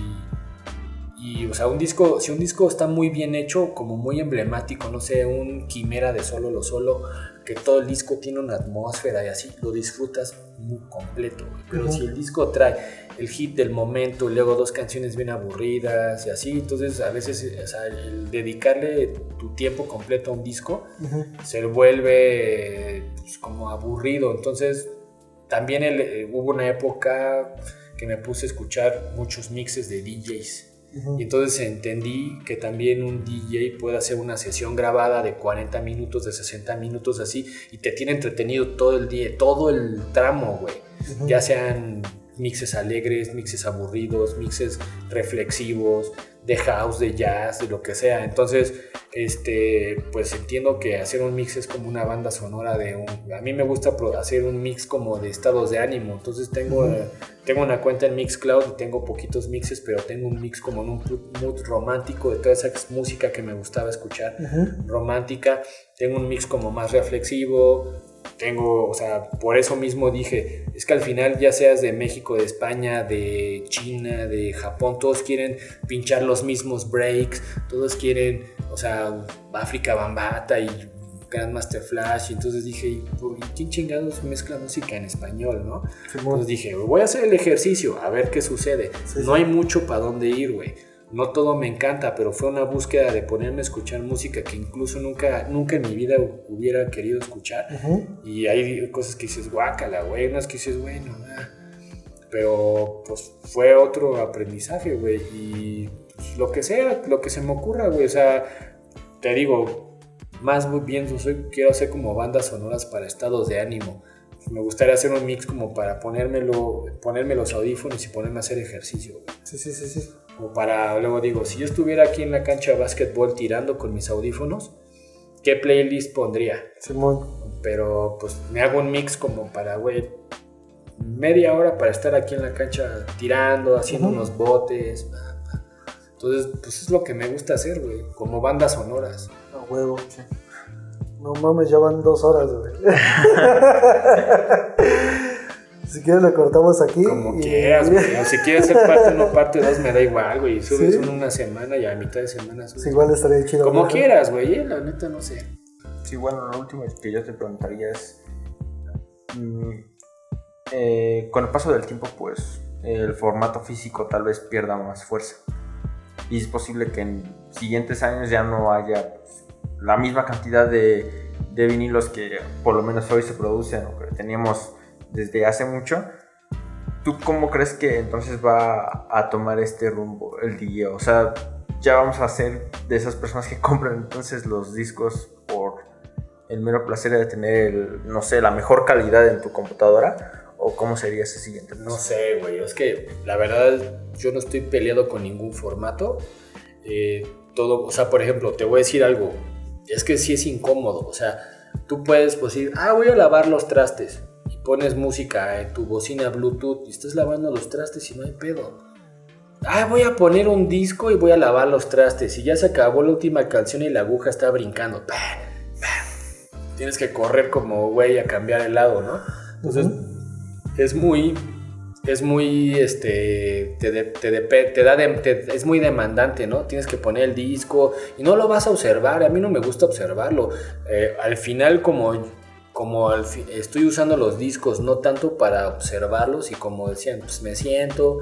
y, o sea, un disco, si un disco está muy bien hecho, como muy emblemático, no sé, un quimera de solo lo solo, que todo el disco tiene una atmósfera y así, lo disfrutas muy completo. güey. Pero si el disco trae el hit del momento, y luego dos canciones bien aburridas y así, entonces a veces, o sea, el dedicarle tu tiempo completo a un disco, se vuelve pues, como aburrido. Entonces, también el- eh, hubo una época que me puse a escuchar muchos mixes de DJs. Y entonces entendí que también un DJ puede hacer una sesión grabada de 40 minutos, de 60 minutos así, y te tiene entretenido todo el día, todo el tramo, güey. Ya sean mixes alegres, mixes aburridos, mixes reflexivos, de house, de jazz, de lo que sea. Entonces, este, pues entiendo que hacer un mix es como una banda sonora de un... A mí me gusta hacer un mix como de estados de ánimo. Entonces tengo, tengo una cuenta en Mixcloud y tengo poquitos mixes, pero tengo un mix como en un mood romántico de toda esa música que me gustaba escuchar romántica, tengo un mix como más reflexivo, tengo, o sea, por eso mismo dije, es que al final ya seas de México, de España, de China, de Japón, todos quieren pinchar los mismos breaks, todos quieren, o sea, África Bambata y Grandmaster Flash, y entonces dije, ¿y quién chingados mezcla música en español, no? Simón. Entonces dije, voy a hacer el ejercicio, a ver qué sucede. Sí, no sí. hay mucho para dónde ir, güey. No todo me encanta, pero fue una búsqueda de ponerme a escuchar música que incluso nunca, nunca en mi vida hubiera querido escuchar. Y hay cosas que dices, guácala, güey, unas que dices, bueno, ah". pero pues fue otro aprendizaje, güey. Y pues, lo que sea, lo que se me ocurra, güey. O sea, te digo, más muy bien, yo soy, quiero hacer como bandas sonoras para estados de ánimo. Me gustaría hacer un mix como para ponérmelo, ponerme los audífonos y ponerme a hacer ejercicio, güey. Sí, sí, sí, sí. O para, luego digo, si yo estuviera aquí en la cancha de básquetbol tirando con mis audífonos, ¿qué playlist pondría? Simón. Pero pues me hago un mix como para, güey, media hora para estar aquí en la cancha tirando, haciendo unos botes. Entonces, pues es lo que me gusta hacer, güey, como bandas sonoras. A huevo. No mames, ya van dos horas, güey. si quieres le cortamos aquí. Como y- quieras, güey. O si quieres ser parte uno, parte dos, me da igual, güey. Subes Sí. en una semana y a mitad de semana subes. Sí, igual estaría chido. Como ¿no? quieras, güey, eh, la neta no sé. Sí, bueno, lo último que yo te preguntaría es, mm, eh, con el paso del tiempo, pues el formato físico tal vez pierda más fuerza. Y es posible que en siguientes años ya no haya pues, la misma cantidad de, de vinilos que por lo menos hoy se producen o que teníamos desde hace mucho. ¿Tú cómo crees que entonces va a tomar este rumbo el DJ? O sea, ya vamos a ser de esas personas que compran entonces los discos por el mero placer de tener, el, no sé, la mejor calidad en tu computadora? ¿O cómo sería ese siguiente No sé, güey. Es que la verdad yo no estoy peleado con ningún formato. Eh, todo, o sea, por ejemplo, te voy a decir algo. Es que sí es incómodo. O sea, tú puedes pues, decir, ah, voy a lavar los trastes. Pones música en tu bocina Bluetooth y estás lavando los trastes y no hay pedo. Ah, voy a poner un disco y voy a lavar los trastes. Y ya se acabó la última canción y la aguja está brincando. Tienes que correr como güey a cambiar el lado, ¿no? Entonces, es muy, es muy, este, te, de- te depe- te da, de- te- es muy demandante, ¿no? Tienes que poner el disco y no lo vas a observar, a mí no me gusta observarlo. Eh, al final, como, como estoy usando los discos, no tanto para observarlos y como decían, pues me siento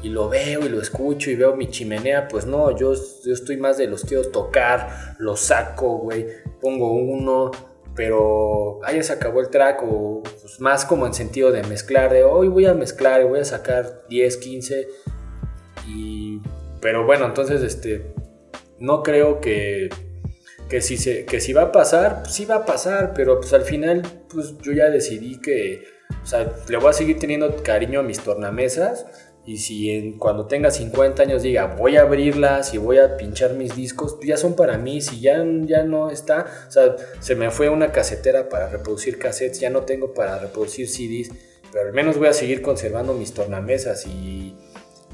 y lo veo y lo escucho y veo mi chimenea, pues no, yo, yo estoy más de los quiero tocar, los saco, güey, pongo uno, pero ahí se acabó el track o pues, más como en sentido de mezclar, de hoy voy a mezclar y voy a sacar 10, 15 y pero bueno, entonces este no creo que que si se que si va a pasar, pues sí va a pasar, pero pues al final pues yo ya decidí que o sea, le voy a seguir teniendo cariño a mis tornamesas y si en- cuando tenga 50 años diga voy a abrirlas y voy a pinchar mis discos, pues ya son para mí. Si ya, ya no está, o sea, se me fue una casetera para reproducir cassettes, ya no tengo para reproducir CDs, pero al menos voy a seguir conservando mis tornamesas y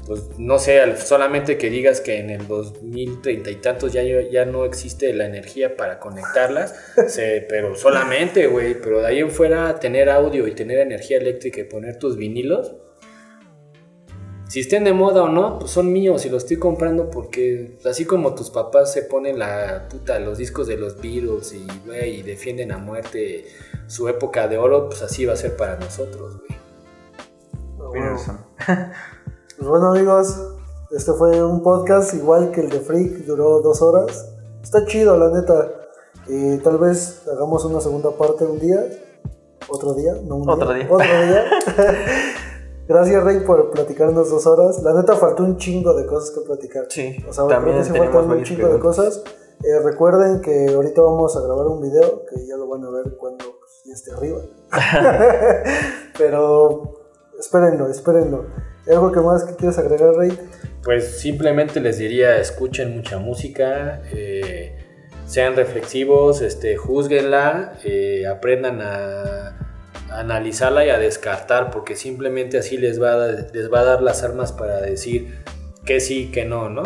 pues no sé, al- solamente que digas que en el 2030 y tantos ya, ya no existe la energía para conectarlas, se- pero solamente, güey, pero de ahí en fuera tener audio y tener energía eléctrica y poner tus vinilos, si estén de moda o no, pues son míos y los estoy comprando porque así como tus papás se ponen la puta, los discos de los Beatles y, güey, y defienden a muerte su época de oro, pues así va a ser para nosotros, güey. Razón. Pues bueno amigos, este fue un podcast igual que el de Freak, duró dos horas. Está chido, la neta. Y tal vez hagamos una segunda parte un día, otro día, no un Otro día. Otro día. Gracias Rey por platicarnos dos horas. La neta faltó un chingo de cosas que platicar. Sí, O sea, también creo que sí faltan un chingo de cosas. Eh, recuerden que ahorita vamos a grabar un video que ya lo van a ver cuando ya esté arriba. Pero espérenlo, espérenlo. ¿Hay ¿Algo que más que quieres agregar, Rey? Pues simplemente les diría, escuchen mucha música, eh, sean reflexivos, este, juzguenla, eh, aprendan a, a analizarla y a descartar, porque simplemente así les va, a, dar- les va a dar las armas para decir que sí, que no, ¿no?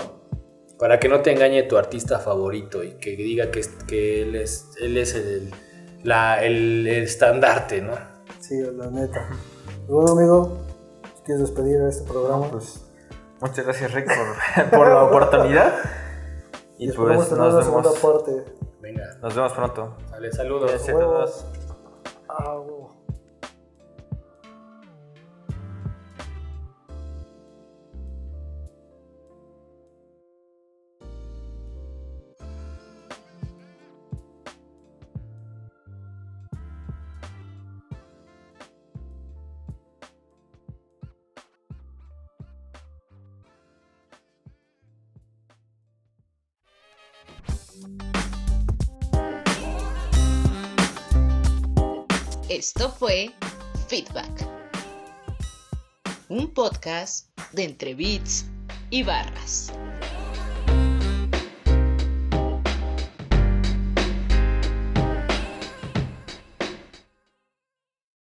Para que no te engañe tu artista favorito y que diga que, que él es, él es el, la- el- el estandarte, ¿no? Sí, la neta. Bueno, amigo, ¿quieres despedir a este programa? Pues muchas gracias Rick por, por la oportunidad. Y esperamos pues nos vemos, parte. Venga, nos vemos pronto. dale saludos. Huevo. todos. Esto fue Feedback, un podcast de entre beats y barras.